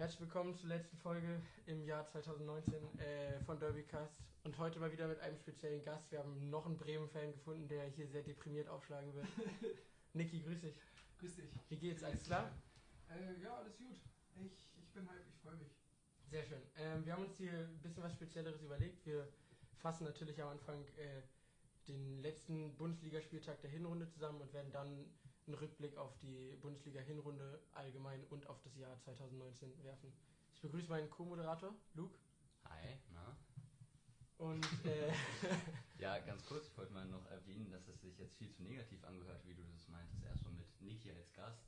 Herzlich willkommen zur letzten Folge im Jahr 2019 äh, von Derbycast und heute mal wieder mit einem speziellen Gast. Wir haben noch einen Bremen-Fan gefunden, der hier sehr deprimiert aufschlagen wird. Niki, grüß dich. Grüß dich. Wie geht's? Alles klar? Äh, ja, alles gut. Ich, ich bin hype, ich freue mich. Sehr schön. Ähm, wir haben uns hier ein bisschen was Spezielleres überlegt. Wir fassen natürlich am Anfang äh, den letzten Bundesligaspieltag der Hinrunde zusammen und werden dann einen Rückblick auf die Bundesliga-Hinrunde allgemein und auf das Jahr 2019 werfen. Ich begrüße meinen Co-Moderator, Luke. Hi, na? Und äh, Ja, ganz kurz, ich wollte mal noch erwähnen, dass es sich jetzt viel zu negativ angehört, wie du das meintest. Erstmal mit Niki als Gast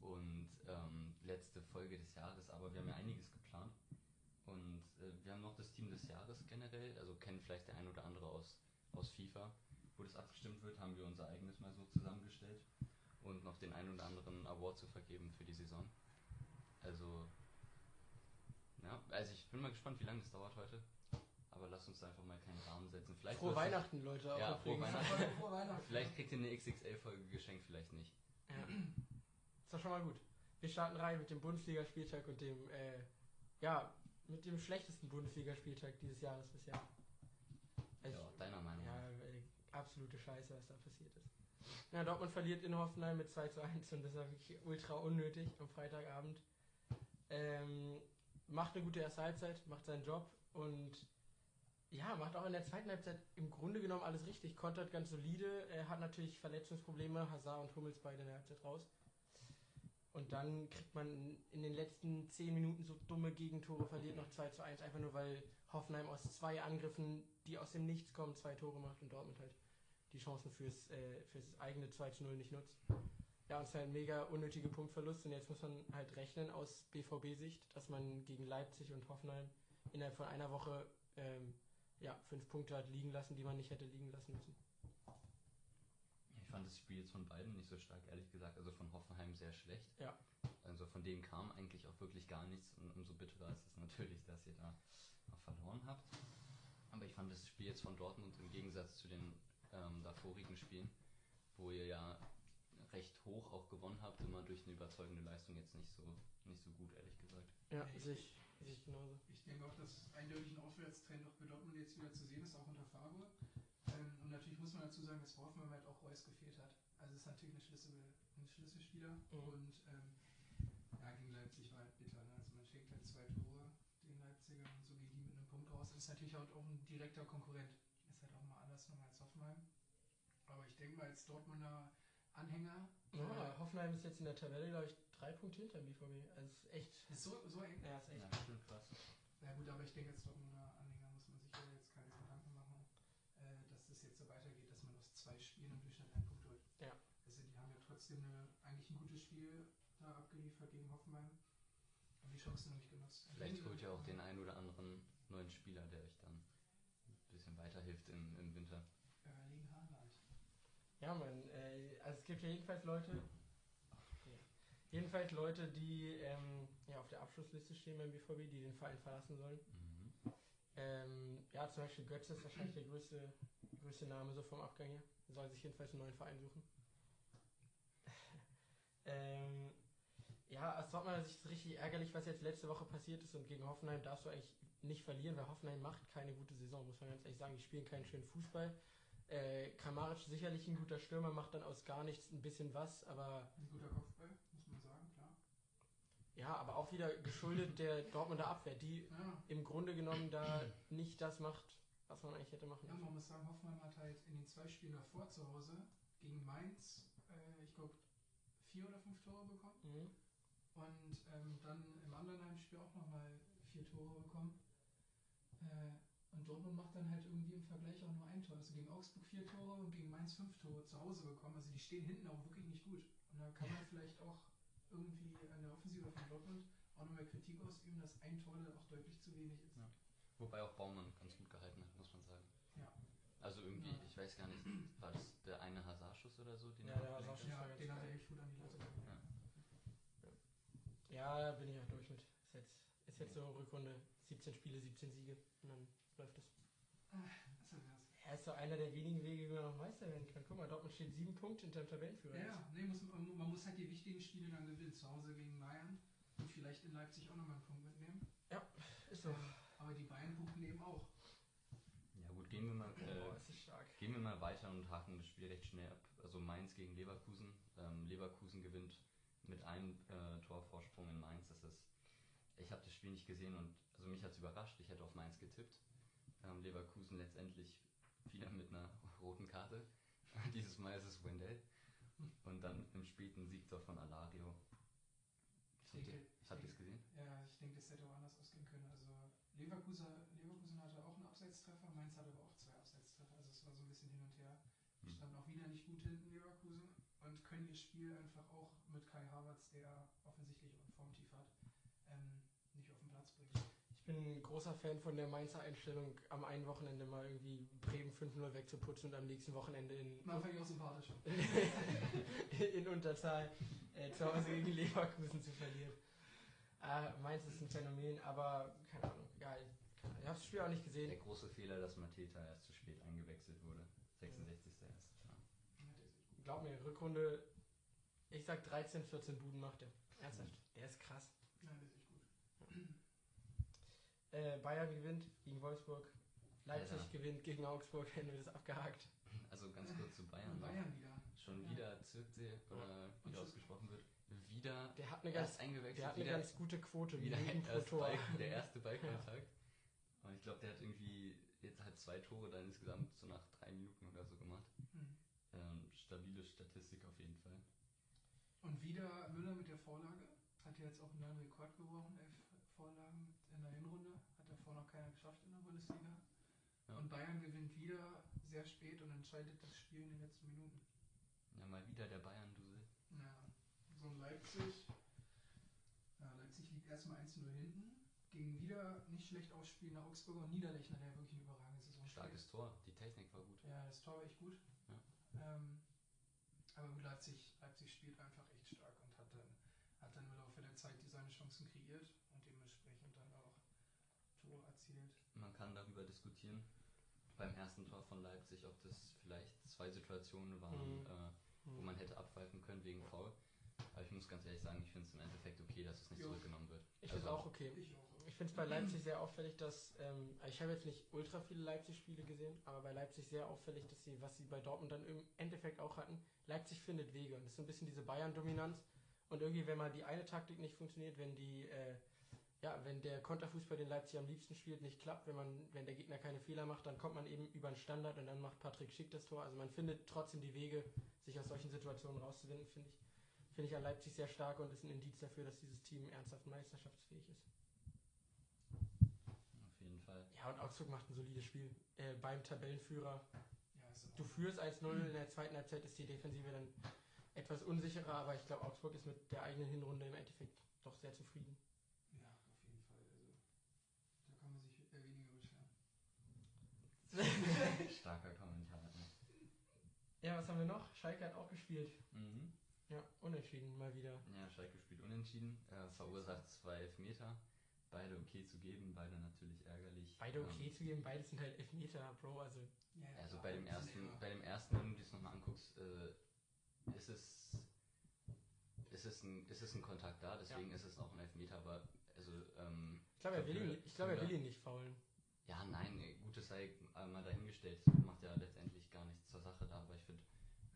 und ähm, letzte Folge des Jahres, aber wir haben ja einiges geplant. Und äh, wir haben noch das Team des Jahres generell, also kennt vielleicht der ein oder andere aus, aus FIFA. Wo das abgestimmt wird, haben wir unser eigenes mal so zusammengestellt und noch den einen oder anderen Award zu vergeben für die Saison. Also, ja, also ich bin mal gespannt, wie lange das dauert heute. Aber lass uns einfach mal keinen Rahmen setzen. Vielleicht frohe Weihnachten, Leute. Auch Ja, frohe. Weihnachten. Frohe Weihnachten. Vielleicht kriegt ihr eine XXL-Folge geschenkt, vielleicht nicht. Ja. Ist doch schon mal gut. Wir starten rein mit dem Bundesligaspieltag und dem, äh, ja, mit dem schlechtesten Bundesligaspieltag dieses Jahres bisher. Also, Ja, deiner Meinung nach. Ja, äh, absolute Scheiße, was da passiert ist. Ja, Dortmund verliert in Hoffenheim mit 2 zu 1 und das war wirklich ultra unnötig am Freitagabend. Ähm, macht eine gute erste Halbzeit, macht seinen Job und ja, macht auch in der zweiten Halbzeit im Grunde genommen alles richtig, kontert ganz solide, er hat natürlich Verletzungsprobleme, Hazard und Hummels beide in der Halbzeit raus. Und dann kriegt man in den letzten 10 Minuten so dumme Gegentore, verliert noch 2 zu 1, einfach nur weil Hoffenheim aus zwei Angriffen, die aus dem Nichts kommen, zwei Tore macht und Dortmund halt die Chancen fürs, äh, fürs eigene 2 zu 0 nicht nutzt. Ja, und es ist halt ein mega unnötiger Punktverlust und jetzt muss man halt rechnen aus BVB-Sicht, dass man gegen Leipzig und Hoffenheim innerhalb von einer Woche ähm, ja, fünf Punkte hat liegen lassen, die man nicht hätte liegen lassen müssen. Ich fand das Spiel jetzt von beiden nicht so stark, ehrlich gesagt. Also von Hoffenheim sehr schlecht. Ja. Also von denen kam eigentlich auch wirklich gar nichts. Und umso bitterer ist es natürlich, dass ihr da noch verloren habt. Aber ich fand das Spiel jetzt von Dortmund im Gegensatz zu den ähm, davorigen Spielen, wo ihr ja recht hoch auch gewonnen habt, immer durch eine überzeugende Leistung jetzt nicht so nicht so gut, ehrlich gesagt. Ja, Ich- sehe ich, genauso. Ich denke auch, dass eindeutig ein Aufwärtstrend auch bei Dortmund jetzt wieder zu sehen ist, auch unter Favre. Ähm, und natürlich muss man dazu sagen, dass vor Hoffenheim halt auch Reus gefehlt hat. Also es ist natürlich eine Schlüssel, ein Schlüsselspieler. Mhm. Und ähm, ja, gegen Leipzig war halt bitter. Ne? Also man schenkt halt zwei Tore den Leipzigern und so gehen die mit einem Punkt raus. Das ist natürlich halt auch ein direkter Konkurrent. Nochmal als Hoffenheim. Aber ich denke mal, als Dortmunder Anhänger Ja, Hoffenheim ist jetzt in der Tabelle, glaube ich, drei Punkte hinter dem BVB. Also es ist echt. ist so, so eng. Ja, ist echt. Ja, schon krass. Ja gut, aber ich denke, als Dortmunder Anhänger muss man sich ja jetzt keine Gedanken machen, äh, dass das jetzt so weitergeht, dass man aus zwei Spielen im Durchschnitt einen Punkt holt. Ja. Also die haben ja trotzdem eine, eigentlich ein gutes Spiel da abgeliefert gegen Hoffenheim. Haben die Chancen noch nicht genutzt. Vielleicht holt ihr auch den einen oder anderen neuen Spieler, der euch bisschen weiterhilft im, im Winter. Erling Haaland. Ja, man, äh, also es gibt ja jedenfalls Leute, ja, jedenfalls Leute, die ähm, ja, auf der Abschlussliste stehen beim BVB, die den Verein verlassen sollen. Mhm. Ähm, ja, zum Beispiel Götze ist wahrscheinlich der größte, größte Name so vom Abgang her. Soll sich jedenfalls einen neuen Verein suchen. ähm, ja, Sicht ist es richtig ärgerlich, was jetzt letzte Woche passiert ist und gegen Hoffenheim darfst du eigentlich nicht verlieren, weil Hoffenheim macht keine gute Saison, muss man ganz ehrlich sagen. Die spielen keinen schönen Fußball. Äh, Kramaric sicherlich ein guter Stürmer, macht dann aus gar nichts ein bisschen was, aber Ein guter Kopfball, muss man sagen, klar. ja, aber auch wieder geschuldet der Dortmunder Abwehr, die Ja, im Grunde genommen da nicht das macht, was man eigentlich hätte machen ja müssen. man muss sagen, Hoffenheim hat halt in den zwei Spielen davor zu Hause gegen Mainz, äh, ich glaube, vier oder fünf Tore bekommen. Mhm. Und ähm, dann im anderen Heimspiel auch nochmal vier Tore bekommen. Äh, und Dortmund macht dann halt irgendwie im Vergleich auch nur ein Tor. Also gegen Augsburg vier Tore und gegen Mainz fünf Tore zu Hause bekommen. Also die stehen hinten auch wirklich nicht gut. Und da kann man vielleicht auch irgendwie an der Offensive von Dortmund auch nochmal Kritik ausüben, dass ein Tor dann auch deutlich zu wenig ist. Ja. Wobei auch Baumann ganz gut gehalten hat, muss man sagen. Ja. Also irgendwie, Ja. ich weiß gar nicht, war das der eine Hazard-Schuss oder so? Den Ja, er der Hazard-Schuss. war Ja, ganz den hat er echt gut an die Latte. Ja. Ja, da bin ich auch durch mit. Ist jetzt, ist jetzt so Rückrunde, 17 Spiele, 17 Siege und dann läuft es. Das ist ja krass. Er ist doch einer der wenigen Wege, wie man noch Meister werden kann. Guck mal, Dortmund steht sieben Punkte hinter dem Tabellenführer. Ja, ja. Nee, muss, man man muss halt die wichtigen Spiele dann gewinnen. Zu Hause gegen Bayern und vielleicht in Leipzig auch nochmal einen Punkt mitnehmen. Ist so. Ähm, aber die Bayern punkten eben auch. Ja gut, gehen wir mal, äh, ist das stark. gehen wir mal weiter und haken das Spiel recht schnell ab. Also Mainz gegen Leverkusen. Ähm, Leverkusen gewinnt mit einem äh, Torvorsprung in Mainz. Das ist, ich habe das Spiel nicht gesehen und also mich hat es überrascht. Ich hätte auf Mainz getippt. Ähm, Leverkusen letztendlich wieder mit einer roten Karte. Dieses Mal ist es Wendell. Und dann im späten Siegtor von Alario. Ich denke, habt ihr es gesehen? ja, ich denke, das hätte auch anders ausgehen können. Also Leverkusen, Leverkusen hatte auch einen Abseitstreffer, Mainz hatte aber auch zwei Abseitstreffer. Also es war so ein bisschen hin und her. Die Hm. standen auch wieder nicht gut hinten, Leverkusen, und können ihr Spiel einfach auch mit Kai Havertz, der offensichtlich auch ein Formtief hat, ähm, nicht auf den Platz bringen. Ich bin ein großer Fan von der Mainzer Einstellung, am einen Wochenende mal irgendwie Bremen 5-0 wegzuputzen und am nächsten Wochenende in, Man fand ich auch sympathisch. in Unterzahl äh, zu Hause gegen Leverkusen zu verlieren. Äh, Mainz ist ein Phänomen, aber keine Ahnung, ja, ich, keine Ahnung, ich habe das Spiel auch nicht gesehen. Der große Fehler, dass Mateta erst zu spät eingewechselt wurde. 66. erst. Ja. Glaub mir, Rückrunde, ich sag 13, 14 Buden macht er. Ernsthaft, der ist krass. Ja, das. Äh, Bayern gewinnt gegen Wolfsburg. Leipzig Ja. gewinnt gegen Augsburg, hätten wir das abgehakt. Also ganz kurz zu Bayern. Bayern wieder. Schon Ja. wieder Zirkse oder wie der Zirkse. ausgesprochen wird. Wieder Der hat eine ganz, eingewechselt. der hat eine wieder, ganz gute Quote, wieder pro erst Tor. Ball, der erste Ballkontakt. Und ich glaube, der hat irgendwie jetzt halt zwei Tore dann insgesamt so nach drei Minuten oder so gemacht. Hm. Ähm, stabile Statistik auf jeden Fall. Und wieder Müller mit der Vorlage. Hat ja jetzt auch einen neuen Rekord gebrochen. Elf Vorlagen in der Hinrunde. Hat davor noch keiner geschafft in der Bundesliga. Ja. Und Bayern gewinnt wieder sehr spät und entscheidet das Spiel in den letzten Minuten. Ja, mal wieder der Bayern-Dusel. Ja, so ein Leipzig. Ja, Leipzig liegt erstmal 1-0 hinten. Gegen wieder nicht schlecht ausspielende Augsburger und Niederlechner, der wirklich eine überragende Saison spielt. Starkes Tor. Die Technik war gut. Ja, das Tor war echt gut. Ja. Ähm, aber gut, Leipzig, Leipzig spielt einfach echt stark und hat dann, hat dann im Laufe der Zeit die seine Chancen kreiert und dementsprechend dann auch Tore erzielt. Man kann darüber diskutieren. Beim ersten Tor von Leipzig, ob das vielleicht zwei Situationen waren, Mhm. äh, wo man hätte abpfeifen können wegen Foul. Aber ich muss ganz ehrlich sagen, ich finde es im Endeffekt okay, dass es nicht Jo. zurückgenommen wird. Ich finde es Also, auch okay. Ich. Ich finde es bei Leipzig sehr auffällig, dass, ähm, ich habe jetzt nicht ultra viele Leipzig-Spiele gesehen, aber bei Leipzig sehr auffällig, dass sie, was sie bei Dortmund dann im Endeffekt auch hatten, Leipzig findet Wege und das ist so ein bisschen diese Bayern-Dominanz und irgendwie, wenn mal die eine Taktik nicht funktioniert, wenn die, äh, ja, wenn der Konterfußball, den Leipzig am liebsten spielt, nicht klappt, wenn man, wenn der Gegner keine Fehler macht, dann kommt man eben über den Standard und dann macht Patrick Schick das Tor. Also man findet trotzdem die Wege, sich aus solchen Situationen rauszuwinden, finde ich, finde ich an Leipzig sehr stark und ist ein Indiz dafür, dass dieses Team ernsthaft meisterschaftsfähig ist. Auf jeden Fall. Ja, und Augsburg macht ein solides Spiel. Äh, beim Tabellenführer. Ja, Du führst 1-0, in der zweiten Halbzeit ist die Defensive dann etwas unsicherer, aber ich glaube, Augsburg ist mit der eigenen Hinrunde im Endeffekt doch sehr zufrieden. Ja, auf jeden Fall. Also, da kann man sich äh, weniger beschweren. Starker Kommentar. ne? Ja, was haben wir noch? Schalke hat auch gespielt. Mhm. Ja, unentschieden mal wieder. Ja, Schalke spielt unentschieden, äh, verursacht zwei Elfmeter. Beide okay zu geben, beide natürlich ärgerlich. Beide Ähm, okay zu geben, beides sind halt Elfmeter, Bro. Also, Ja, ja, Also bei dem ersten, immer- bei dem ersten, wenn du dir das nochmal anguckst, äh, ist es ist es ein, ist es ein Kontakt da, deswegen ist es auch ein Elfmeter, aber also ähm, ich glaube, er, will glaub, ihn, ich glaube, er will ihn nicht faulen. Ja nein, äh, gut, es sei äh, mal dahingestellt, macht ja letztendlich gar nichts zur Sache da, aber ich finde,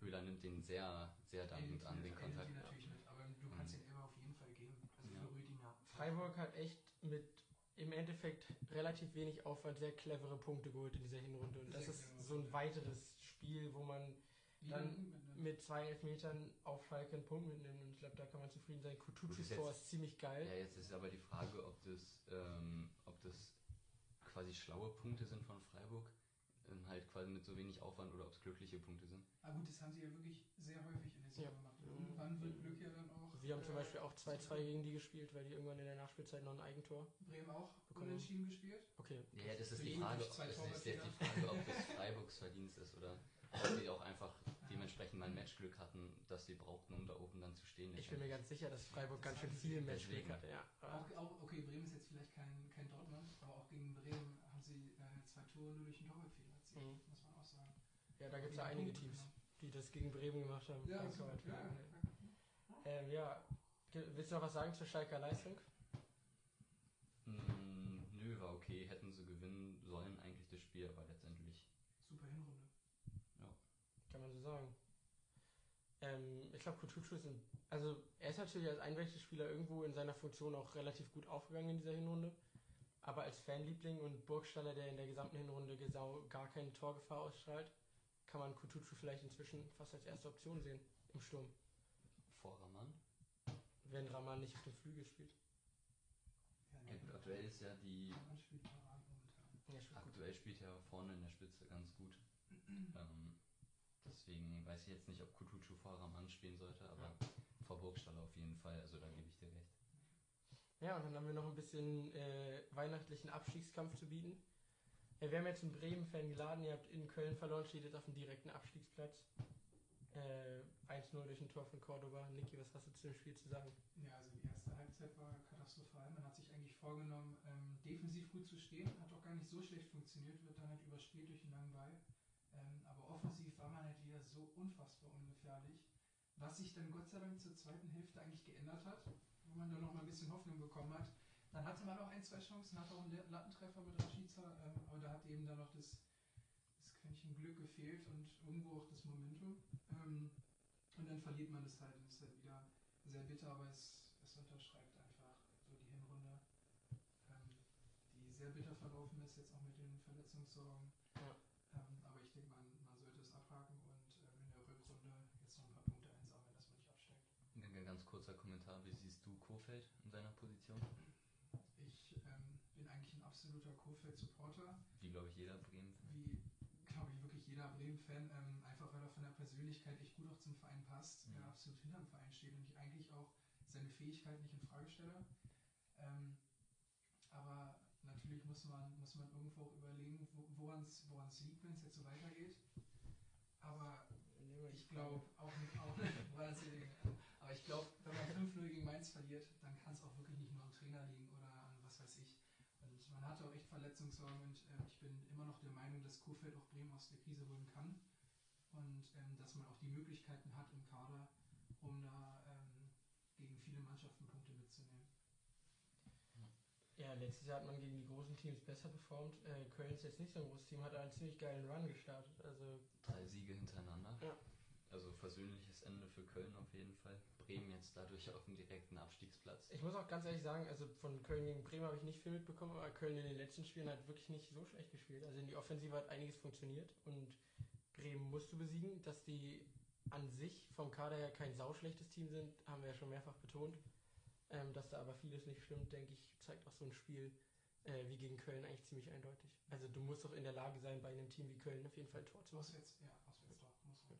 Höhler nimmt den sehr, sehr dankend an, den Kontakt. ihn natürlich mit, aber du kannst Mhm. den Elber auf jeden Fall geben. Also Ja. für Rüdiger. Freiburg hat echt mit im Endeffekt relativ wenig Aufwand sehr clevere Punkte geholt in dieser Hinrunde. Und das Sehr ist so ein weiteres Spiel, wo man Dann mit zwei Elfmetern auf Schalke einen Punkt mitnimmt. Und ich glaube, da kann man zufrieden sein. Gut, Kutucus ist Tor jetzt- ist ziemlich geil. Ja, jetzt ist aber die Frage, ob das, ähm, ob das quasi schlaue Punkte sind von Freiburg, ähm, halt quasi mit so wenig Aufwand oder ob es glückliche Punkte sind. Ah gut, das haben sie ja wirklich sehr häufig in der Saison Ja. gemacht. Irgendwann wird Glück ja dann auch. Wir haben zum äh, Beispiel auch 2-2 gegen die gespielt, weil die irgendwann in der Nachspielzeit noch ein Eigentor Bremen auch bekommen. unentschieden gespielt. Okay. Ja, das ist die Frage, ob, das ist jetzt die. Frage, ob das Freiburgs Verdienst ist oder ob sie auch einfach dementsprechend mal ein Matchglück hatten, das sie brauchten, um da oben dann zu stehen. Ich bin mir ganz sicher, dass Freiburg das ganz schön viel Matchglück hatte. Ja. Auch, auch, okay, Bremen ist jetzt vielleicht kein, kein Dortmund, aber auch gegen Bremen haben sie äh, zwei Tore nur durch den Torwartfehler erzielt, mhm. muss man auch sagen. Ja, da gibt es ja einige Teams, genau. die das gegen Bremen gemacht haben. Ja, also, ja, ja. Ähm, ja, willst du noch was sagen zur Schalker Leistung? Mm, nö, war okay. Hätten sie gewinnen sollen eigentlich das Spiel, aber letztendlich kann man so sagen. Ähm, ich glaube, Kutucu ist ein, also er ist natürlich als Einwechselspieler irgendwo in seiner Funktion auch relativ gut aufgegangen in dieser Hinrunde. Aber als Fanliebling und Burgstaller, der in der gesamten Hinrunde gesau gar keine Torgefahr ausstrahlt, kann man Kutucu vielleicht inzwischen fast als erste Option sehen im Sturm, Vor Raman. wenn Raman nicht auf dem Flügel spielt. Ja, gut, aktuell ist ja die. Man spielt parat momentan. Ja, spielt gut. Aktuell spielt er vorne in der Spitze ganz gut. ähm, deswegen weiß ich jetzt nicht, ob Kutucu vor Raman spielen sollte, aber vor Burgstaller auf jeden Fall, also da gebe ich dir recht. Ja, und dann haben wir noch ein bisschen äh, weihnachtlichen Abstiegskampf zu bieten. Ja, wir haben jetzt einen Bremen-Fan geladen, ihr habt in Köln verloren, steht jetzt auf dem direkten Abstiegsplatz. Äh, 1-0 durch ein Tor von Cordoba. Niki, was hast du zu dem Spiel zu sagen? Ja, also die erste Halbzeit war katastrophal. Man hat sich eigentlich vorgenommen, ähm, defensiv gut zu stehen. Hat auch gar nicht so schlecht funktioniert, wird dann halt überspielt durch einen langen Ball. Ähm, aber offensiv war man halt wieder so unfassbar ungefährlich. Was sich dann Gott sei Dank zur zweiten Hälfte eigentlich geändert hat, wo man dann noch mal ein bisschen Hoffnung bekommen hat. Dann hatte man auch ein, zwei Chancen, hatte auch einen Lattentreffer mit Rashica, ähm, aber da hat eben dann noch das, das Quäntchen Glück gefehlt und irgendwo auch das Momentum. Ähm, und dann verliert man das halt und ist halt wieder sehr bitter, aber es, es unterschreibt einfach so die Hinrunde, ähm, die sehr bitter verlaufen ist, jetzt auch mit den Verletzungssorgen. Ja. Ähm, aber ich denke, man, man sollte es abhaken und ähm, in der Rückrunde jetzt noch ein paar Punkte einsammeln, dass man nicht absteigt. Ein ein ganz kurzer Kommentar, wie siehst du Kofeld in seiner Position? Ich ähm, bin eigentlich ein absoluter Kofeld-Supporter, Wie glaube ich jeder Bremen. wie glaube ich wirklich jeder Bremen-Fan, ähm, einfach weil er von der Persönlichkeit echt gut auch zum Verein passt, Mhm. er absolut hinterm Verein steht und ich eigentlich auch seine Fähigkeit nicht in Frage stelle. Ähm, aber natürlich muss man, muss man irgendwo auch überlegen, wo- woran es liegt, wenn es jetzt so weitergeht. Aber ich glaube auch nicht, auch woran es liegt. Aber ich glaube, wenn man 5-0 gegen Mainz verliert, dann kann es auch wirklich nicht nur am Trainer liegen oder an was weiß ich. Und man hatte auch echt Verletzungssorgen und ähm, ich bin immer noch der Meinung, dass Kofeld auch Bremen aus der Krise holen kann. Und ähm, dass man auch die Möglichkeiten hat im Kader, um da ähm, gegen viele Mannschaften Punkte mitzunehmen. Ja, letztes Jahr hat man gegen die großen Teams besser performt. Äh, Köln ist jetzt nicht so ein großes Team, hat einen ziemlich geilen Run gestartet. Also, Drei Siege hintereinander. Ja. Also versöhnliches Ende für Köln auf jeden Fall. Bremen jetzt dadurch auf dem direkten Abstiegsplatz. ich muss auch ganz ehrlich sagen, also von Köln gegen Bremen habe ich nicht viel mitbekommen, aber Köln in den letzten Spielen hat wirklich nicht so schlecht gespielt. Also in die Offensive hat einiges funktioniert und Bremen musst du besiegen. Dass die an sich vom Kader her kein sauschlechtes Team sind, haben wir ja schon mehrfach betont. Ähm, dass da aber vieles nicht stimmt, denke ich, zeigt auch so ein Spiel äh, wie gegen Köln eigentlich ziemlich eindeutig. Also du musst doch in der Lage sein, bei einem Team wie Köln auf jeden Fall ein Tor zu machen. Auswärts, ja, auswärts doch, muss man.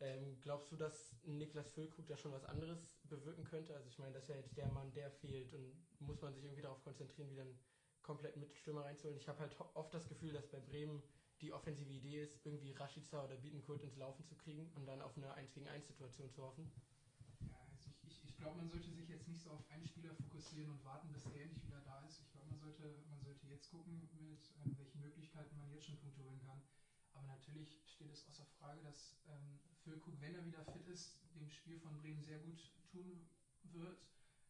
Ähm, glaubst du, dass Niklas Füllkrug da schon was anderes bewirken könnte? Also ich meine, das ist ja jetzt der Mann, der fehlt und muss man sich irgendwie darauf konzentrieren, wieder einen kompletten Mittelstürmer reinzuholen. Ich habe halt oft das Gefühl, dass bei Bremen die offensive Idee ist, irgendwie Rashica oder Bittenkurt ins Laufen zu kriegen und dann auf eine 1 gegen 1 Situation zu hoffen. Ja, also ich, ich, ich glaube, man sollte sich jetzt nicht so auf einen Spieler fokussieren und warten, bis der endlich wieder da ist. Ich glaube, man sollte, man sollte jetzt gucken, mit ähm, welchen Möglichkeiten man jetzt schon Punkte holen kann. Aber natürlich steht es außer Frage, dass ähm, Füllkrug, wenn er wieder fit ist, dem Spiel von Bremen sehr gut tun wird.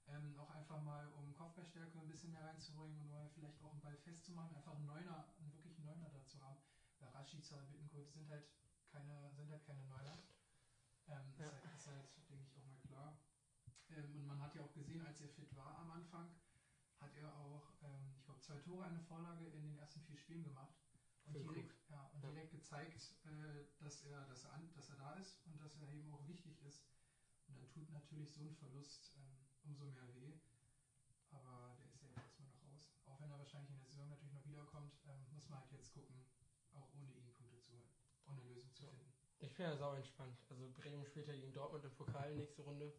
Ähm, auch einfach mal, um Kopfballstärke ein bisschen mehr reinzubringen und mal vielleicht auch einen Ball festzumachen, einfach einen Neuner, einen wirklichen Neuner da zu haben. Weil Rashica und Bittenkurt sind halt keine, sind halt keine Neuner. Ähm, Ja. ist, halt, ist halt, denke ich, auch mal klar. Ähm, und man hat ja auch gesehen, als er fit war am Anfang, hat er auch, ähm, ich glaube, zwei Tore, eine Vorlage in den ersten vier Spielen gemacht. Und direkt, ja, und Ja. direkt gezeigt, äh, dass, er, dass, er an, dass er da ist und dass er eben auch wichtig ist. Und dann tut natürlich so ein Verlust ähm, umso mehr weh. Aber der ist ja jetzt erstmal noch raus. Auch wenn er wahrscheinlich in der Saison natürlich noch wiederkommt, ähm, muss man halt jetzt gucken, auch ohne ihn Punkte zu holen. Und eine Lösung zu Ja. finden. Ich bin ja sau entspannt. Also Bremen spielt ja gegen Dortmund im Pokal nächste Runde.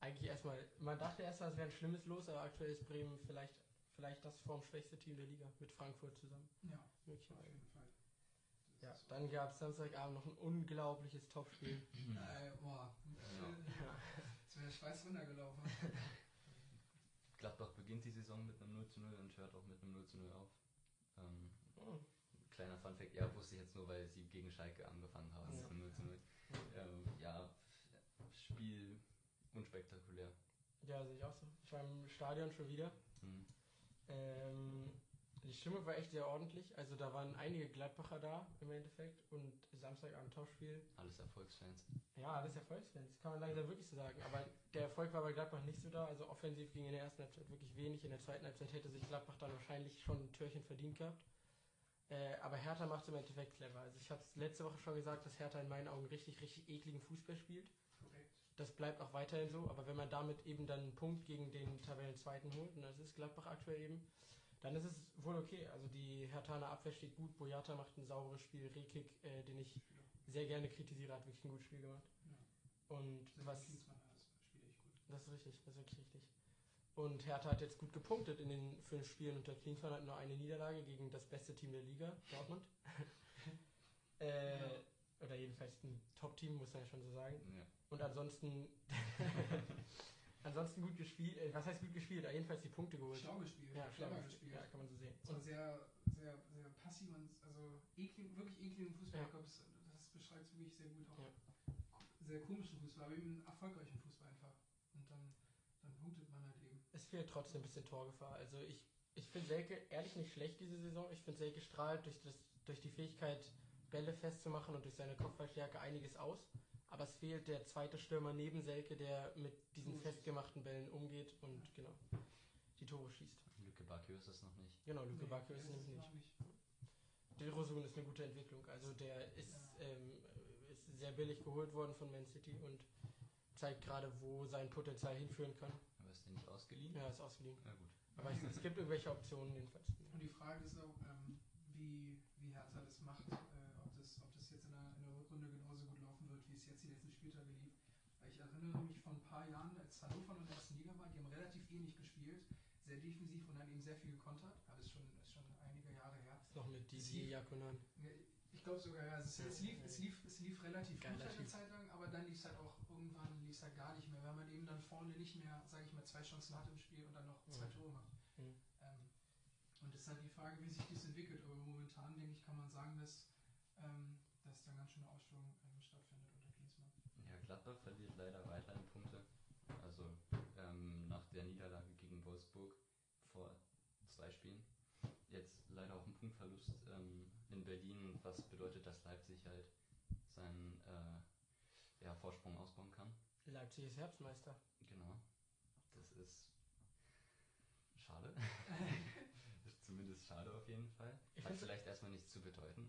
Eigentlich erstmal, man dachte erst mal, es wäre ein schlimmes Los, aber aktuell ist Bremen vielleicht, vielleicht das formschwächste Team der Liga mit Frankfurt zusammen. Ja, auf jeden Fall. Ja, dann gab es Samstagabend noch ein unglaubliches Topspiel. Äh, boah, es wäre Schweiß runtergelaufen. Gladbach beginnt die Saison mit einem 0 zu 0 und hört auch mit einem 0 zu 0 auf. Ähm, Oh. kleiner Funfact, ja, wusste ich jetzt nur, weil sie gegen Schalke angefangen haben. Ja. mit einem 0 zu 0. Ähm, ja, Spiel unspektakulär. Ja, sehe ich auch so. Ich war im Stadion schon wieder. Hm. Ähm, die Stimmung war echt sehr ordentlich. Also da waren einige Gladbacher da im Endeffekt und Samstagabend Topspiel. Alles Erfolgsfans. Ja, alles Erfolgsfans, kann man langsam wirklich so sagen. Aber der Erfolg war bei Gladbach nicht so da. Also offensiv ging in der ersten Halbzeit wirklich wenig. In der zweiten Halbzeit hätte sich Gladbach dann wahrscheinlich schon ein Türchen verdient gehabt. Äh, aber Hertha macht es im Endeffekt clever. Also ich habe es letzte Woche schon gesagt, dass Hertha in meinen Augen richtig, richtig ekligen Fußball spielt. Das bleibt auch weiterhin so. Aber wenn man damit eben dann einen Punkt gegen den Tabellenzweiten holt, und das ist Gladbach aktuell eben, dann ist es wohl okay. Also die Herthaner Abwehr steht gut. Boyata macht ein sauberes Spiel. Rekik, äh, den ich sehr gerne kritisiere, hat wirklich ein gutes Spiel gemacht. Ja. Und Selbst was... Klinsmann, das spielt echt gut. Das ist richtig, das ist wirklich richtig. Und Hertha hat jetzt gut gepunktet in den fünf Spielen unter Klinsmann, hat nur eine Niederlage gegen das beste Team der Liga, Dortmund. äh, Ja. Oder jedenfalls ein Top-Team, muss man ja schon so sagen. Ja. Und ansonsten, ansonsten gut gespielt, äh, was heißt gut gespielt? Äh, jedenfalls die Punkte geholt. Schlau gespielt, Ja, schlau gespielt. Ja, kann man so sehen. Und, sehr, sehr, sehr passiv und also eklig, wirklich ekligen Fußball. Ja. Ich glaube, das, das beschreibt es wirklich sehr gut auch. Ja. Sehr komischen Fußball, aber eben erfolgreichen Fußball einfach. Und dann, dann punktet man halt eben. es fehlt trotzdem ein bisschen Torgefahr. Also ich, ich finde Selke ehrlich nicht schlecht diese Saison. Ich finde Selke strahlt durch, das, durch die Fähigkeit, Bälle festzumachen und durch seine Kopfballstärke einiges aus. Aber es fehlt der zweite Stürmer neben Selke, der mit diesen festgemachten Bällen umgeht und genau die Tore schießt. Lücke Bakio ist das noch nicht. Genau, Luke Nee, Bacchio das ist nämlich noch nicht. Dilrosun ist eine gute Entwicklung. Also der ist, ähm, ist sehr billig geholt worden von Man City und zeigt gerade, wo sein Potenzial hinführen kann. Aber ist der nicht ausgeliehen? Ja, ist ausgeliehen. Ja, gut. Aber es, es gibt irgendwelche Optionen jedenfalls. Und die Frage ist auch, ähm, wie, wie Hertha das macht, äh, ob, das, ob das jetzt in der, in der Rückrunde genauso gut laufen wird, wie es jetzt die letzten Spieltage lief. Weil ich erinnere mich von ein paar Jahren, als Hannover in der ersten Liga war, die haben relativ ähnlich gespielt, sehr defensiv und dann eben sehr viel gekontert. Ja, das ist schon, ist schon einige Jahre her. Noch mit Es Didier lief- Jakonan. Ich glaube sogar, ja, es, es, lief, es, lief, es lief relativ Geiler gut eine. Zeit lang, aber dann lief es halt auch irgendwann lief es halt gar nicht mehr, weil man eben dann vorne nicht mehr, sage ich mal, zwei Chancen hat im Spiel und dann noch zwei Mhm. Tore macht. Mhm. Ähm, und das ist halt die Frage, wie sich das entwickelt. Aber momentan, denke ich, kann man sagen, dass, ähm, dass da ganz schöne Ausschwung ähm. Ja, Gladbach verliert leider weiterhin Punkte. Also ähm, nach der Niederlage gegen Wolfsburg vor zwei Spielen. Jetzt leider auch ein Punktverlust ähm, in Berlin, was bedeutet, dass Leipzig halt seinen äh, ja, Vorsprung ausbauen kann. Leipzig ist Herbstmeister. Genau. Das ist schade. zumindest schade auf jeden Fall. Ich Hat vielleicht erstmal nichts zu bedeuten,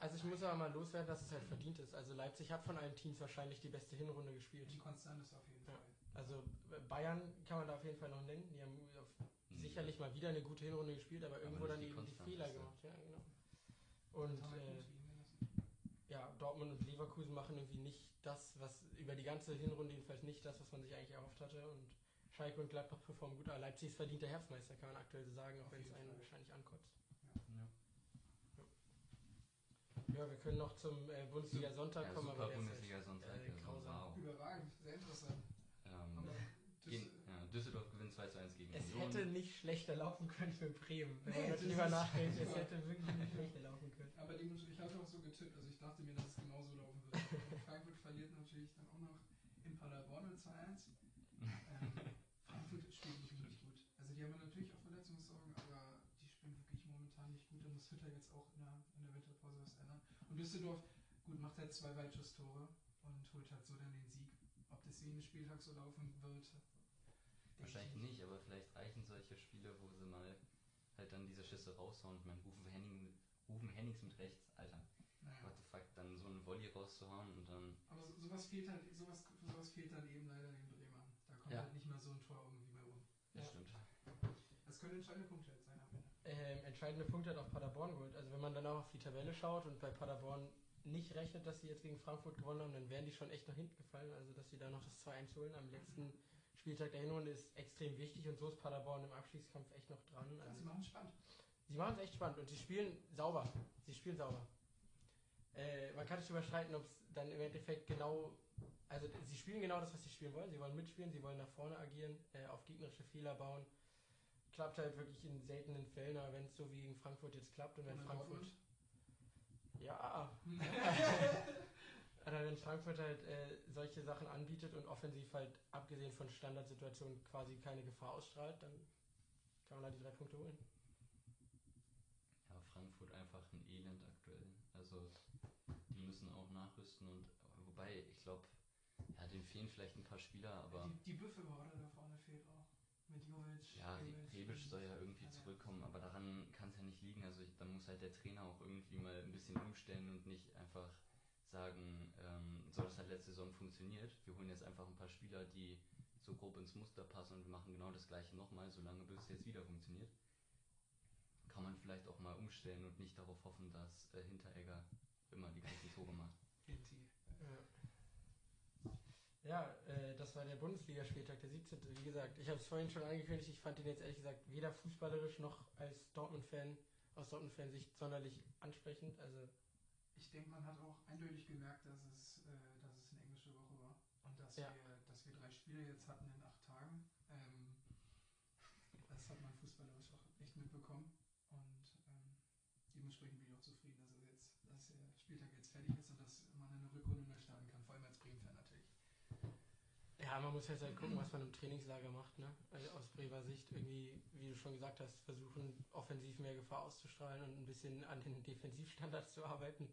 Also ich muss aber mal loswerden, dass es halt verdient ist. Also Leipzig hat von allen Teams wahrscheinlich die beste Hinrunde gespielt. Die Konstanz ist auf jeden. Fall. Also Bayern kann man da auf jeden Fall noch nennen. Die haben auf hm, sicherlich mal wieder eine gute Hinrunde gespielt, aber irgendwo nicht dann die eben die Fehler gemacht. Ja, genau. Und äh, ja, Dortmund und Leverkusen machen irgendwie nicht das, was über die ganze Hinrunde jedenfalls nicht das, was man sich eigentlich erhofft hatte. Und Schalke und Gladbach performen gut, aber Leipzig ist verdienter Herbstmeister, kann man aktuell so sagen, auch wenn es einen wahrscheinlich ankotzt. ja. Ja, wir können noch zum äh, Bundesliga Sonntag Ja, kommen, super aber der ist Bundesliga Sonntag. äh, also, grausam. wow. Überragend, sehr interessant. Ähm, Düssel- ja, Düsseldorf gewinnt 2 zu 1 gegen Es Union. hätte nicht schlechter laufen können für Bremen. Wenn Nee, man darüber nachdenkt, es hätte wirklich nicht schlechter laufen können. Aber dem, ich hatte auch so getippt, also ich dachte mir, dass es genauso laufen wird. Frankfurt verliert natürlich dann auch noch in Paderborn in 2-1. Ähm, Frankfurt spielt nicht wirklich gut. Also die haben natürlich auch Verletzungssorgen, aber die spielen wirklich momentan nicht gut. Da muss Hütter jetzt auch in der, in der Winterpause was ändern. Und Düsseldorf, gut, macht halt zwei Weitschuss-Tore und holt halt so dann den Sieg. Ob das jeden Spieltag so laufen wird, Wahrscheinlich ich nicht, aber vielleicht reichen solche Spiele, wo sie mal halt dann diese Schüsse raushauen. Ich meine, Rufen, Henning Rufen Hennings mit rechts, Alter. Naja. What the fuck, dann so einen Volley rauszuhauen und dann. Aber so, sowas fehlt halt, sowas, sowas fehlt dann eben leider den Bremern. Da kommt Ja. halt nicht mehr so ein Tor irgendwie bei rum. Das Ja. stimmt. Das können entscheidende Punkte jetzt Ähm, entscheidende Punkte hat auch Paderborn geholt. Also wenn man dann auch auf die Tabelle schaut und bei Paderborn nicht rechnet, dass sie jetzt gegen Frankfurt gewonnen haben, dann wären die schon echt nach hinten gefallen. Also dass sie da noch das 2-1 holen am letzten Spieltag der Hinrunde ist extrem wichtig und so ist Paderborn im Abstiegskampf echt noch dran. Also Also sie machen es spannend. Sie machen es echt spannend und sie spielen sauber. Sie spielen sauber. Äh, man kann sich überschreiten, ob es dann im Endeffekt genau. Also sie spielen genau das, was sie spielen wollen. Sie wollen mitspielen, sie wollen nach vorne agieren, äh, auf gegnerische Fehler bauen. Klappt halt wirklich in seltenen Fällen, aber wenn es so wie gegen Frankfurt jetzt klappt und wenn in Frankfurt. Ja. Aber wenn Frankfurt halt äh, solche Sachen anbietet und offensiv halt abgesehen von Standardsituationen quasi keine Gefahr ausstrahlt, dann kann man da die drei Punkte holen. Ja, Frankfurt einfach ein Elend aktuell. Also die müssen auch nachrüsten und wobei, ich glaube, ja, denen fehlen vielleicht ein paar Spieler, aber Die, die Büffelhorde da vorne fehlt auch. Mit Jovic. ja, Rebic soll ja irgendwie zurückkommen, aber daran kann es ja nicht liegen. Also dann muss halt der Trainer auch irgendwie mal ein bisschen umstellen und nicht einfach sagen, ähm, so das hat letzte Saison funktioniert. Wir holen jetzt einfach ein paar Spieler, die so grob ins Muster passen und wir machen genau das gleiche nochmal, solange bis es jetzt wieder funktioniert. Kann man vielleicht auch mal umstellen und nicht darauf hoffen, dass äh, Hinteregger immer die ganzen Tore macht. Ja, äh, das war der Bundesligaspieltag, der 17. Wie gesagt, ich habe es vorhin schon angekündigt, ich fand ihn jetzt ehrlich gesagt weder fußballerisch noch als Dortmund-Fan, aus Dortmund-Fan-Sicht sonderlich ansprechend. Also, Ich denke, man hat auch eindeutig gemerkt, dass es, äh, dass es eine englische Woche war. Und dass, Ja. wir, dass wir drei Spiele jetzt hatten in acht Tagen. Ähm, das hat man fußballerisch auch echt mitbekommen. Und ähm, dementsprechend bin ich auch zufrieden, dass, er jetzt, dass der Spieltag jetzt fertig ist und dass man eine Rückrunde neu starten kann. Vor allem als Bremen-Fan natürlich. Ja, man muss jetzt halt gucken, was man im Trainingslager macht, ne? Also aus Bremer Sicht irgendwie, wie du schon gesagt hast, versuchen, offensiv mehr Gefahr auszustrahlen und ein bisschen an den Defensivstandards zu arbeiten.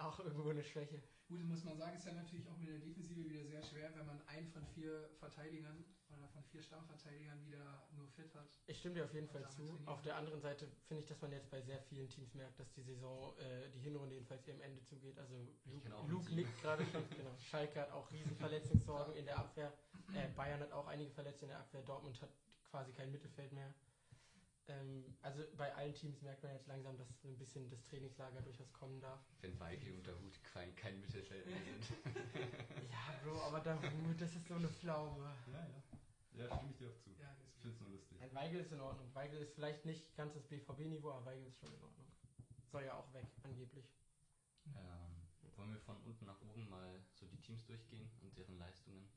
Auch irgendwo eine Schwäche. Gut, muss man sagen, ist ja natürlich auch mit der Defensive wieder sehr schwer, wenn man einen von vier Verteidigern oder von vier Stammverteidigern wieder nur fit hat. Ich stimme dir auf jeden Fall zu. Auf der anderen Seite finde ich, dass man jetzt bei sehr vielen Teams merkt, dass die Saison, äh, die Hinrunde jedenfalls ihrem Ende zugeht. Also Luke, Luke nickt gerade schon. genau. Schalke hat auch riesen Verletzungssorgen in der Abwehr. Äh, Bayern hat auch einige Verletzte in der Abwehr. Dortmund hat quasi kein Mittelfeld mehr. Ähm, also bei allen Teams merkt man jetzt langsam, dass ein bisschen das Trainingslager durchaus kommen darf. Wenn Weigel und Dahut kein, kein Mittelfeld mehr sind. Ja, Bro, aber da das ist so eine Pflaume. Ja, ja. Ja, stimme ich dir auch zu. Ja, Ich finde es nur lustig. Ein Weigel ist in Ordnung. Weigel ist vielleicht nicht ganz das BVB-Niveau, aber Weigel ist schon in Ordnung. Soll ja auch weg, angeblich. Ähm, wollen wir von unten nach oben mal so die Teams durchgehen und deren Leistungen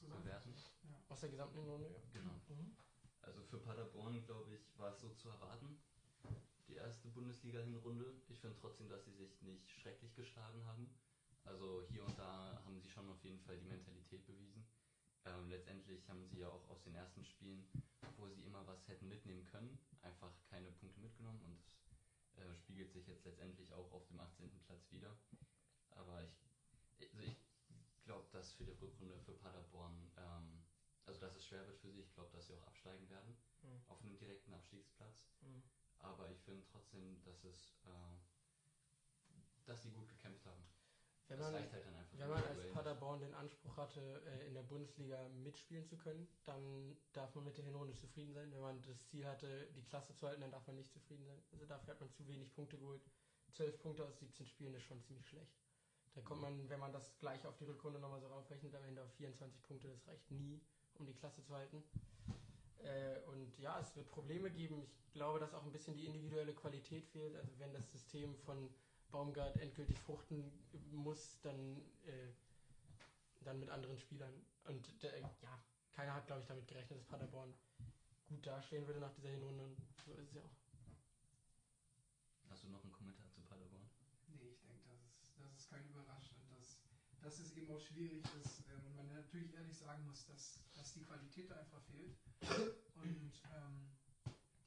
bewerten? Ja. Aus der gesamten Runde, ja. Genau. Mhm. Also für Paderborn, glaube ich, war es so zu erwarten. Die erste Bundesliga-Hinrunde. Ich finde trotzdem, dass sie sich nicht schrecklich geschlagen haben. Also hier und da haben sie schon auf jeden Fall die Mentalität bewiesen. Ähm, letztendlich haben sie ja auch aus den ersten Spielen, wo sie immer was hätten mitnehmen können, einfach keine Punkte mitgenommen und es äh, spiegelt sich jetzt letztendlich auch auf dem 18. Platz wieder. Aber ich, also ich glaube, dass für die Rückrunde für Paderborn, ähm, also dass es schwer wird für sie. Ich glaube, dass sie auch absteigen werden Mhm. auf einem direkten Abstiegsplatz. Mhm. Aber ich finde trotzdem, dass es, äh, dass sie gut gekämpft haben. Wenn man, halt wenn man als. Paderborn den Anspruch hatte, äh, in der Bundesliga mitspielen zu können, dann darf man mit der Hinrunde zufrieden sein. Wenn man das Ziel hatte, die Klasse zu halten, dann darf man nicht zufrieden sein. Also dafür hat man zu wenig Punkte geholt. 12 Punkte aus 17 Spielen ist schon ziemlich schlecht. Da kommt man, wenn man das gleich auf die Rückrunde nochmal so raufrechnet, am Ende auf 24 Punkte. Das reicht nie, um die Klasse zu halten. Äh, und ja, es wird Probleme geben. Ich glaube, dass auch ein bisschen die individuelle Qualität fehlt. Also wenn das System von Baumgart endgültig fruchten muss, dann, äh, dann mit anderen Spielern. Und äh, ja, keiner hat, glaube ich, damit gerechnet, dass Paderborn gut dastehen würde nach dieser Hinrunde. Und so ist es ja auch. Hast du noch einen Kommentar zu Paderborn? Nee, ich denke, das ist, das ist kein Überraschen und dass, dass es eben auch schwierig ist ähm, und man natürlich ehrlich sagen muss, dass, dass die Qualität da einfach fehlt und ähm,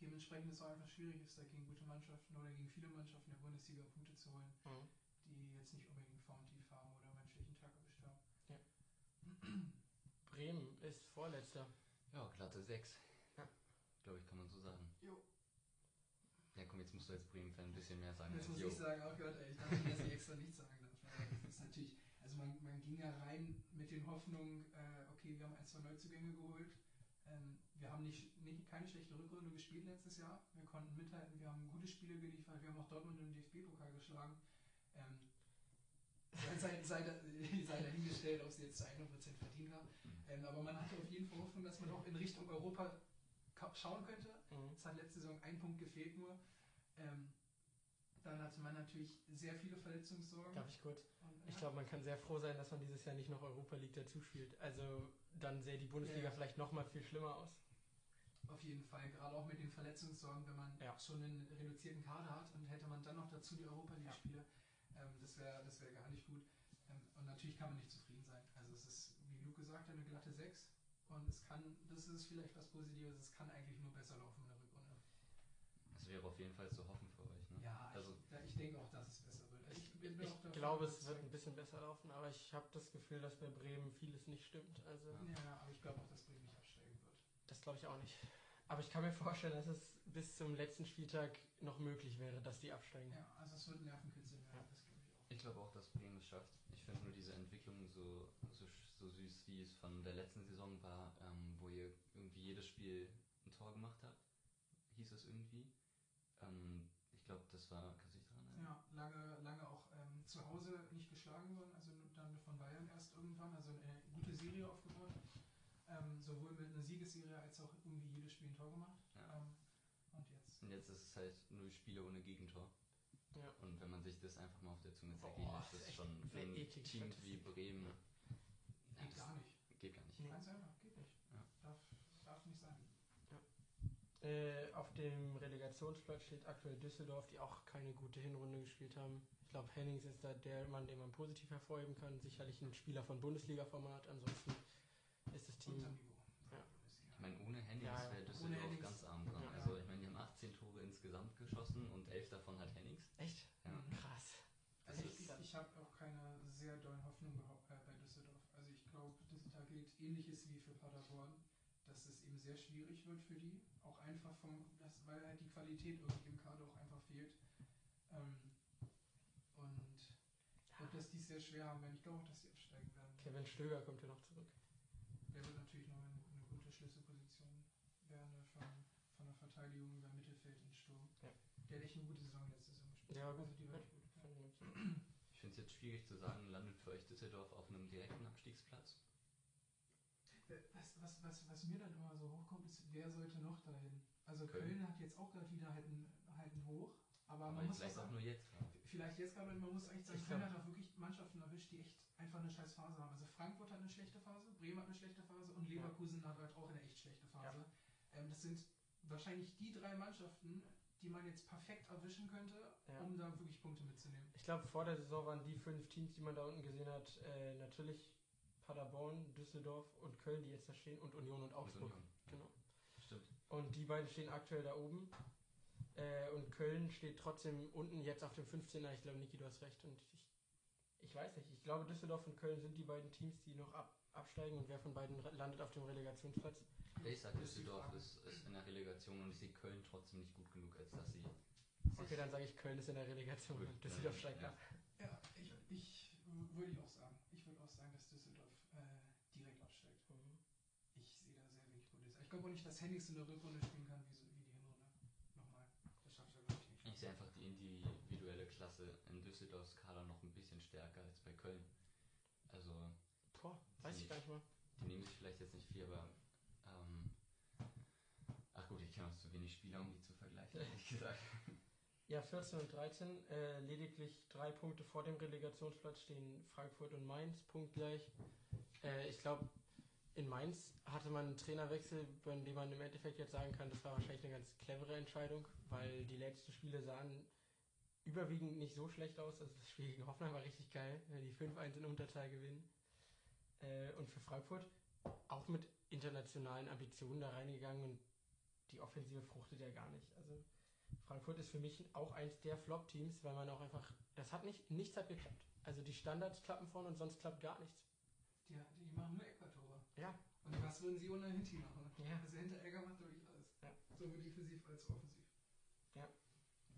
dementsprechend es auch einfach schwierig ist, da gegen gute Mannschaften oder gegen viele Mannschaften der Bundesliga Punkte zu holen, die jetzt nicht unbedingt Formtief haben oder menschlichen Tag erwischt haben. Bremen ist Vorletzter. Ja, glatte 6. Ja. Glaube ich, kann man so sagen. Jo. Ja, komm, jetzt musst du als Bremen-Fan ein bisschen mehr sagen. Jetzt muss Jo. ich sagen, oh Gott, ey, ich dachte, dass ich extra nichts sagen darf. Aber Das ist natürlich, also man, man ging ja rein mit den Hoffnungen, äh, okay, wir haben ein, zwei Neuzugänge geholt. Ähm, wir haben nicht, nicht, keine schlechte Rückrunde gespielt letztes Jahr. Wir konnten mithalten, wir haben gute Spiele geliefert, wir haben auch Dortmund im DFB-Pokal geschlagen. Ähm, sei, sei, sei dahingestellt, ob sie jetzt zu 100% verdient haben. Ähm, aber man hatte auf jeden Fall Hoffnung, dass man auch in Richtung Europa schauen könnte. Mhm. Es hat letzte Saison ein Punkt gefehlt nur. Ähm, dann hatte man natürlich sehr viele Verletzungssorgen. Darf ich kurz? Und, Ich ja, glaube, man kann sehr froh sein, dass man dieses Jahr nicht noch Europa League dazu spielt. Also dann sähe die Bundesliga Ja, ja. vielleicht noch mal viel schlimmer aus. auf jeden Fall, gerade auch mit den Verletzungssorgen, wenn man Ja. schon einen reduzierten Kader hat und hätte man dann noch dazu die Europa League-Spiele, ähm, das wäre das wär gar nicht gut. Ähm, und natürlich kann man nicht zufrieden sein. Also es ist, wie Luke gesagt hat, eine glatte 6. Und es kann, das ist vielleicht was Positives, es kann eigentlich nur besser laufen in der Rückrunde. Das wäre auf jeden Fall zu hoffen für euch. Ne? Ja, Also- ich, ich denke auch, dass es besser Ich, davon glaube, es wird ein bisschen besser laufen, aber ich habe das Gefühl, dass bei Bremen vieles nicht stimmt. Also Ja, aber ich glaube auch, dass Bremen nicht absteigen wird. das glaube ich auch nicht. Aber ich kann mir vorstellen, dass es bis zum letzten Spieltag noch möglich wäre, dass die absteigen. Ja, also es wird ein Nervenkitzel werden, Ja. das glaube ich auch. Ich glaube auch, dass Bremen es schafft. Ich finde nur diese Entwicklung so, so, so süß, wie es von der letzten Saison war, ähm, wo ihr irgendwie jedes Spiel ein Tor gemacht habt, hieß es irgendwie. Ähm, ich glaube, das war, Ja, lange, lange auch ähm, zu Hause nicht geschlagen worden, also dann von Bayern erst irgendwann, also eine gute Serie aufgebaut. Ähm, sowohl mit einer Siegesserie als auch irgendwie jedes Spiel ein Tor gemacht. Ja. Ähm, und jetzt. Und jetzt ist es halt null Spiele ohne Gegentor. Ja. Und wenn man sich das einfach mal auf der Zunge zergehen lässt, das ist echt schon für ein Team wie Bremen. Ja, Geht das gar nicht. Geht gar nicht. Nee. Ganz einfach, geht nicht. Ja. Darf, darf nicht sein. Äh, auf dem Relegationsplatz steht aktuell Düsseldorf, die auch keine gute Hinrunde gespielt haben. Ich glaube, Hennings ist da der Mann, den man positiv hervorheben kann. Sicherlich ein Spieler von Bundesliga-Format. Ansonsten ist das Team. Ja. Ich meine, ohne Hennings Ja, wäre Düsseldorf Hennings. ganz arm dran. Ja. Also ich meine, die haben 18 Tore insgesamt geschossen und 11 davon hat Hennings. Echt? Ja. Krass. Also ich, ich, habe auch keine sehr dollen Hoffnungen behau- äh, bei Düsseldorf. Also ich glaube, da gilt ähnliches wie für Paderborn, dass es eben sehr schwierig wird für die. Auch einfach vom, das, weil halt die Qualität irgendwie im Kader auch einfach fehlt. Ähm, und ich glaube, dass die es sehr schwer haben werden. Ich glaube auch, dass sie absteigen werden. Kevin Stöger kommt ja noch zurück. Der wird natürlich noch eine, eine gute Schlüsselposition werden von, von der Verteidigung über Mittelfeld in Sturm. Ja. Der hat echt eine gute Saison letzte Saison gespielt. Ja, also die war echt gut. Ich finde es jetzt schwierig zu sagen, landet für euch Düsseldorf auf einem direkten Abstiegsplatz? Was, was, was, was mir dann immer so hochkommt, ist, wer sollte noch dahin? Also Köln. Köln, hat jetzt auch gerade wieder halt einen, halt einen Hoch, aber Aber man muss auch vielleicht auch sagen, nur jetzt gerade. vielleicht jetzt gerade, man muss eigentlich sagen, Ich Köln glaub- hat auch wirklich Mannschaften erwischt, die echt einfach eine scheiß Phase haben. Also Frankfurt hat eine schlechte Phase, Bremen hat eine schlechte Phase und Leverkusen hat halt auch eine echt schlechte Phase. Ähm, das sind wahrscheinlich die drei Mannschaften, die man jetzt perfekt erwischen könnte, Ja. um da wirklich Punkte mitzunehmen. Ich glaube, vor der Saison waren die fünf Teams, die man da unten gesehen hat, äh, natürlich Paderborn, Düsseldorf und Köln, die jetzt da stehen, und Union und Augsburg. Union. Genau. Stimmt. Und die beiden stehen aktuell da oben. Äh, und Köln steht trotzdem unten jetzt auf dem 15er. Ich glaube, Niki, du hast recht. Und ich, ich weiß nicht. Ich glaube, Düsseldorf und Köln sind die beiden Teams, die noch ab, absteigen. Und wer von beiden landet auf dem Relegationsplatz? Ich sage, Düsseldorf ist, ist in der Relegation und ich sehe Köln trotzdem nicht gut genug, als dass sie. Okay, dann sage ich, Köln ist in der Relegation und Düsseldorf steigt ab. Ja, ich, ich würde ich auch sagen, dass Düsseldorf äh, direkt absteigt. Mhm. Ich sehe da sehr wenig Potenzial. Ich glaube auch nicht, dass Hennings in der Rückrunde spielen kann, wie, so, wie die Hinrunde. Nochmal. Das schafft er, glaube ich, nicht. Ich sehe einfach die individuelle Klasse in Düsseldorfs Kader noch ein bisschen stärker als bei Köln. Also, Boah, weiß ich gar nicht mal. die nehmen sich vielleicht jetzt nicht viel, aber. Ähm, ach gut, ich kenne auch zu wenig Spieler, um die zu vergleichen, ehrlich gesagt. Ja, 14 und 13, äh, lediglich drei Punkte vor dem Relegationsplatz stehen Frankfurt und Mainz, punktgleich. Äh, ich glaube, in Mainz hatte man einen Trainerwechsel, bei dem man im Endeffekt jetzt sagen kann, das war wahrscheinlich eine ganz clevere Entscheidung, weil die letzten Spiele sahen überwiegend nicht so schlecht aus. Also das Spiel gegen Hoffenheim war richtig geil, wenn die 5-1 in Unterzahl gewinnen. Äh, und für Frankfurt auch mit internationalen Ambitionen da reingegangen und die Offensive fruchtet ja gar nicht. Also Frankfurt ist für mich auch eins der Flop-Teams, weil man auch einfach, das hat nicht, nichts hat geklappt. Also die Standards klappen vorne und sonst klappt gar nichts. Die, die machen nur. Ja. Und was würden sie ohne Hinti machen? Ja. Also Hinteregger macht wirklich alles. Ja. Sowohl defensiv als auch offensiv.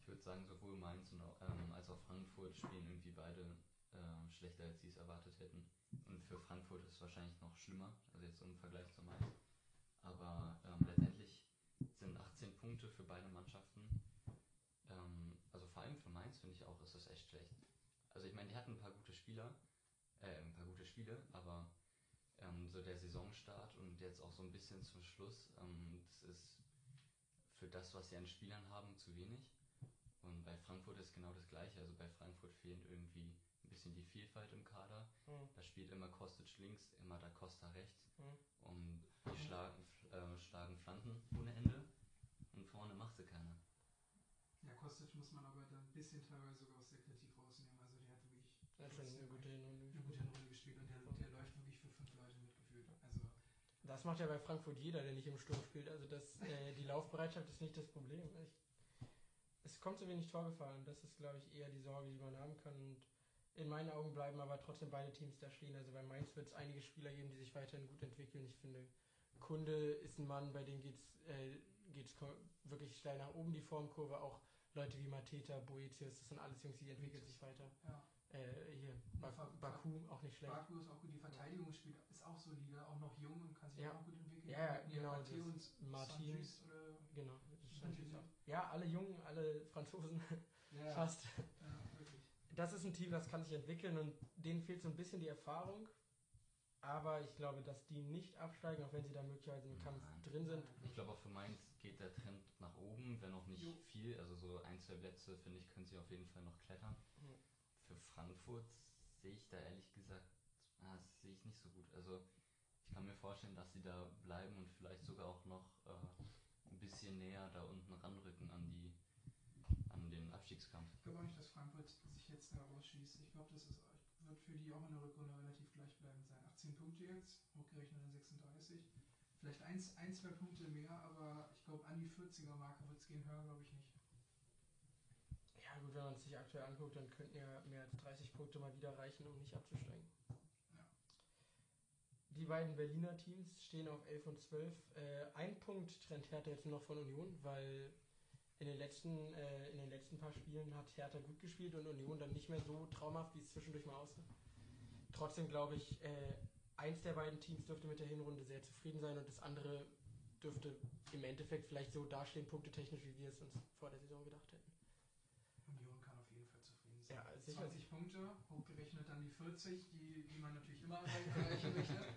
Ich würde sagen, sowohl Mainz und auch, ähm, als auch Frankfurt spielen irgendwie beide äh, schlechter, als sie es erwartet hätten. Und für Frankfurt ist es wahrscheinlich noch schlimmer, also jetzt im Vergleich zu Mainz. Aber ähm, letztendlich sind 18 Punkte für beide Mannschaften. Ähm, also vor allem für Mainz finde ich auch, ist das echt schlecht. Also ich meine, die hatten ein paar gute Spieler, äh, ein paar gute Spiele, aber ähm, so der Saisonstart und jetzt auch so ein bisschen zum Schluss, ähm, das ist für das, was sie an Spielern haben, zu wenig. Und bei Frankfurt ist genau das gleiche. Also bei Frankfurt fehlt irgendwie ein bisschen die Vielfalt im Kader. Hm. Da spielt immer Kostic links, immer da Costa rechts. Hm. Und die schlagen, äh, schlagen Flanken ohne Ende. Und vorne macht sie keiner. Ja, Kostic muss man aber dann ein bisschen teilweise sogar aus der Kritik rausnehmen. Der hat schon eine gute Hinrunde. eine gute Hinrunde gespielt und der, der läuft wirklich für fünf Leute mitgefühlt. Also Da das macht ja bei Frankfurt jeder, der nicht im Sturm spielt. Also das, äh, die Laufbereitschaft ist nicht das Problem. Ich, es kommt zu wenig Torgefahr und das ist, glaube ich, eher die Sorge, die man haben kann. Und in meinen Augen bleiben aber trotzdem beide Teams da stehen. Also bei Mainz wird es einige Spieler geben, die sich weiterhin gut entwickeln. Ich finde, Kunde ist ein Mann, bei dem geht es äh, geht's wirklich steil nach oben, die Formkurve. Auch Leute wie Mateta, Boetius, das sind alles Jungs, die entwickeln sich weiter. Ja. Äh, hier, Ja, Bak Fa- Baku, auch nicht schlecht. Baku ist auch gut, die Verteidigung spielt, ist auch solide, auch noch jung und kann sich Ja. auch gut entwickeln. Ja, ja, genau, Matteo das und Martin. Sanchez oder Genau. ja. alle Jungen, alle Franzosen, ja, fast. Ja, wirklich. Das ist ein Team, das kann sich entwickeln und denen fehlt so ein bisschen die Erfahrung. Aber ich glaube, dass die nicht absteigen, auch wenn sie da möglicherweise im Kampf Nein. drin sind. Ich glaube auch für Mainz geht der Trend nach oben, wenn auch nicht Jo. viel. Also so ein, zwei Plätze, finde ich, können sie auf jeden Fall noch klettern. Ja. Für Frankfurt sehe ich da ehrlich gesagt, ah, das sehe ich nicht so gut. Also ich kann mir vorstellen, dass sie da bleiben und vielleicht sogar auch noch äh, ein bisschen näher da unten ranrücken an die an den Abstiegskampf. Ich glaube auch nicht, dass Frankfurt sich jetzt da rausschießt. Ich glaube, das ist, wird für die auch in der Rückrunde relativ gleichbleibend sein. 18 Punkte jetzt, hochgerechnet an 36. Vielleicht ein, ein zwei Punkte mehr, aber ich glaube, an die 40er-Marke wird es gehen, höher glaube ich nicht. Ja gut, wenn man es sich aktuell anguckt, dann könnten ja mehr als 30 Punkte mal wieder reichen, um nicht abzusteigen. Ja. Die beiden Berliner Teams stehen auf 11 und 12. Äh, ein Punkt trennt Hertha jetzt nur noch von Union, weil in den, letzten, äh, in den letzten paar Spielen hat Hertha gut gespielt und Union dann nicht mehr so traumhaft, wie es zwischendurch mal aussah. Trotzdem glaube ich, äh, eins der beiden Teams dürfte mit der Hinrunde sehr zufrieden sein und das andere dürfte im Endeffekt vielleicht so dastehen, punktetechnisch, wie wir es uns vor der Saison gedacht hätten. Union kann auf jeden Fall zufrieden sein. Ja, sicher. 20 Punkte, hochgerechnet dann die 40, die, die man natürlich immer erreichen möchte.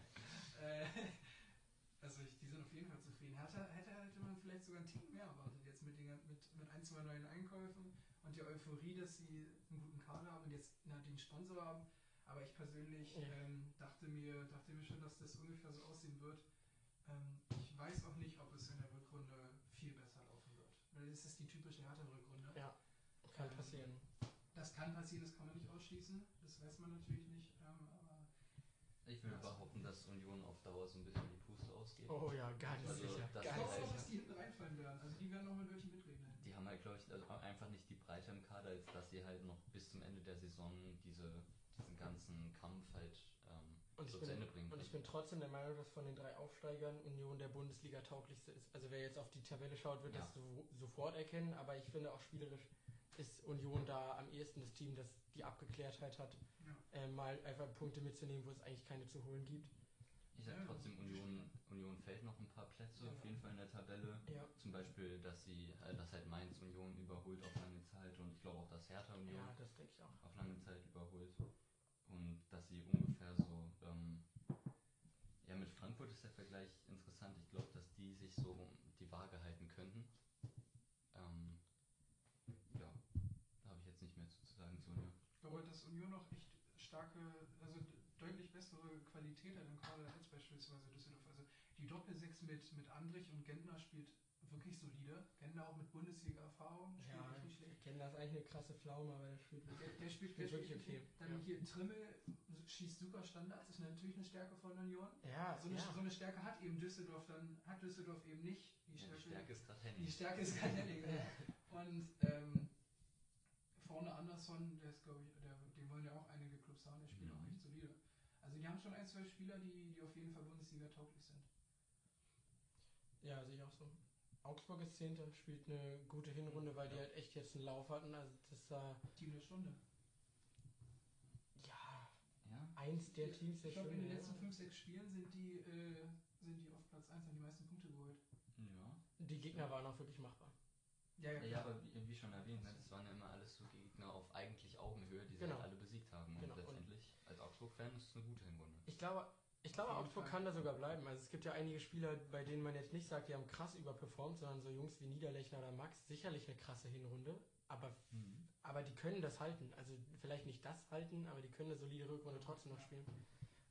Äh, also ich, die sind auf jeden Fall zufrieden. Hätte, hätte, hätte man vielleicht sogar ein Tick mehr erwartet, jetzt mit, den, mit, mit ein, zwei neuen Einkäufen und der Euphorie, dass sie einen guten Kader haben und jetzt na, den Sponsor haben. Aber ich persönlich ähm, dachte, mir, dachte mir schon, dass das ungefähr so aussehen wird. Ähm, ich weiß auch nicht, ob es in der Rückrunde viel besser laufen wird. Weil das ist die typische Hertha-Rückrunde. Ja, kann passieren. Das kann passieren, das kann man nicht ausschließen. Das weiß man natürlich nicht. Ähm, aber Ich würde behaupten, dass Union auf Dauer so ein bisschen die Puste ausgeht. Oh ja, ganz Also, sicher. das ich Ganz glaube auch, sicher. dass die hinten reinfallen werden. Also die werden noch mit welchen mitreden. Die haben halt, glaube ich, also einfach nicht die Breite im Kader, als dass sie halt noch bis zum Ende der Saison diese, diesen ganzen Kampf halt ähm, Und ich so bin- zu Ende bringen Und ich bin trotzdem der Meinung, dass von den drei Aufsteigern Union der Bundesliga tauglichste ist. Also wer jetzt auf die Tabelle schaut, wird Ja. das so, sofort erkennen, aber ich finde auch spielerisch ist Union da am ehesten das Team, das die Abgeklärtheit hat, Ja. äh, mal einfach Punkte mitzunehmen, wo es eigentlich keine zu holen gibt. Ich sag Ja, trotzdem, Union, Union fällt noch ein paar Plätze Ja. auf jeden Fall in der Tabelle. Ja, Zum Beispiel, dass sie, äh, dass halt Mainz Union überholt auf lange Zeit und ich glaube auch, dass Hertha Union ja das denke ich auch. auf lange Zeit überholt. Und dass sie ungefähr so, ähm, ja, mit Frankfurt ist der Vergleich interessant. Ich glaube, dass die sich so die Waage halten könnten. Ähm, ja, da habe ich jetzt nicht mehr zu sagen glaube, dass Union noch echt starke, also deutlich bessere Qualität hat im Kader als beispielsweise Düsseldorf. Also die Doppelsechs mit, mit Andrich und Gentner spielt wirklich solide. Gentner auch mit Bundesliga-Erfahrung, spielt Ja, nicht ich schlecht. kenne das eigentlich eine krasse Pflaume, aber der spielt wirklich. Der, der spielt, Spielt der wirklich spielt okay. Dann Ja. hier Trimmel schießt super Standards, ist natürlich eine Stärke von Union. Ja, So eine, ja. so eine Stärke hat eben Düsseldorf dann, hat Düsseldorf eben nicht. Die Ja, die Stärke, Stärke ist gerade die. Stärke ist gerade. Und ähm, vorne Anderson, der ist, glaube ich, der, den wollen ja auch einige Clubs haben, der spielt Mhm. auch echt solide. Also die haben schon ein, zwei Spieler, die, die auf jeden Fall Bundesliga tauglich sind. Ja, sehe ich auch so. Augsburg ist Zehnter, spielt eine gute Hinrunde, weil die Ja. halt echt jetzt einen Lauf hatten. Also das war Team der Stunde. ja Ja, eins der Teams der Ich glaube, in den Stunde, letzten. 5, 6 Spielen sind die, äh, sind die auf Platz 1, haben die meisten Punkte geholt. ja. Die Gegner waren auch wirklich machbar. Ja, Ja, ja, aber wie, wie schon erwähnt, ne, das waren ja immer alles so Gegner auf eigentlich Augenhöhe, die sie Genau. halt alle besiegt haben. Und Genau. Und- letztendlich, als Augsburg-Fan, ist es eine gute Hinrunde. Ich glaube, ich glaube Augsburg Fall. kann da sogar bleiben. Also es gibt ja einige Spieler, bei denen man jetzt nicht sagt, die haben krass überperformt, sondern so Jungs wie Niederlechner oder Max, sicherlich eine krasse Hinrunde, aber, aber die können das halten. Also vielleicht nicht das halten, aber die können eine solide Rückrunde trotzdem noch spielen.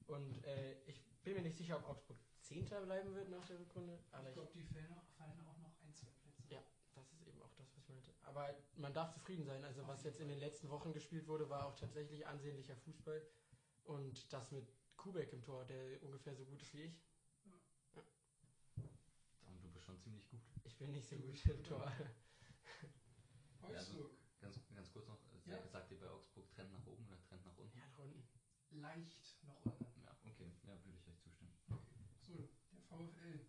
Und äh, ich bin mir nicht sicher, ob Augsburg Zehnter bleiben wird nach der Rückrunde, aber ich ich, glaube, die fallen auch, fallen auch noch ein, zwei Plätze. Ja. das ist eben auch das, was ich meinte. Aber man darf zufrieden sein. Also was jetzt in den letzten Wochen gespielt wurde, war auch tatsächlich ansehnlicher Fußball. Und das mit Kubek im Tor, der ungefähr so gut ist wie ich. Ja. bin nicht so Du gut bist im gut Tor. also- Wolfsburg. Ganz, ganz kurz noch, äh, Ja. sagt ihr bei Augsburg Trend nach oben oder Trend nach unten? Ja, nach unten. Leicht nach unten. Ja, okay, ja, würde ich euch zustimmen. So, der VfL.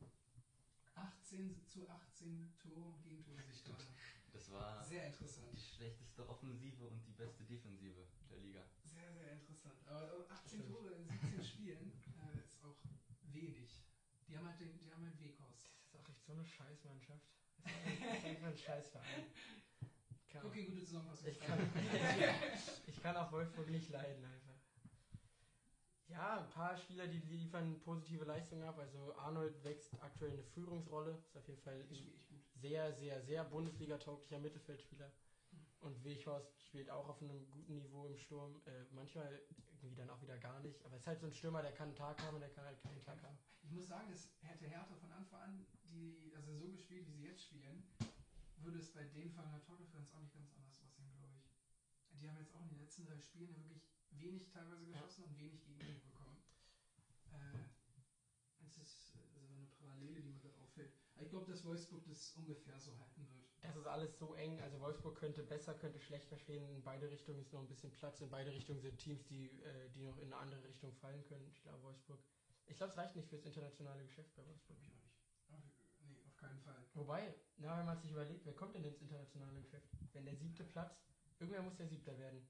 18 zu 18 Tore und Gegentorsichtungen. Das war Sehr interessant. die schlechteste Offensive und die beste Defensive der Liga. Sehr, sehr interessant. Aber 18 Stimmt. Tore in 17 Spielen äh, ist auch wenig. Die haben halt, den, die haben halt Wekos. Das ist auch echt so eine Scheißmannschaft. Das ist einfach- ein Scheißverein. Ich kann, Okay, gute Zusammenfassung. ich kann, ich kann auch Wolfsburg nicht leiden einfach. Ja, ein paar Spieler, die liefern positive Leistungen ab. Also Arnold wächst aktuell eine Führungsrolle. Ist auf jeden Fall Ich gut. Sehr, sehr, sehr Bundesliga-tauglicher Mittelfeldspieler. Und Weghorst spielt auch auf einem guten Niveau im Sturm. Äh, manchmal irgendwie dann auch wieder gar nicht. Aber es ist halt so ein Stürmer, der kann einen Tag haben und der kann halt keinen Tag haben. Ich muss sagen, das hätte Hertha von Anfang an, die, also so gespielt, wie sie jetzt spielen, würde es bei denen von der Tordifferenz auch nicht ganz anders aussehen, glaube ich. Die haben jetzt auch in den letzten drei Spielen ja wirklich wenig teilweise Ja. geschossen und wenig Gegentore bekommen. Äh, es ist äh, also eine Parallele, die mir gerade auffällt. Aber ich glaube, dass Wolfsburg das ungefähr so halten wird. Das ist alles so eng. Also Wolfsburg könnte besser, könnte schlechter stehen. In beide Richtungen ist noch ein bisschen Platz. In beide Richtungen sind Teams, die, äh, die noch in eine andere Richtung fallen können. Ich glaube, Wolfsburg. Ich glaube, es reicht nicht fürs internationale Geschäft bei Wolfsburg. Ich auch nicht. Auf, nee, auf keinen Fall. Wobei, na, wenn man sich überlegt, wer kommt denn ins internationale Geschäft? Wenn der siebte Platz, irgendwer muss der siebter werden.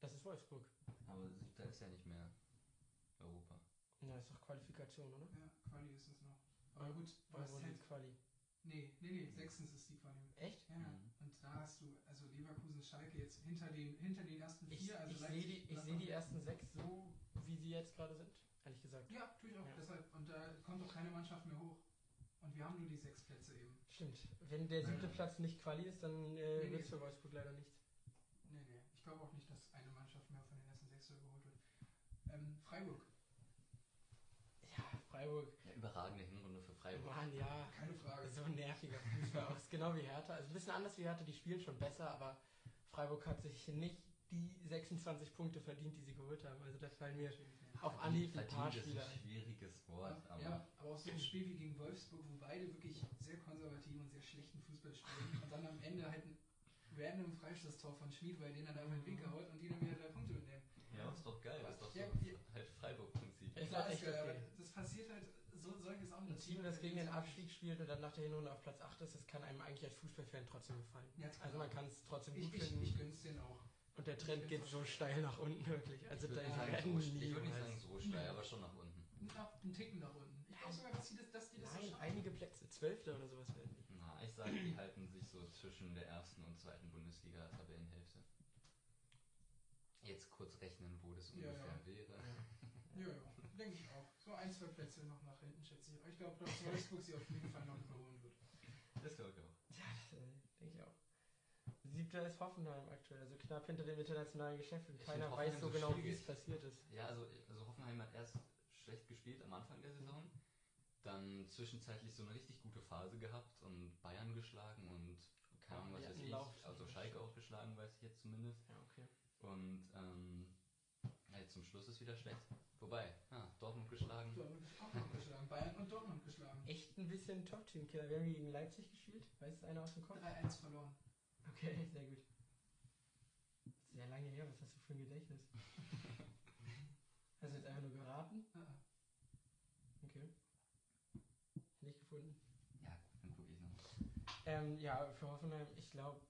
Das ist Wolfsburg. Aber siebter ist ja nicht mehr Europa. Na, ist doch Qualifikation, oder? Ja, Quali ist es noch. Aber gut, was hält. League Quali. Nee, nee, nee, sechstens ist die Quali. Echt? Ja, Mhm. und da hast du, also Leverkusen, Schalke jetzt hinter den, hinter den ersten Ich, vier. also ich sehe die, ich seh die ersten sechs so, wie sie jetzt gerade sind. Ehrlich gesagt. Ja, tue ich auch. Ja. Deshalb, und da kommt doch keine Mannschaft mehr hoch. Und wir haben nur die sechs Plätze eben. Stimmt. Wenn der siebte Ja. Platz nicht Quali ist, dann äh, Nee, nee. wird es für Wolfsburg leider nichts. Nee, nee. Ich glaube auch nicht, dass eine Mannschaft mehr von den ersten sechs überholt wird. Ähm, Freiburg, Ja, Freiburg. Ja, überragende Freiburg. Mann, ja. keine Frage. So ein nerviger Fußball aus. Genau wie Hertha. Also ein bisschen anders wie Hertha, die spielen schon besser, aber Freiburg hat sich nicht die 26 Punkte verdient, die sie geholt haben. Also da fallen mir auf Anhieb ein Verdient paar ist Spieler ein ein. schwieriges Wort, aber ja, aber auch so ein Spiel wie gegen Wolfsburg, wo beide wirklich sehr konservativ und sehr schlechten Fußball spielen und dann am Ende halt ein random Freistoßtor von Schmid, weil den er da einfach in den Winkel haut und die dann wieder drei Punkte mitnehmen. ja, ist doch geil. Ist doch so Ja, halt Freiburg-Prinzip. Ist ist okay. aber das passiert halt, so solches auch Ein Team, das gegen den Abstieg spielt und dann nach der Hinrunde auf Platz 8 ist, das kann einem eigentlich als Fußballfan trotzdem gefallen. Ja, Also man kann es trotzdem ich, gut ich, finden. ich gönn's denen auch. und der Trend geht so steil nach unten, wirklich. Also ich da würde nicht, sagen, werden so, ich würd nicht sagen so steil, aber schon nach unten. Nach, einen Ticken nach unten. Ich glaube sogar, dass die das, dass die das so Nein, schaffen. einige Plätze, Zwölfte oder sowas werden die. Na, ich sage, die halten sich so zwischen der ersten und zweiten Bundesliga-Tabellenhälfte. Jetzt kurz rechnen, wo das Ja, ungefähr ja. wäre. Ja, ja, denke ich auch. So ein, zwei Plätze noch nach hinten, schätze ich. Aber ich glaube, dass Wolfsburg sie auf jeden Fall noch überholen wird. Das glaube ich auch. Ja, das äh, denke ich auch. Siebter ist Hoffenheim aktuell, also knapp hinter dem internationalen Geschäft und Ich keiner weiß so genau, wie es passiert ist. Ja, also, also Hoffenheim hat erst schlecht gespielt am Anfang der Saison, dann zwischenzeitlich so eine richtig gute Phase gehabt und Bayern geschlagen und keine Ahnung, Ja, was die weiß ich, also Schalke auch geschlagen, weiß ich jetzt zumindest. Ja, okay. Und ähm, ja, jetzt zum Schluss ist wieder schlecht. Wobei, ja, Dortmund geschlagen. Dortmund ist auch noch geschlagen. Bayern und Dortmund geschlagen. Echt ein bisschen Top-Team-Killer. Wir haben gegen Leipzig gespielt. Weiß es einer aus dem Kopf? 3-1 verloren. Okay, sehr gut. Sehr lange her, was hast du für ein Gedächtnis? Hast du jetzt einfach nur geraten? Ah, ah. Okay. Nicht gefunden. Ja, dann gucke ich noch. Ähm, ja, für Hoffenheim, ich glaube,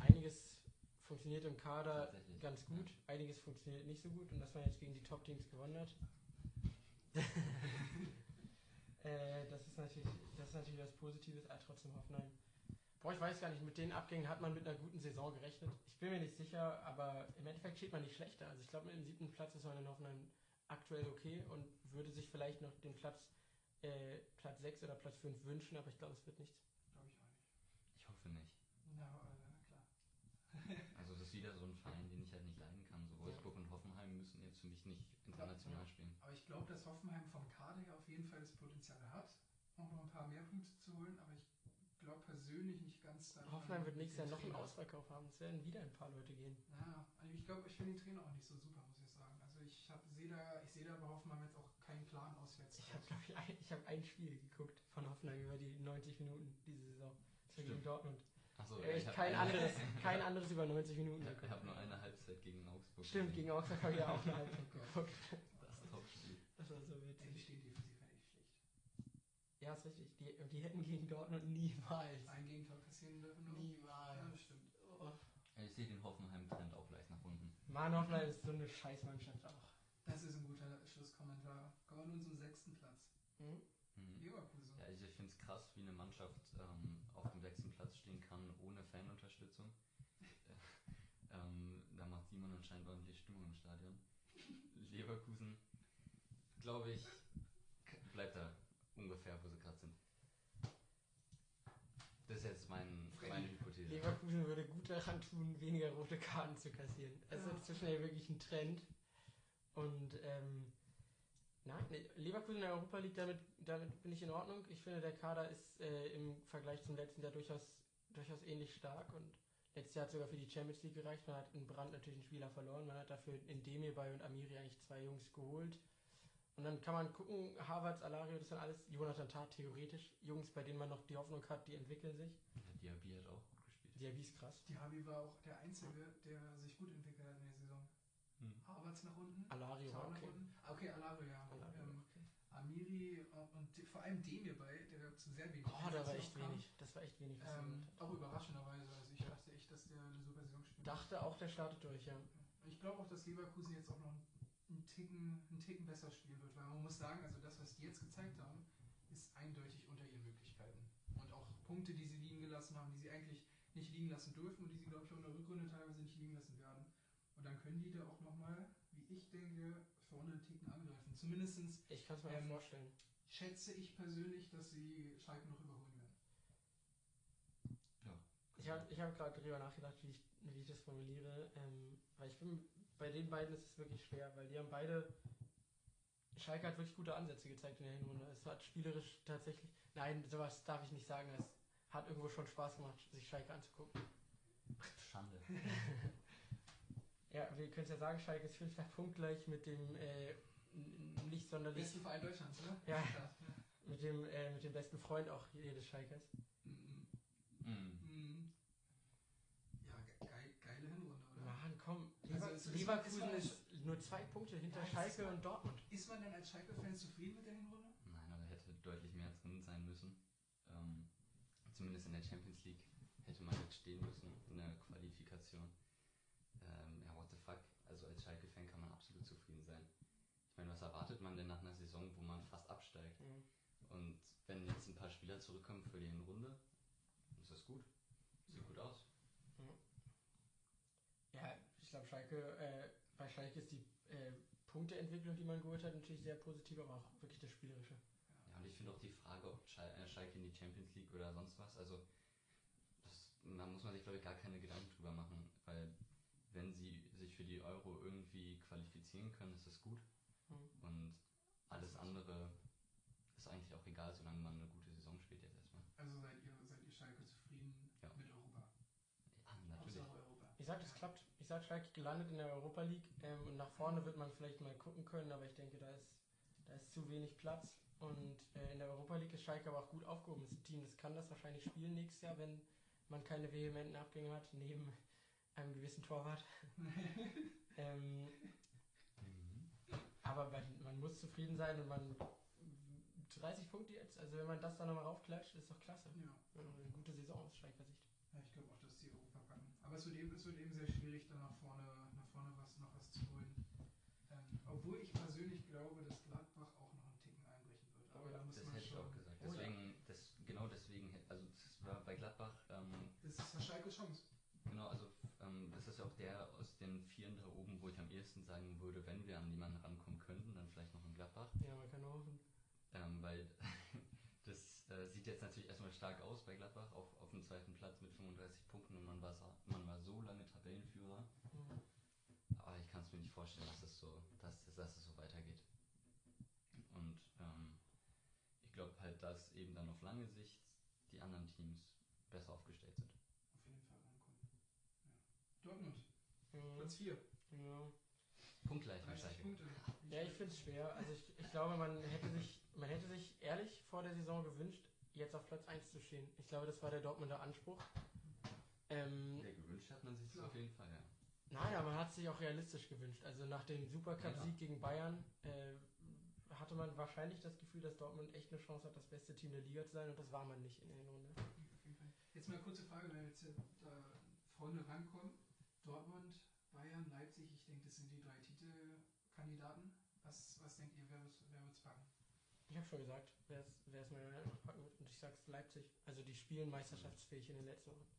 einiges funktioniert im Kader ganz ja. gut, einiges funktioniert nicht so gut und dass man jetzt gegen die Top-Teams gewonnen hat. äh, das, ist natürlich, das ist natürlich was Positives, aber trotzdem Hoffenheim. Boah, ich weiß gar nicht, mit den Abgängen hat man mit einer guten Saison gerechnet. Ich bin mir nicht sicher, aber im Endeffekt steht man nicht schlechter. Also ich glaube, mit dem siebten Platz ist man in Hoffenheim aktuell okay und würde sich vielleicht noch den Platz, äh, Platz 6 oder Platz 5 wünschen, aber ich glaube, es wird nichts. Glaube ich auch nicht. Ich hoffe nicht. Na, aber, äh, klar. Also das ist wieder so ein Verein, den ich halt nicht leiden kann. So Wolfsburg und Hoffenheim müssen jetzt für mich nicht international spielen. Aber ich glaube, dass Hoffenheim vom Kader her auf jeden Fall das Potenzial hat, auch noch ein paar mehr Punkte zu holen. Aber ich glaube persönlich nicht ganz daran. Hoffenheim wird nächstes Jahr noch einen. Ausverkauf haben. Es werden wieder ein paar Leute gehen. Ja, also ich glaube, ich finde den Trainer auch nicht so super, muss ich sagen. Also ich sehe da, ich sehe da bei Hoffenheim jetzt auch keinen Plan auswärts. Ich habe, glaube ich, ein, ich hab ein Spiel geguckt von Hoffenheim. Über die 90 Minuten diese Saison. Das war gegen. Dortmund. Achso, Echt kein anderes, kein anderes über 90 Minuten. Ich habe nur eine Halbzeit gegen Augsburg. Stimmt, gesehen. gegen Augsburg habe ich ja auch eine Halbzeit geguckt. Das Topspiel. Das war so Ey, die witzig. stehen defensiv echt schlecht. Ja, ist richtig. Die, die hätten gegen Dortmund niemals. Ein Gegentor kassieren dürfen. Ja, Niemals. das stimmt. Oh. Ich sehe den Hoffenheim-Trend auch leicht nach unten. Mann, Hoffenheim ist so eine Scheißmannschaft auch. Das ist ein guter Schlusskommentar. Kommen wir nun zum sechsten Platz. Hm? Mhm. Leverkusen. Also finde es krass, wie eine Mannschaft ähm, auf dem sechsten Platz stehen kann, ohne Fanunterstützung. ähm, da macht Simon anscheinend ordentlich Stimmung im Stadion. Leverkusen, glaube ich, bleibt da ungefähr, wo sie gerade sind. Das ist jetzt mein, meine Hypothese. Leverkusen würde gut daran tun, weniger rote Karten zu kassieren. Es ist Ja. inzwischen ja wirklich ein Trend. Und ähm, nein, ne, Leverkusen in der Europa League, damit, damit bin ich in Ordnung. Ich finde, der Kader ist äh, im Vergleich zum letzten Jahr durchaus, durchaus ähnlich stark. Und letztes Jahr hat sogar für die Champions League gereicht. Man hat in Brand natürlich einen Spieler verloren. Man hat dafür in Demirbay und Amiri eigentlich zwei Jungs geholt. Und dann kann man gucken, Harvards, Alario, das sind alles Jonathan Tah theoretisch. Jungs, bei denen man noch die Hoffnung hat, die entwickeln sich. Ja, Diaby hat auch gut gespielt. Diaby ist krass. Diaby war auch der Einzige, der sich gut entwickelt hat in Havertz nach unten. Alario nach okay. unten. Ah, Okay, Alario, ja. Alario, Ähm, okay. Amiri äh, und vor allem Demir bei, der zu sehr wenig. Oh, da war echt wenig. Das war echt wenig, Ähm, auch überraschenderweise. Also ich dachte echt, dass der eine super Saison spielt. Dachte auch, der startet durch, ja. Ich glaube auch, dass Leverkusen jetzt auch noch einen Ticken, einen Ticken besser spielen wird, weil man muss sagen, also das, was die jetzt gezeigt haben, ist eindeutig unter ihren Möglichkeiten. Und auch Punkte, die sie liegen gelassen haben, die sie eigentlich nicht liegen lassen dürfen und die sie, glaube ich, auch in der Rückrunde teilweise nicht liegen lassen werden. Und dann können die da auch nochmal, wie ich denke, vorne einen Ticken angreifen. Zumindest Ich kann es mir Ähm, auch vorstellen. schätze ich persönlich, dass sie Schalke noch überholen werden. Ich habe ich hab gerade darüber nachgedacht, wie ich, wie ich das formuliere. Ähm, weil ich bin, bei den beiden ist es wirklich schwer, weil die haben beide. Schalke hat wirklich gute Ansätze gezeigt in der Hinrunde. Es hat spielerisch tatsächlich. Nein, sowas darf ich nicht sagen. Es hat irgendwo schon Spaß gemacht, sich Schalke anzugucken. Schande. Ja, wir können es ja sagen, Schalke ist fünfter Punkt gleich mit dem äh, nicht sonderlich. Besten Verein Deutschlands, oder? Ja. Mit dem, äh, mit dem besten Freund auch jedes Schalkers. Mhm. Mhm. Ja, ge geil, geile Hinrunde, oder? Mann, komm. Also Lever es ist- Leverkusen ist- ist nur zwei Punkte hinter Ja, Schalke ist- und Dortmund. Ist man denn als Schalke-Fan zufrieden mit der Hinrunde? Nein, aber hätte deutlich mehr drin sein müssen. Ähm, zumindest in der Champions League hätte man jetzt stehen müssen in der Qualifikation. Ähm, ja. Also als Schalke-Fan kann man absolut zufrieden sein. Ich meine, was erwartet man denn nach einer Saison, wo man fast absteigt? Mhm. Und wenn jetzt ein paar Spieler zurückkommen für die Hinrunde, ist das gut. Sieht gut aus. Ja, ich glaube, Schalke, äh, bei Schalke ist die äh, Punkteentwicklung, die man geholt hat, natürlich sehr positiv, aber auch wirklich das Spielerische. Ja, und ich finde auch die Frage, ob äh, Schalke in die Champions League oder sonst was, also das, da muss man sich, glaube ich, gar keine Gedanken drüber machen, weil wenn sie sich für die Euro irgendwie qualifizieren können, ist das gut. Mhm. Und alles andere ist eigentlich auch egal, solange man eine gute Saison spielt jetzt erstmal. Also seid ihr, seid ihr Schalke zufrieden Ja. mit Europa? Ja, natürlich. Europa. Ich sag, das klappt. Ich sag, Schalke gelandet in der Europa League ähm, und nach vorne wird man vielleicht mal gucken können, aber ich denke, da ist, da ist zu wenig Platz. Und äh, in der Europa League ist Schalke aber auch gut aufgehoben. Das Team, das kann das wahrscheinlich spielen nächstes Jahr, wenn man keine vehementen Abgänge hat, neben einem gewissen Torwart. ähm, Mhm. aber man, man muss zufrieden sein und man 30 Punkte jetzt, also wenn man das dann nochmal raufklatscht, ist doch klasse. Ja. Eine gute Saison aus Schalker Sicht. Ja, ich glaube auch, dass die Europa packen. Aber es wird eben, es wird eben sehr schwierig, da nach vorne, nach vorne was, noch was zu holen. Ähm, obwohl ich persönlich glaube, dass Gladbach auch noch einen Ticken einbrechen wird. Aber Oh ja, da muss Das man hätte ich schon. auch gesagt. Deswegen, das, genau deswegen, hätte- also das war bei Gladbach, ähm, Das ist Schalkes Chance. Genau, also ähm, das ist ja auch der aus den Vieren da oben, wo ich am ehesten sagen würde, wenn wir an jemanden rankommen könnten, dann vielleicht noch in Gladbach. Ja, man kann hoffen. Ähm, weil das äh, sieht jetzt natürlich erstmal stark aus bei Gladbach, auf, auf dem zweiten Platz mit 35 Punkten und man war, man war so lange Tabellenführer. Mhm. Aber ich kann es mir nicht vorstellen, dass es so, dass, dass, dass es so weitergeht. Und ähm, ich glaube halt, dass eben dann auf lange Sicht die anderen Teams besser aufgestellt sind. Auf jeden Fall rankommen. Ja. Dortmund, Mhm. Platz 4. Ja. Punktgleich mit 30 Schalke. Punkte. Ja, ich finde es schwer. Also ich, ich glaube, man hätte sich, man hätte sich ehrlich vor der Saison gewünscht, jetzt auf Platz 1 zu stehen. Ich glaube, das war der Dortmunder Anspruch. Ähm, Ja, gewünscht hat man sich das Klar. auf jeden Fall, ja. Nein, aber man hat sich auch realistisch gewünscht. Also nach dem Supercup-Sieg gegen Bayern äh, hatte man wahrscheinlich das Gefühl, dass Dortmund echt eine Chance hat, das beste Team der Liga zu sein und das war man nicht in der Fall. Jetzt mal eine kurze Frage, wenn wir jetzt da vorne rankommen. Dortmund, Bayern, Leipzig, ich denke, das sind die drei Titelkandidaten. Was, was denkt ihr, wer wird es packen? Ich habe schon gesagt, wer es meiner Meinung nach packen wird und ich sag's Leipzig. Also die spielen meisterschaftsfähig in den letzten Wochen.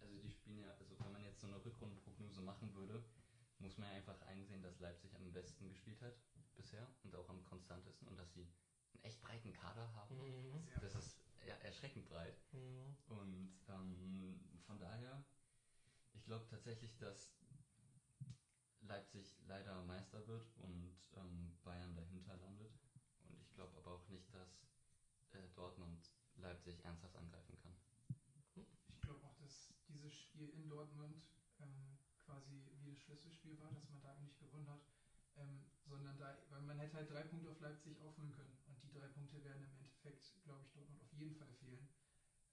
Also die spielen ja, also wenn man jetzt so eine Rückrundenprognose machen würde, muss man ja einfach einsehen, dass Leipzig am besten gespielt hat bisher und auch am konstantesten und dass sie einen echt breiten Kader haben. Mhm. Das ist ja, erschreckend breit. Mhm. Und ähm, von daher, glaube tatsächlich, dass Leipzig leider Meister wird und ähm, Bayern dahinter landet. Und ich glaube aber auch nicht, dass äh, Dortmund Leipzig ernsthaft angreifen kann. Ich glaube auch, dass dieses Spiel in Dortmund ähm, quasi wie das Schlüsselspiel war, dass man da nicht gewonnen hat, ähm, sondern da, weil man hätte halt drei Punkte auf Leipzig aufholen können und die drei Punkte werden im Endeffekt, glaube ich, Dortmund auf jeden Fall fehlen.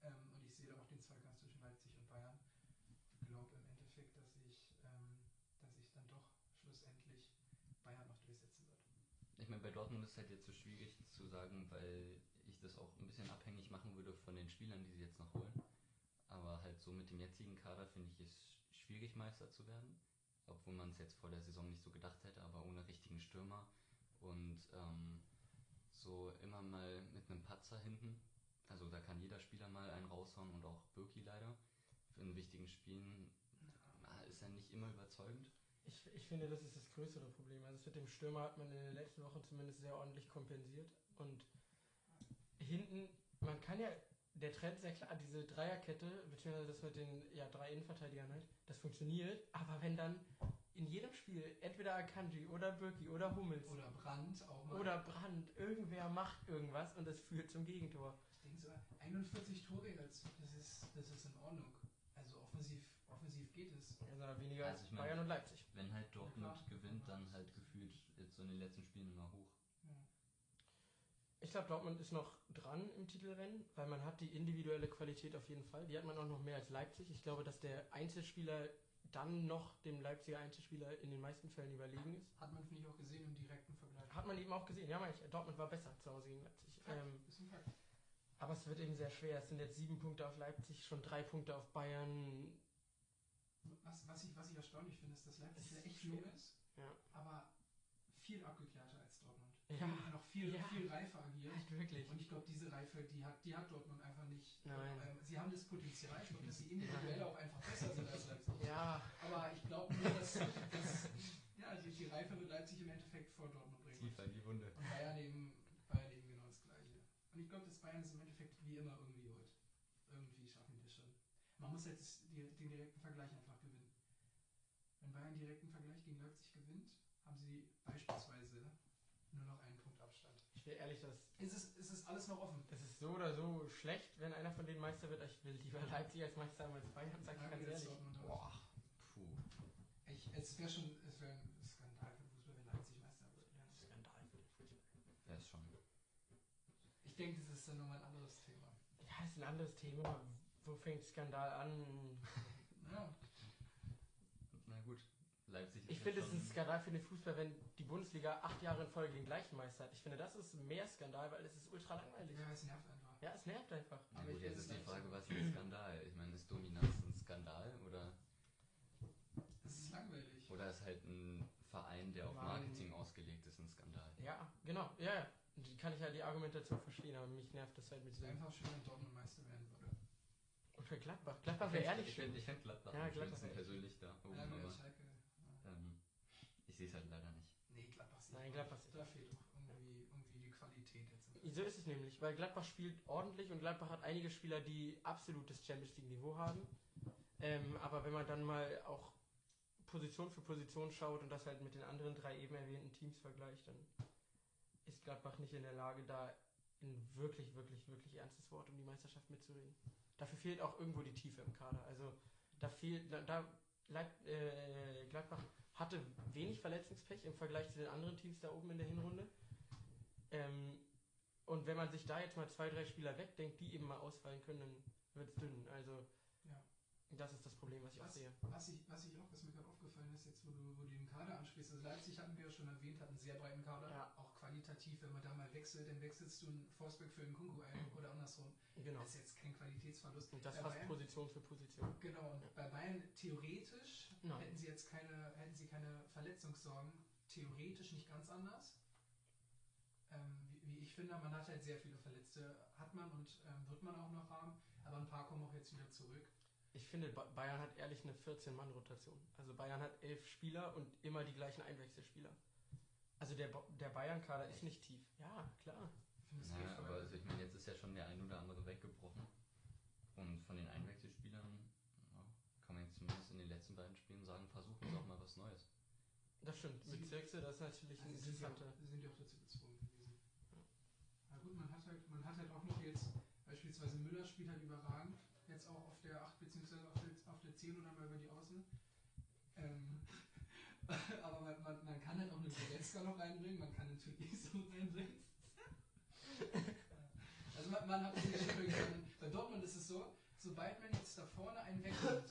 Ähm, und ich sehe da auch den Zweikampf zwischen Leipzig und Bayern. Ich glaube im Endeffekt, dass ich, ähm, dass ich dann doch schlussendlich Bayern noch durchsetzen wird. Ich meine, bei Dortmund ist halt jetzt so schwierig zu sagen, weil ich das auch ein bisschen abhängig machen würde von den Spielern, die sie jetzt noch holen. Aber halt so mit dem jetzigen Kader finde ich es schwierig, Meister zu werden. Obwohl man es jetzt vor der Saison nicht so gedacht hätte, aber ohne richtigen Stürmer. Und ähm, so immer mal mit einem Patzer hinten. Also da kann jeder Spieler mal einen raushauen und auch Birki leider. In wichtigen Spielen ist er nicht immer überzeugend. Ich, ich finde, das ist das größere Problem. Also das mit dem Stürmer hat man in den letzten Wochen zumindest sehr ordentlich kompensiert. Und hinten, man kann ja, der Trend ist ja klar, diese Dreierkette, beziehungsweise das mit den ja, drei Innenverteidigern halt, das funktioniert. Aber wenn dann in jedem Spiel entweder Akanji oder Birki oder Hummels Oder Brandt auch mal. oder Brandt, irgendwer macht irgendwas und es führt zum Gegentor. Ich denke so, 41 Tore, das das ist, das ist in Ordnung. Also offensiv, offensiv geht es. Also weniger Also als mein- Bayern und Leipzig. Wenn halt Dortmund klar. gewinnt, dann halt gefühlt jetzt so in den letzten Spielen immer hoch. Ich glaube, Dortmund ist noch dran im Titelrennen, weil man hat die individuelle Qualität auf jeden Fall. Die hat man auch noch mehr als Leipzig. Ich glaube, dass der Einzelspieler dann noch dem Leipziger Einzelspieler in den meisten Fällen überlegen ist. Hat man, finde ich, auch gesehen im direkten Vergleich. Hat man eben auch gesehen. Ja, meine ich, Dortmund war besser zu Hause gegen Leipzig. Ähm, ist ein Fakt. aber es wird eben sehr schwer. Es sind jetzt sieben Punkte auf Leipzig, schon drei Punkte auf Bayern. Was, was, ich, was ich erstaunlich finde, ist, dass Leipzig ist echt jung ist, Ja. aber viel abgeklärter als Dortmund. Ja. Noch viel, Ja. viel reifer agiert. Halt wirklich. Und ich glaube, diese Reife, die hat, die hat Dortmund einfach nicht. Nein. Ähm, sie haben das Potenzial, ich glaube, dass sie individuell auch einfach besser sind als Leipzig. Ja, Aber ich glaube nur, dass, dass ja, die, die Reife wird Leipzig im Endeffekt vor Dortmund bringen. Tiefer in die Wunde. Und Bayern eben, Bayern eben genau das Gleiche. Und ich glaube, dass Bayern es im Endeffekt wie immer irgendwie holt. Irgendwie schaffen die das schon. Man muss jetzt das- die, den direkten Vergleich einfach gewinnen. Wenn Bayern direkten Vergleich gegen Leipzig gewinnt, haben sie beispielsweise nur noch einen Punkt Abstand. ich will ehrlich, das, Ist es, ist es alles noch offen? das ist so oder so schlecht, wenn einer von denen Meister wird. Ich will lieber Leipzig als Meister haben als Bayern, sag ich Ja, ganz ehrlich. Boah. Puh. Ich, es wäre schon es wär ein Skandal für Fußball, wenn Leipzig Meister wird. Skandal für den Fußball. Ja, ist schon. Ich denke, das ist dann nochmal ein anderes Thema. Ja, ist ein anderes Thema. Wo fängt Skandal an? Ja, Na gut. Leipzig ist Ich ja finde, es ist ein Skandal für den Fußball, wenn die Bundesliga acht Jahre in Folge den gleichen Meister hat. Ich finde, das ist mehr Skandal, weil es ist ultra langweilig. ja, es nervt einfach. Ja, es nervt einfach. Na Aber gut, jetzt ist die es Frage, was ist ein Skandal? Ich meine, ist Dominanz ein Skandal oder, Es ist langweilig. oder ist halt ein Verein, der auf. Marketing ausgelegt ist, ein Skandal? Ja, genau. Ja, ja. Die kann ich halt die Argumentation verstehen, aber mich nervt das halt mit diesem. einfach schön, wenn Dortmund Meister werden würde. Und für Gladbach. Gladbach wäre ehrlich ich schön. finde ich find Gladbach Ja, Gladbach schönsten persönlich da oben, Ja, aber Schalke. Ich sehe es halt leider nicht. Nee, Gladbach sieht Nein, Gladbach nicht. sieht- Da fehlt doch irgendwie, irgendwie die Qualität jetzt. So ist es nämlich, weil Gladbach spielt ordentlich und Gladbach hat einige Spieler, die absolutes Champions League Niveau haben. Ähm, aber wenn man dann mal auch Position für Position schaut und das halt mit den anderen drei eben erwähnten Teams vergleicht, dann ist Gladbach nicht in der Lage, da ein wirklich, wirklich, wirklich ernstes Wort um die Meisterschaft mitzureden. Dafür fehlt auch irgendwo die Tiefe im Kader. Also da fehlt, da, da äh, Gladbach hatte wenig Verletzungspech im Vergleich zu den anderen Teams da oben in der Hinrunde. Ähm, Und wenn man sich da jetzt mal zwei, drei Spieler wegdenkt, die eben mal ausfallen können, dann wird es dünn. Also Ja. das ist das Problem, was ich auch Was, sehe. was, ich, was ich auch, was mir gerade aufgefallen ist, jetzt wo du, wo du den Kader ansprichst, also Leipzig hatten wir ja schon erwähnt, hat einen sehr breiten Kader, Ja. auch qualitativ, wenn man da mal wechselt, dann wechselst du einen Forsberg für einen Kunku ein oder andersrum. Genau. Das ist jetzt kein Qualitätsverlust. Und das Bei fast Bayern- Position für Position. Genau, und Ja. bei Bayern theoretisch Nein. hätten sie jetzt keine, hätten sie keine Verletzungssorgen, theoretisch nicht ganz anders. Ähm, wie, wie ich finde, man hat halt sehr viele Verletzte, hat man und ähm, wird man auch noch haben, aber ein paar kommen auch jetzt wieder zurück. Ich finde, Ba- Bayern hat ehrlich eine 14-Mann-Rotation. Also Bayern hat elf Spieler und immer die gleichen Einwechselspieler. Also der, der Bayern-Kader ist nicht tief. Ja, klar. Ich finde es Naja, aber also ich meine, jetzt ist ja schon der ein oder andere weggebrochen. Und von den Einwechselspielern ja, kann man jetzt zumindest in den letzten beiden Spielen sagen, versuchen sie auch mal was Neues. Das stimmt. Mit Zirkse, das ist natürlich ein Also sind ja, auch, interessanter. sind ja auch dazu gezwungen gewesen. Na gut, man hat halt, man hat halt auch noch jetzt, beispielsweise Müller spielt halt überragend, jetzt auch auf der 8 bzw. Auf der, auf der 10 oder mal über die Außen. Ähm, aber man, man, man kann halt auch einen Goretzka noch reinbringen, man kann natürlich so reinbringen. Also man, man hat schon gesagt, bei Dortmund ist es so, sobald man jetzt da vorne einen wegkommt,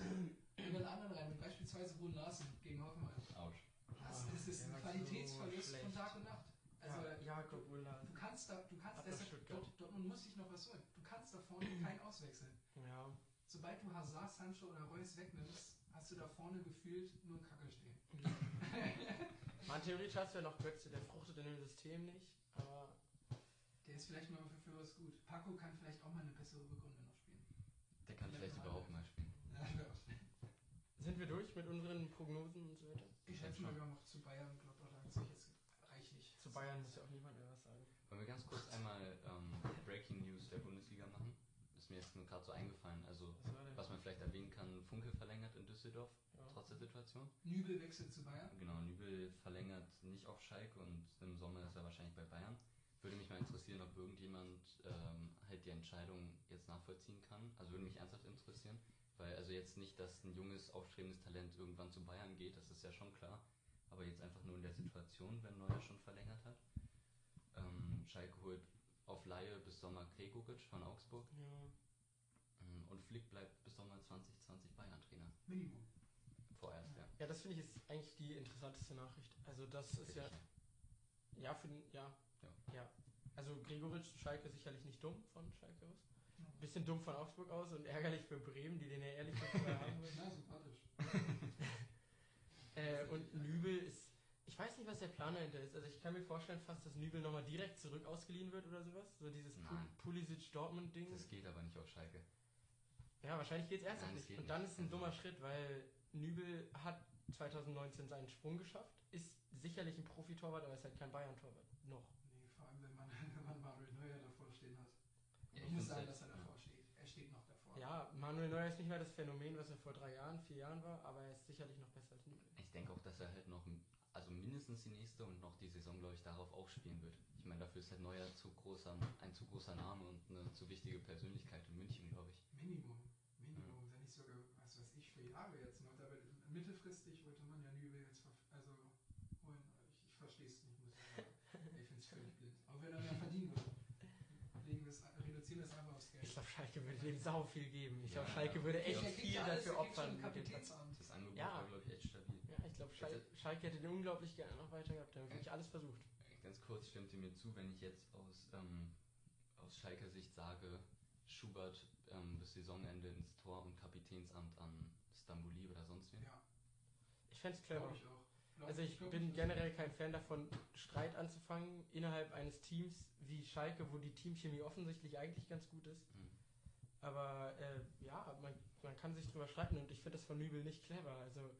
über einen anderen rein, beispielsweise Brun Larsen gegen Hoffenheim, Autsch. das, das ist ein Qualitätsverlust so von. Tag und Nacht. Also ja, Jakob Ulla. du kannst da, du kannst, deshalb. Dort, Dortmund muss sich noch was holen. Du kannst da vorne keinen auswechseln. Ja. Sobald du Hazard, Sancho oder Reus wegnimmst, hast du da vorne gefühlt nur einen Kacke stehen. Man, theoretisch hast du ja noch Götze, der fruchtet in dem System nicht. Aber Der ist vielleicht mal für, für was gut. Paco kann vielleicht auch mal eine bessere Rückrunde noch spielen. Der kann vielleicht überhaupt mal spielen. Ja, wäre auch schnell. sind wir durch mit unseren Prognosen und so weiter? Ich schätze mal, wir haben noch zu Bayern, Gladbach, Leipzig jetzt reichlich. Zu Bayern muss ja auch niemand mehr was sagen. Wollen wir ganz kurz einmal ähm, Breaking News der Bundesliga machen? Ist mir jetzt nur gerade so eingefallen. Also, was man vielleicht erwähnen kann, Funke verlängert in Düsseldorf, Ja. trotz der Situation. Nübel wechselt zu Bayern. Genau, Nübel verlängert nicht auf Schalke und im Sommer ist er wahrscheinlich bei Bayern. Würde mich mal interessieren, ob irgendjemand ähm, halt die Entscheidung jetzt nachvollziehen kann. Also würde mich ernsthaft interessieren. Weil also jetzt nicht, dass ein junges, aufstrebendes Talent irgendwann zu Bayern geht, das ist ja schon klar. Aber jetzt einfach nur in der Situation, wenn Neuer schon verlängert hat. Ähm, Schalke holt auf Laie bis Sommer Gregoritsch von Augsburg. Ja. Ähm, Und Flick bleibt bis Sommer 2020 Bayern-Trainer. Minimum. Vorerst, ja. Ja, das finde ich ist eigentlich die interessanteste Nachricht. Also das ist ja, ja für den, ja, Ja. ja. Also Gregoritsch, Schalke sicherlich nicht dumm von Schalke aus. Bisschen dumm von Augsburg aus und ärgerlich für Bremen, die den ja ehrlich nicht vorher haben wollen. Na, sympathisch. Äh, und Nübel ist, ich weiß nicht, was der Plan dahinter ist. Also ich kann mir vorstellen fast, dass Nübel nochmal direkt zurück ausgeliehen wird oder sowas. So dieses Pul Nein. Pulisic-Dortmund-Ding. Das geht aber nicht auf Schalke. Ja, wahrscheinlich geht es ernsthaft Nein, nicht. geht Und dann nicht. ist es ein Also- dummer Schritt, weil Nübel hat 2019 seinen Sprung geschafft, ist sicherlich ein Profitorwart, aber ist halt kein Bayern-Torwart. Noch. Nee, vor allem, wenn man, wenn man Manuel Neuer davor stehen hat. Ja, ich muss sagen, halt- dass er ja. davor steht. Er steht noch davor. Ja, Manuel Neuer ist nicht mehr das Phänomen, was er vor drei Jahren, vier Jahren war, aber er ist sicherlich noch besser als Nübel. Ich denke auch, dass er halt noch, also mindestens die nächste und noch die Saison, glaube ich, darauf auch spielen wird. Ich meine, dafür ist halt Neuer zu großer, ein zu großer Name und eine zu wichtige Persönlichkeit in München, glaube ich. Minimum. Minimum, wenn nicht sogar, was weiß ich, für Jahre jetzt noch. Aber mittelfristig wollte man ja Nübel jetzt verf- also holen. Ich, ich verstehe es nicht, muss ich sagen. Ich finde es völlig blind. Auch wenn er mehr verdienen würde. Legen wir es, reduzieren wir es einfach aufs Ich Geld. glaube, Schalke würde dem sau viel geben. Ich glaube, Schalke würde echt viel dafür opfern. Das Angebot Ja. war, glaube ich, echt stabil. Ja, ich glaube, Schalke, Schalke hätte den unglaublich gerne noch weiter gehabt. Der hat wirklich alles versucht. Ganz kurz stimmt ihr mir zu, wenn ich jetzt aus, ähm, aus Schalker Sicht sage, Schubert ähm, bis Saisonende ins Tor und Kapitänsamt an Stambuli oder sonst wen. Ja, Ich fände es clever. ich auch. Also ich bin generell kein Fan davon, Streit anzufangen innerhalb eines Teams wie Schalke, wo die Teamchemie offensichtlich eigentlich ganz gut ist. Mhm. Aber äh, ja, man, man kann sich drüber streiten und ich finde das von Nübel nicht clever. Also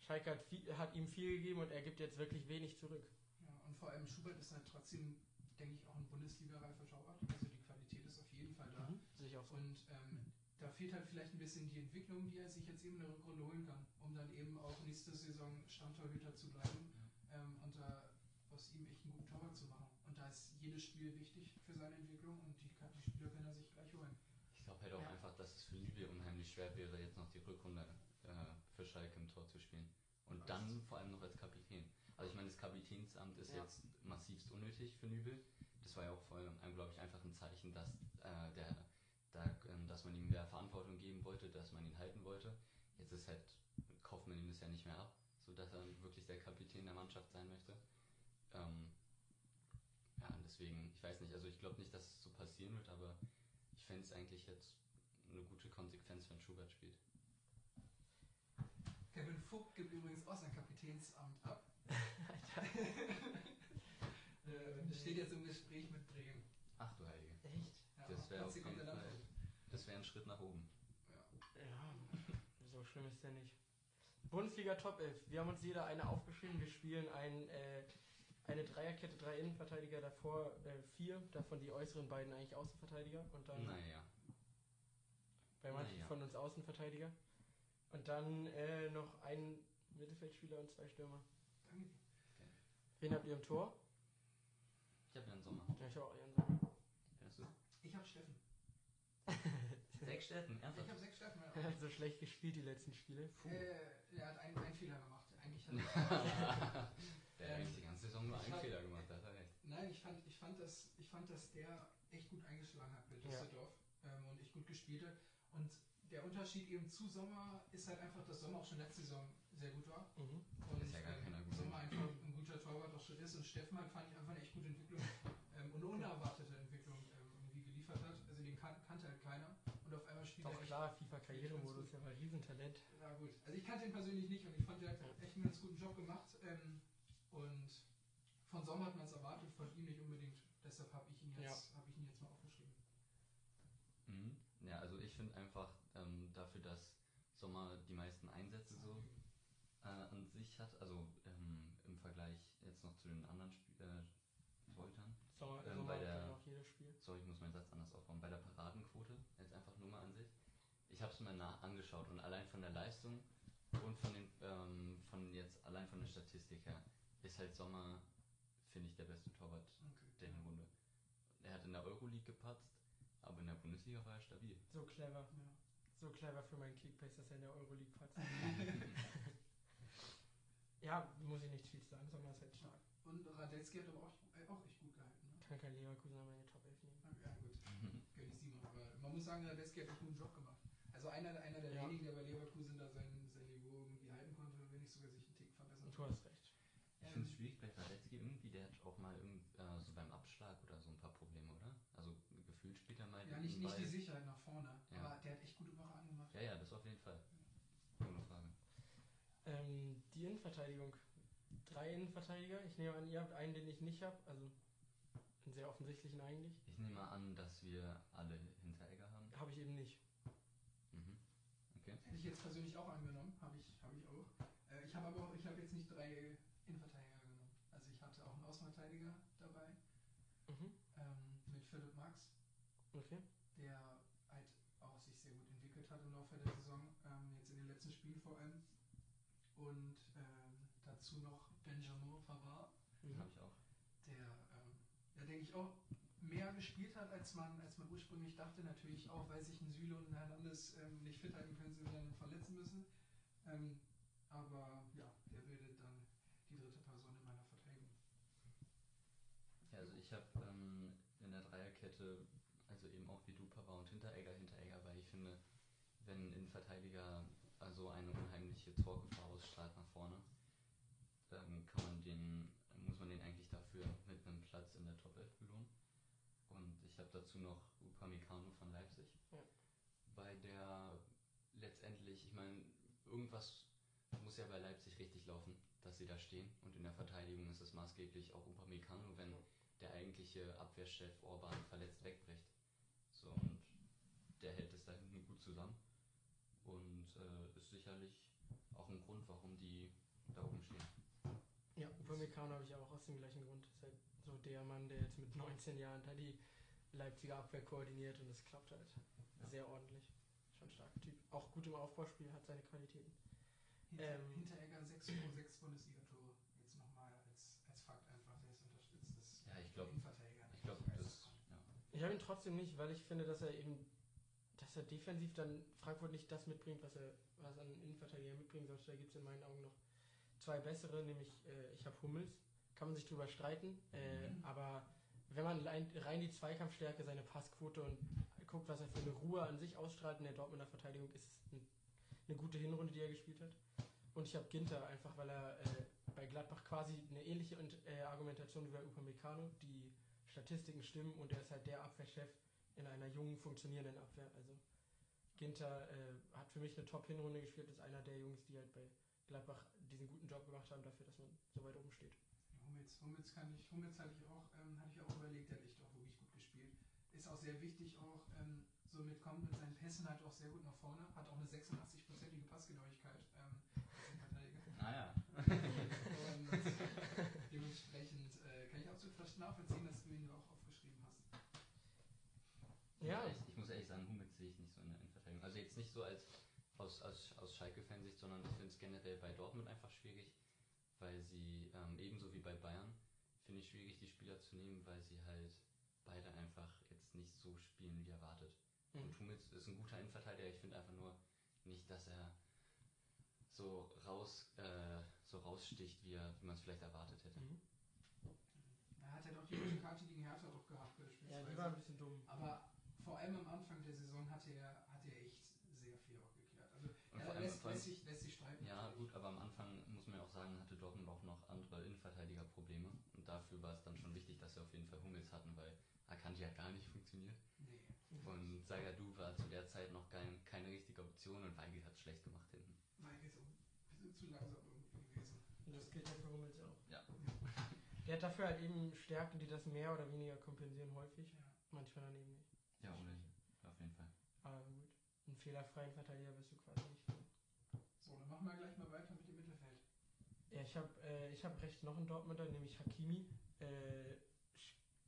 Schalke hat, viel, hat ihm viel gegeben und er gibt jetzt wirklich wenig zurück. Ja, und vor allem Schubert ist halt trotzdem, denke ich, auch ein Bundesliga-reifer Torwart. Also die Qualität ist auf jeden Fall da. Sehe ich auch so. Und ähm, da fehlt halt vielleicht ein bisschen die Entwicklung, die er sich jetzt eben in der Rückrunde holen kann, um dann eben auch nächste Saison Stammtorhüter zu bleiben ähm, und da aus ihm echt einen guten Torwart zu machen. Und da ist jedes Spiel wichtig für seine Entwicklung und die, kann- die Spieler kann er sich gleich holen. Ich glaube halt auch Ja. einfach, dass es für Nübel unheimlich schwer wäre, jetzt noch die Rückrunde äh, für Schalke im Tor zu spielen. Und dann vor allem noch als Kapitän. Also ich meine, das Kapitänsamt ist Ja. jetzt massivst unnötig für Nübel, das war ja auch voll, glaube ich, einfach ein Zeichen, dass, äh, der, da, ähm, dass man ihm mehr Verantwortung geben wollte, dass man ihn halten wollte. Jetzt ist halt, kauft man ihm das ja nicht mehr ab, sodass er wirklich der Kapitän der Mannschaft sein möchte. Ähm, ja, deswegen, ich weiß nicht, also ich glaube nicht, dass es so passieren wird, aber fände es eigentlich jetzt eine gute Konsequenz, wenn Schubert spielt. Kevin Vogt gibt übrigens auch sein Kapitänsamt ab. äh, steht jetzt im Gespräch mit Bremen. Ach du Heilige. Echt? Ja, Das wäre auf jeden Fall, hoch. das wäre ein Schritt nach oben. Ja. Ja, so schlimm ist der nicht. Bundesliga Top 11. Wir haben uns jeder eine aufgeschrieben. Wir spielen ein, äh, eine Dreierkette, drei Innenverteidiger, davor äh, vier, davon die äußeren beiden eigentlich Außenverteidiger und dann Naja. bei manchen naja. von uns Außenverteidiger. Und dann äh, noch ein Mittelfeldspieler und zwei Stürmer. Danke dir. Wen habt ihr im Tor? Ich habe ja einen Sommer. Ja, ich habe auch Ihren Sommer. Kennst du? Ich habe Steffen. Sechs Städten, Ich ernsthaft? habe sechs Steffen. Ja. Er hat so schlecht gespielt die letzten Spiele. Puh. Äh, er hat einen, einen Fehler gemacht. Eigentlich hat Der hat eigentlich die ganze Saison nur Ich einen Fehler gemacht, da hat er recht. Nein, ich fand, ich, fand das, ich fand, dass der echt gut eingeschlagen hat bei Ja. Düsseldorf ähm, und echt gut gespielt hat. Und der Unterschied eben zu Sommer ist halt einfach, dass Sommer auch schon letzte Saison sehr gut war. Mhm. Und Ist ja gar ähm, keiner gut. Sommer einfach ein guter Torwart auch schon ist. Und Steffen halt fand ich einfach eine echt gute Entwicklung ähm, und eine unerwartete Entwicklung ähm, irgendwie geliefert hat. Also den kan kannte halt keiner. Und auf einmal spielt Auch er echt klar, FIFA-Karrieremodus, war ein Riesentalent. ja gut. Also ich kannte ihn persönlich nicht und ich fand, der hat echt einen ganz guten Job gemacht. Ähm, und von Sommer hat man es erwartet, von ihm nicht unbedingt. Deshalb habe ich ihn jetzt, habe ich ihn jetzt mal aufgeschrieben. Mhm. Ja, also ich finde einfach ähm, dafür, dass Sommer die meisten Einsätze so äh, an sich hat, also ähm, im Vergleich jetzt noch zu den anderen Sp äh, Torhütern. Sommer, Ähm, Sommer der- auch jedes Spiel. Sorry, ich muss meinen Satz anders aufbauen. Bei der Paradenquote, jetzt einfach nur mal an sich. Ich habe es mir nah angeschaut und allein von der Leistung und von den ähm, von jetzt allein von der Statistik her ist halt Sommer, finde ich, der beste Torwart Okay. der Hinrunde. Er hat in der Euroleague gepatzt, aber in der Bundesliga war er stabil. So clever. Ja. So clever für meinen Kickbase, dass er in der Euroleague patzt. ja, muss ich nicht viel sagen. Sommer ist halt stark. Und Radetzky hat aber auch, äh, auch echt gut gehalten. Ne? Kann kein Leverkusen an meine Top 11 nehmen. Ja gut, gönn ich Simon. Aber man muss sagen, Radetzky hat einen guten Job gemacht. Also einer, einer der Ja. wenigen, der bei Leverkusen da sein, sein Niveau irgendwie halten konnte, wenn nicht sogar sich einen Tick verbessern Und du hast recht. Ich finde es schwierig bei Radetzky irgendwie, der hat auch mal irgend, äh, so beim Abschlag oder so ein paar Probleme, oder? Also gefühlt spielt er mal Ja, den nicht, die Sicherheit nach vorne, Ja. aber der hat echt gute Woche angemacht. Ja, ja, das auf jeden Fall. Ohne Frage. Ähm, die Innenverteidigung. Drei Innenverteidiger. Ich nehme an, ihr habt einen, den ich nicht habe. Also einen sehr offensichtlichen eigentlich. Ich nehme mal an, dass wir alle Hinteregger haben. Habe ich eben nicht. Mhm. Okay. Hätte ich jetzt persönlich auch angenommen, habe ich, habe ich auch. Äh, ich habe aber auch, ich habe jetzt nicht drei Innenverteidiger genommen. Also ich hatte auch einen Außenverteidiger dabei Mhm. ähm, mit Philipp Max, Okay. Der halt auch sich sehr gut entwickelt hat im Laufe der Saison, ähm, jetzt in den letzten Spielen vor allem. Und ähm, dazu noch Benjamin Pavard, Mhm. Habe ich auch. der, ähm, ja, denke ich, auch mehr gespielt hat, als man, als man ursprünglich dachte. Natürlich auch, weil sich ein Süle und ein Hernandez ähm, nicht fit halten können, sie dann verletzen müssen. Ähm, aber ja, der bildet dann die dritte Person in meiner Verteidigung. Ja, also ich habe ähm, in der Dreierkette, also eben auch wie du, Papa und Hinteregger, Hinteregger, weil ich finde, wenn ein Innenverteidiger also eine unheimliche Torgefahr ausstrahlt nach vorne, dann kann man den, muss man den eigentlich dafür mit einem Platz in der Top 11 belohnen. Und ich habe dazu noch Upamecano von Leipzig, Ja. bei der letztendlich, ich meine, irgendwas muss ja bei Leipzig richtig laufen, dass sie da stehen. Und in der Verteidigung ist es maßgeblich auch Upamecano, wenn der eigentliche Abwehrchef Orban verletzt wegbricht. So, und der hält es da hinten gut zusammen. Und äh, ist sicherlich auch ein Grund, warum die da oben stehen. Ja, Upamecano habe ich auch aus dem gleichen Grund. Ist halt so der Mann, der jetzt mit 19 Jahren da die Leipziger Abwehr koordiniert und es klappt halt sehr ordentlich. Schon starker Typ. Auch gut im Aufbauspiel, hat seine Qualitäten. Hinter, Ähm. Hinteregger 6, 6 Bundesliga-Tore. Jetzt nochmal als, als Fakt einfach, der ist unterstützt. Das Ja, ich glaube, ich glaube, das, ja. Ich habe ihn trotzdem nicht, weil ich finde, dass er eben, dass er defensiv dann Frankfurt nicht das mitbringt, was er was an Innenverteidiger mitbringen sollte. Da gibt es in meinen Augen noch zwei bessere, nämlich äh, ich habe Hummels, kann man sich drüber streiten, äh, Mhm. aber wenn man rein, rein die Zweikampfstärke, seine Passquote und guckt, was er für eine Ruhe an sich ausstrahlt in der Dortmunder Verteidigung, ist es ein, eine gute Hinrunde, die er gespielt hat. Und ich habe Ginter einfach, weil er äh, bei Gladbach quasi eine ähnliche äh, Argumentation wie bei Upamecano, die Statistiken stimmen und er ist halt der Abwehrchef in einer jungen, funktionierenden Abwehr. Also Ginter äh, hat für mich eine Top-Hinrunde gespielt, ist einer der Jungs, die halt bei Gladbach diesen guten Job gemacht haben dafür, dass man so weit oben steht. Hummels, Hummels kann ich, Hummels hatte ich auch, ähm, hatte ich auch überlegt, der hat echt auch wirklich gut gespielt. Ist auch sehr wichtig, auch ähm, somit kommt mit seinen Pässen halt auch sehr gut nach vorne, hat auch eine 86-prozentige Passgenauigkeit ähm. Naja. Und dementsprechend äh, kann ich absolut fast nachvollziehen, dass du ihn auch. Ja. Ich, ich muss ehrlich sagen, Hummels sehe ich nicht so in der Innenverteidigung. Also jetzt nicht so als aus, aus, aus Schalke-Fansicht, sondern ich finde es generell bei Dortmund einfach schwierig, weil sie ähm, ebenso wie bei Bayern finde ich schwierig, die Spieler zu nehmen, weil sie halt beide einfach jetzt nicht so spielen wie erwartet. Mhm. Und Hummels ist ein guter Innenverteidiger, ich finde einfach nur nicht, dass er so raus äh, so raussticht, wie, er- wie man es vielleicht erwartet hätte. Mhm. Er hat ja doch die rote Karte gegen Hertha doch gehabt, Ja, beispielsweise. die war ein bisschen dumm. Aber vor allem am Anfang der Saison hat er, hat er echt sehr viel auch geklärt. Also Und er vor allem- lässt, lässt, sich, lässt sich streiten. Ja, natürlich. gut, aber am Anfang muss man ja auch sagen, hatte Dortmund auch noch andere Innenverteidigerprobleme. Und dafür war es dann schon wichtig, dass sie auf jeden Fall Hummels hatten, weil Akanji hat gar nicht funktioniert. Nee. Und Sagadu war zu der Zeit noch kein, keine richtige Option und Weigel hat es schlecht gemacht hinten. So ein bisschen zu langsam irgendwie gewesen. Und das gilt ja für Hummels auch. Ja. Der hat dafür halt eben Stärken, die das mehr oder weniger kompensieren, häufig. Ja. Manchmal dann eben nicht. Ja, ohnehin. Auf jeden Fall. Aber gut. Einen fehlerfreien Verteidiger wirst du quasi nicht. So, dann machen wir gleich mal weiter mit dem Mittelfeld. Ja, ich habe äh, ich hab recht noch einen Dortmunder, nämlich Hakimi. Äh,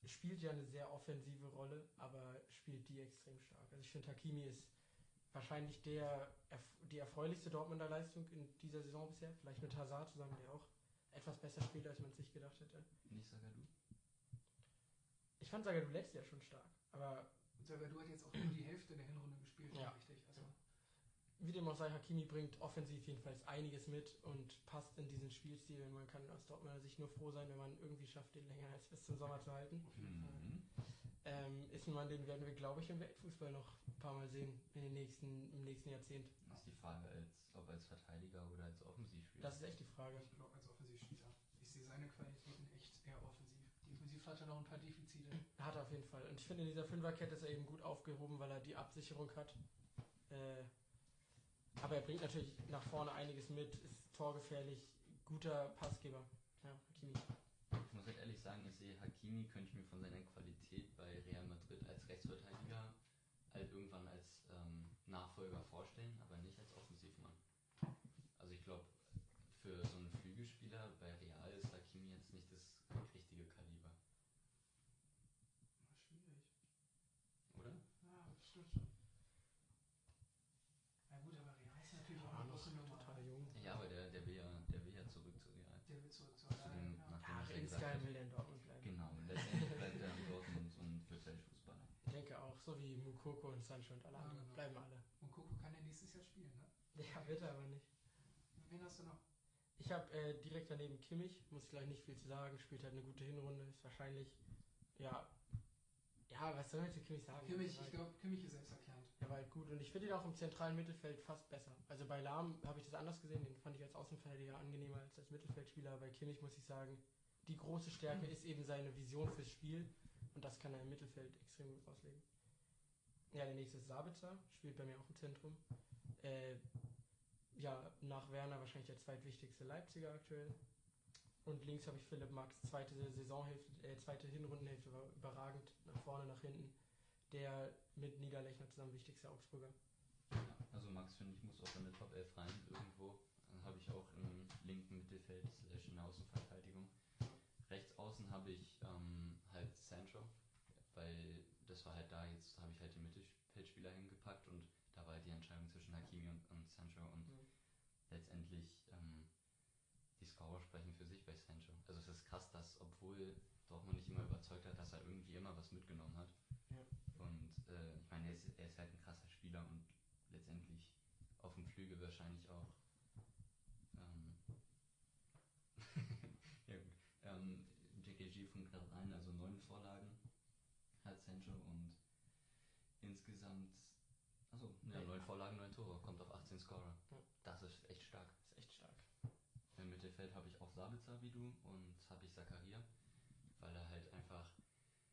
spielt ja eine sehr offensive Rolle, aber spielt die extrem stark. Also ich finde, Hakimi ist wahrscheinlich der die erfreulichste Dortmunder Leistung in dieser Saison bisher. Vielleicht mit Hazard zusammen, der auch etwas besser spielt, als man sich gedacht hätte. Nicht Sagadu? Ich fand Sagadu letztes Jahr schon stark, aber Sagadu hat jetzt auch nur die Hälfte der Hinrunde gespielt, Ja. richtig. Also, wie dem auch sei, Hakimi bringt offensiv jedenfalls einiges mit und passt in diesen Spielstil. Und man kann aus Dortmunder Sicht nur froh sein, wenn man irgendwie schafft, den länger als bis zum Sommer zu halten. auf jeden Fall. Mhm. Ähm, ist ein Mann, den werden wir, glaube ich, im Weltfußball noch ein paar Mal sehen in den nächsten, im nächsten Jahrzehnt. Das ist die Frage, als, ob als Verteidiger oder als Offensivspieler. Das ist echt die Frage. Ich glaube als Offensivspieler. Ich sehe seine Qualitäten echt eher offensiv. Hat er noch ein paar Defizite. Hat er auf jeden Fall. Und ich finde, in dieser Fünferkette ist er eben gut aufgehoben, weil er die Absicherung hat. Äh, aber er bringt natürlich nach vorne einiges mit, ist torgefährlich, guter Passgeber. Ja, Hakimi. Ich muss halt ehrlich sagen, ich sehe Hakimi, könnte ich mir von seiner Qualität bei Real Madrid als Rechtsverteidiger halt irgendwann als ähm, Nachfolger vorstellen, aber nicht als Offensivmann. Also ich glaube, für so einen Flügelspieler bei Real ist Hakimi jetzt nicht das richtige Kaliber, War schwierig. oder? Ja, das stimmt schon. Ja gut, aber Real ist natürlich auch Ja, eine noch große Nummer. total jung. Ja, aber der, der will ja, der will ja zurück zu Real. Der will zurück zur Zu Real. dem, Ja. nachdem Ja, was er gesagt insgeheim hat. will er in Dortmund bleiben. Genau, und letztendlich bleibt er in Dortmund und wird Weltfußballer. Ich denke auch, Mukoko und Sancho und alle Ja, anderen. genau. Bleiben alle. Und Coco kann ja nächstes Jahr spielen, ne? Ja, wird er aber nicht. Wen hast du noch? Ich habe äh, direkt daneben Kimmich, muss ich gleich nicht viel zu sagen, spielt halt eine gute Hinrunde, ist wahrscheinlich, ja, ja, was soll man zu Kimmich sagen? Kimmich, ich glaube, Kimmich ist selbsterklärend. Er war halt gut und ich finde ihn auch im zentralen Mittelfeld fast besser. Also bei Lahm habe ich das anders gesehen, den fand ich als Außenverteidiger angenehmer als als Mittelfeldspieler. Bei Kimmich muss ich sagen, die große Stärke ist eben seine Vision fürs Spiel und das kann er im Mittelfeld extrem gut auslegen. Ja, der nächste ist Sabitzer, spielt bei mir auch im Zentrum. Äh, ja, nach Werner wahrscheinlich der zweitwichtigste Leipziger aktuell. Und links habe ich Philipp Max, zweite Saisonhälfte, äh, zweite Hinrundenhälfte war überragend, nach vorne, nach hinten. Der mit Niederlechner zusammen wichtigste Augsburger. Ja, also Max, finde ich, muss auch in der Top 11 rein irgendwo. Dann habe ich auch im linken Mittelfeld slash in der Außenverteidigung. Rechts außen habe ich ähm, halt Sancho, weil das war halt da, jetzt habe ich halt den Mittelfeldspieler hingepackt und da war halt die Entscheidung zwischen Hakimi und, und Sancho und Mhm. letztendlich ähm, die Scorer sprechen für sich bei Sancho. Also es ist krass, dass obwohl Dortmund nicht immer überzeugt hat, dass er irgendwie immer was mitgenommen hat. Ja. Und äh, ich meine, er ist, er ist halt ein krasser Spieler und letztendlich auf dem Flügel wahrscheinlich auch. Ähm, ja gut. Ähm, J.K. XG von knapp rein, also neun Vorlagen Sancho und insgesamt, also ja, neun Vorlagen, neun Tore, kommt auf 18 Scorer. Ja. Das ist echt stark. ist echt stark. Im Mittelfeld habe ich auch Sabitzer wie du und habe ich Zakaria, weil er halt einfach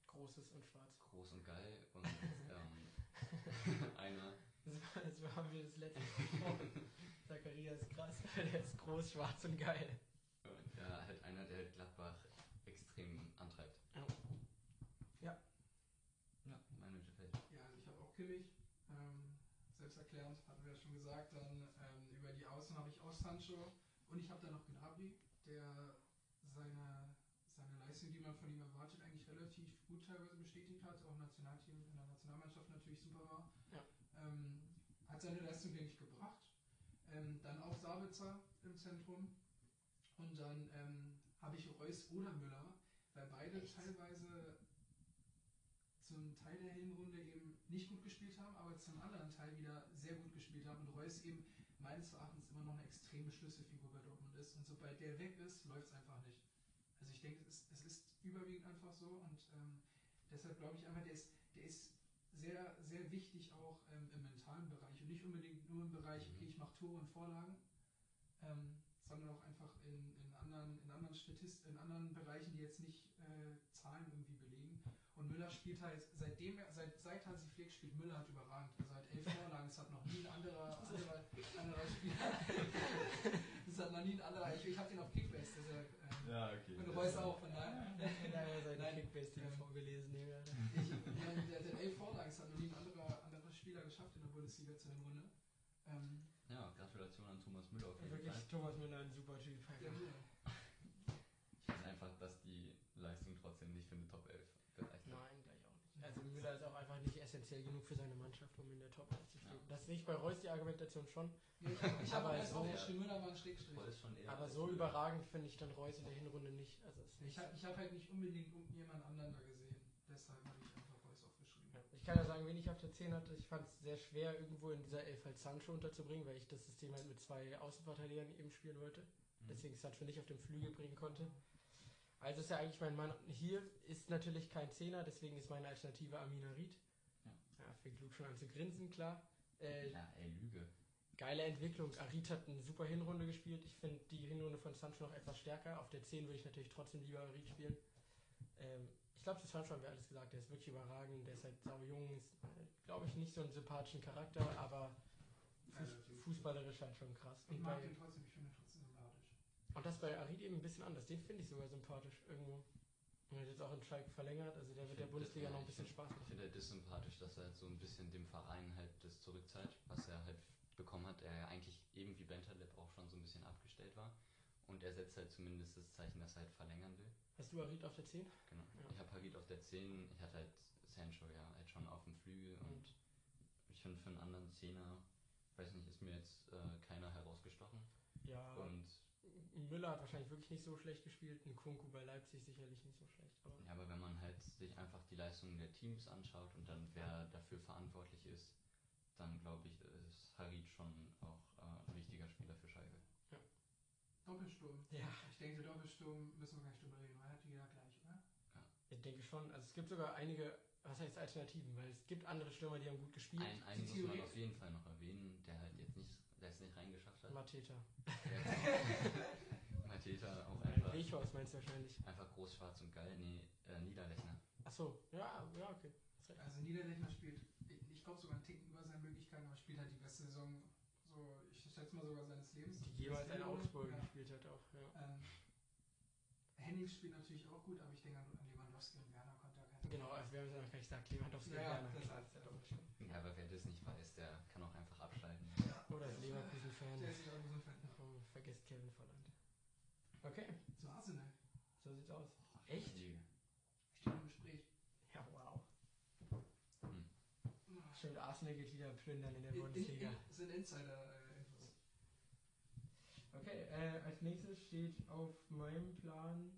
Großes und schwarz. groß und geil und ähm, einer, Das, haben wir das letzte gesprochen. Zacharias ist krass, der ist groß, schwarz und geil. ja, halt einer, der Gladbach extrem antreibt. Ja. Ja, mein Mittelfeld. Ja, also ich habe auch Kimmich, ähm, selbsterklärend, hatten wir ja schon gesagt. Dann ähm, über die Außen habe ich auch Sancho und ich habe dann noch Gnabry, der seine, seine Leistung, die man von ihm erwartet, eigentlich relativ gut teilweise bestätigt hat, auch im Nationalteam, in der Nationalmannschaft natürlich super war. Ja. Ähm, hat seine Leistung, denke ich, gebracht. Ähm, dann auch Sabitzer im Zentrum. Und dann ähm, habe ich Reus oder Müller, weil beide Echt? teilweise zum Teil der Hinrunde eben nicht gut gespielt haben, aber zum anderen Teil wieder sehr gut gespielt haben und Reus eben meines Erachtens immer noch eine extreme Schlüsselfigur bei Dortmund ist und sobald der weg ist, läuft es einfach nicht. Also ich denke, es ist, es ist überwiegend einfach so und ähm, deshalb glaube ich einfach, der ist, der ist sehr, sehr wichtig auch ähm, im mentalen Bereich und nicht unbedingt nur im Bereich, Mhm. okay, ich mache Tore und Vorlagen, ähm, sondern auch einfach in, in anderen, in anderen Statist in anderen Bereichen, die jetzt nicht äh, Zahlen irgendwie Müller spielt halt, seitdem er, seit, seit Hansi Flick spielt, Müller hat überragend. Also hat elf Vorlagen, das hat noch nie ein anderer, anderer, anderer Spieler. das hat noch nie ein anderer, ich, ich habe den auf Kickbase, deshalb, ähm, Ja, okay. und Reus auch, von daher. Da haben wir seine Nein, Kickbase-Team ähm, vorgelesen. Ja. Ich, ja, der hat elf Vorlagen, das hat noch nie ein anderer, anderer Spieler geschafft in der Bundesliga zur Hinrunde. Ähm, Ja, Gratulation an Thomas Müller auf jeden Wirklich, Fall. Thomas Müller ein super Typ. ja. Ich finde einfach, dass die Leistung trotzdem nicht für eine Top 11 gereicht hat. Nein, gleich auch nicht. Also Müller ist auch einfach nicht essentiell genug für seine Mannschaft, um in der Top 11 zu stehen. Ja. Das sehe ich bei Reus die Argumentation schon. Ja, ich habe erst so- Müller war ein Schrägstrich. Reus schon eher Aber so überragend finde ich dann Reus in der Hinrunde nicht. Also ist Ich nicht habe hab halt nicht unbedingt irgendjemand anderen da gesehen. Deshalb habe ich einfach Reus aufgeschrieben. Ja, Ich kann ja sagen, wen ich auf der 10 hatte. Ich fand es sehr schwer, irgendwo in dieser Elf halt Sancho unterzubringen, weil ich das System halt mit zwei Außenverteidigern eben spielen wollte. Mhm. Deswegen Sancho nicht auf dem Flügel bringen konnte. Also ist ja eigentlich mein Mann. Hier ist natürlich kein Zehner, deswegen ist meine Alternative Amina Ried. Ja. Ja, fängt Luke schon an zu grinsen, klar. Äh, Ja, ey, Lüge. geile Entwicklung. Arid hat eine super Hinrunde gespielt. Ich finde die Hinrunde von Sancho noch etwas stärker. Auf der 10 würde ich natürlich trotzdem lieber Arid spielen. Ähm, ich glaube, zu Sancho haben wir alles gesagt. Der ist wirklich überragend. Der ist halt sau jung. Ist, glaube ich, nicht so einen sympathischen Charakter, aber Fuß, fußballerisch halt schon krass. Ich Und, mag bei, den trotzdem, ich finde. Und das bei Arid eben ein bisschen anders. Den finde ich sogar sympathisch irgendwo. Und er hat jetzt auch in Schalke verlängert. Also der wird der Bundesliga das- noch ein ich bisschen find- Spaß Ich machen. finde halt das sympathisch, dass er halt so ein bisschen dem Verein halt das zurückzahlt, was er halt bekommen hat. Er ja eigentlich eben wie Bentaleb auch schon so ein bisschen abgestellt war. Und er setzt halt zumindest das Zeichen, dass er halt verlängern will. Hast du Arid auf der 10? Genau. Ja. Ich habe Harit auf der 10, ich hatte halt Sancho ja halt schon auf dem Flügel und Und ich finde für einen anderen Zehner, weiß nicht, ist mir jetzt äh, keiner herausgestochen. ja, Und Müller hat wahrscheinlich wirklich nicht so schlecht gespielt. Ein Kunku bei Leipzig sicherlich nicht so schlecht. Aber ja, aber wenn man halt sich einfach die Leistungen der Teams anschaut und dann wer dafür verantwortlich ist, dann glaube ich, ist Harit schon auch äh, ein wichtiger Spieler für Schalke. Doppelsturm. Ja. Ich denke, Doppelsturm müssen wir gar nicht drüber reden, weil hat jeder gleich, oder? Ich denke schon. Also es gibt sogar einige, was heißt Alternativen, weil es gibt andere Stürmer, die haben gut gespielt. Ein, einen Die muss man auf jeden Fall noch erwähnen, der halt jetzt nicht, der es nicht reingeschafft hat. Mateta. Mateta auch einfach, Wechhaus meinst du wahrscheinlich. einfach groß, schwarz und geil. Nee, äh, Niederlechner. Achso, ja, ja, okay. Also Niederlechner spielt, ich, glaube sogar einen Ticken über seine Möglichkeiten, aber spielt halt die beste Saison, so, ich schätze mal sogar seines Lebens. Die jemals in. Augsburg Ja. gespielt hat auch. Ja. Ähm, Henning spielt natürlich auch gut, aber ich denke an, an Lewandowski und Werner er. Genau, also wir haben es ja noch gar nicht gesagt, Lewandowski Ja, Werner. das heißt, ist ja ja. Aber wer das nicht weiß, der kann auch einfach abschalten. Oder ist Leverkusen-Fan. Der ist sich auch so ein Fan. Oh, vergesst Kevin Volland. Okay, Zu Arsenal. so sieht's aus. Echt? Die- Steht im Gespräch. Ja, wow. Hm. Schön, Arsenal geht wieder plündern in der In, in, Bundesliga. in, sind Insider-Infos. Okay, äh, als nächstes steht auf meinem Plan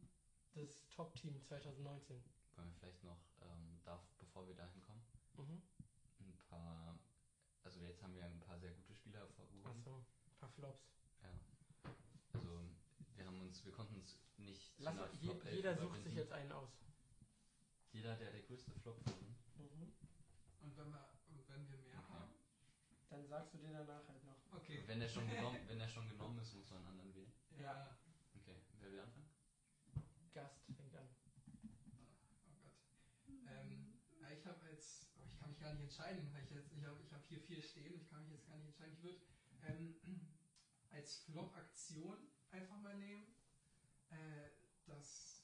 das Top-Team 2019. Wollen wir vielleicht noch, ähm, darf, bevor wir dahin kommen, Mhm. ein paar, also jetzt haben wir ein paar sehr gute Spieler hervorgehoben. Achso, ein paar Flops. Ja. Also wir haben uns wir konnten uns nicht zu Lass, einer je, Flop 11 jeder sucht sich jetzt einen aus. Jeder, der der größte Flop finden. Und wenn wir, und wenn wir mehr Okay. haben? Dann sagst du den danach halt noch. Okay. Wenn der schon genommen, wenn der schon genommen ist, muss man einen anderen wählen. Ja. Okay, wer will anfangen? Gast fängt an. Oh Gott. Ähm, ja, ich habe als, oh, ich kann mich gar nicht entscheiden, weil ich jetzt, ich habe ich hab hier vier stehen, ich kann mich jetzt gar nicht entscheiden. Ich würde ähm, als Flop-Aktion einfach mal nehmen, äh, das,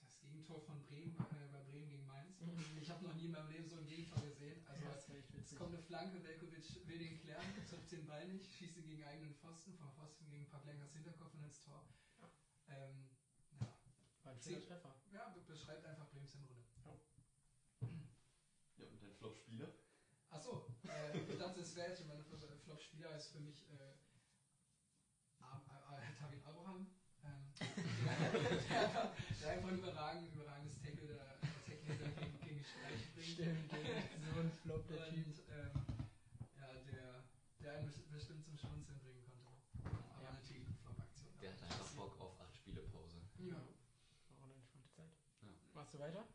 das Gegentor von Bremen, äh, bei Bremen gegen Mainz. Ich habe noch nie in meinem Leben so ein Gegentor gesehen. Also echt es kommt eine Flanke, Velkovic will den klären, trifft den Ball nicht, schießt ihn gegen eigenen Pfosten, vom Pfosten gegen Pavlenkas Hinterkopf und ins Tor. Ja. Ähm, ja. War ein schöner Treffer. ja, be- beschreibt einfach Brems Hinrunde. Flop-Spieler? Achso, äh, ich dachte, es wäre jetzt meine Flop-Spieler ist für mich äh, Ab- äh, Tavin Abraham. Ähm, der, der einfach ein überragend, überragendes Tackle, der Tackle der gegen, gegen die Streich bringt. Stimmt, so ein Flop, der Typ. Und ähm, ja, der, der einen best- bestimmt zum Schmunzeln bringen konnte. Aber Ja. natürlich eine Flop-Aktion. Der hat einfach Bock auf 8 Spiele Pause. Ja. War auch eine entspannte Zeit. Ja. Machst du weiter?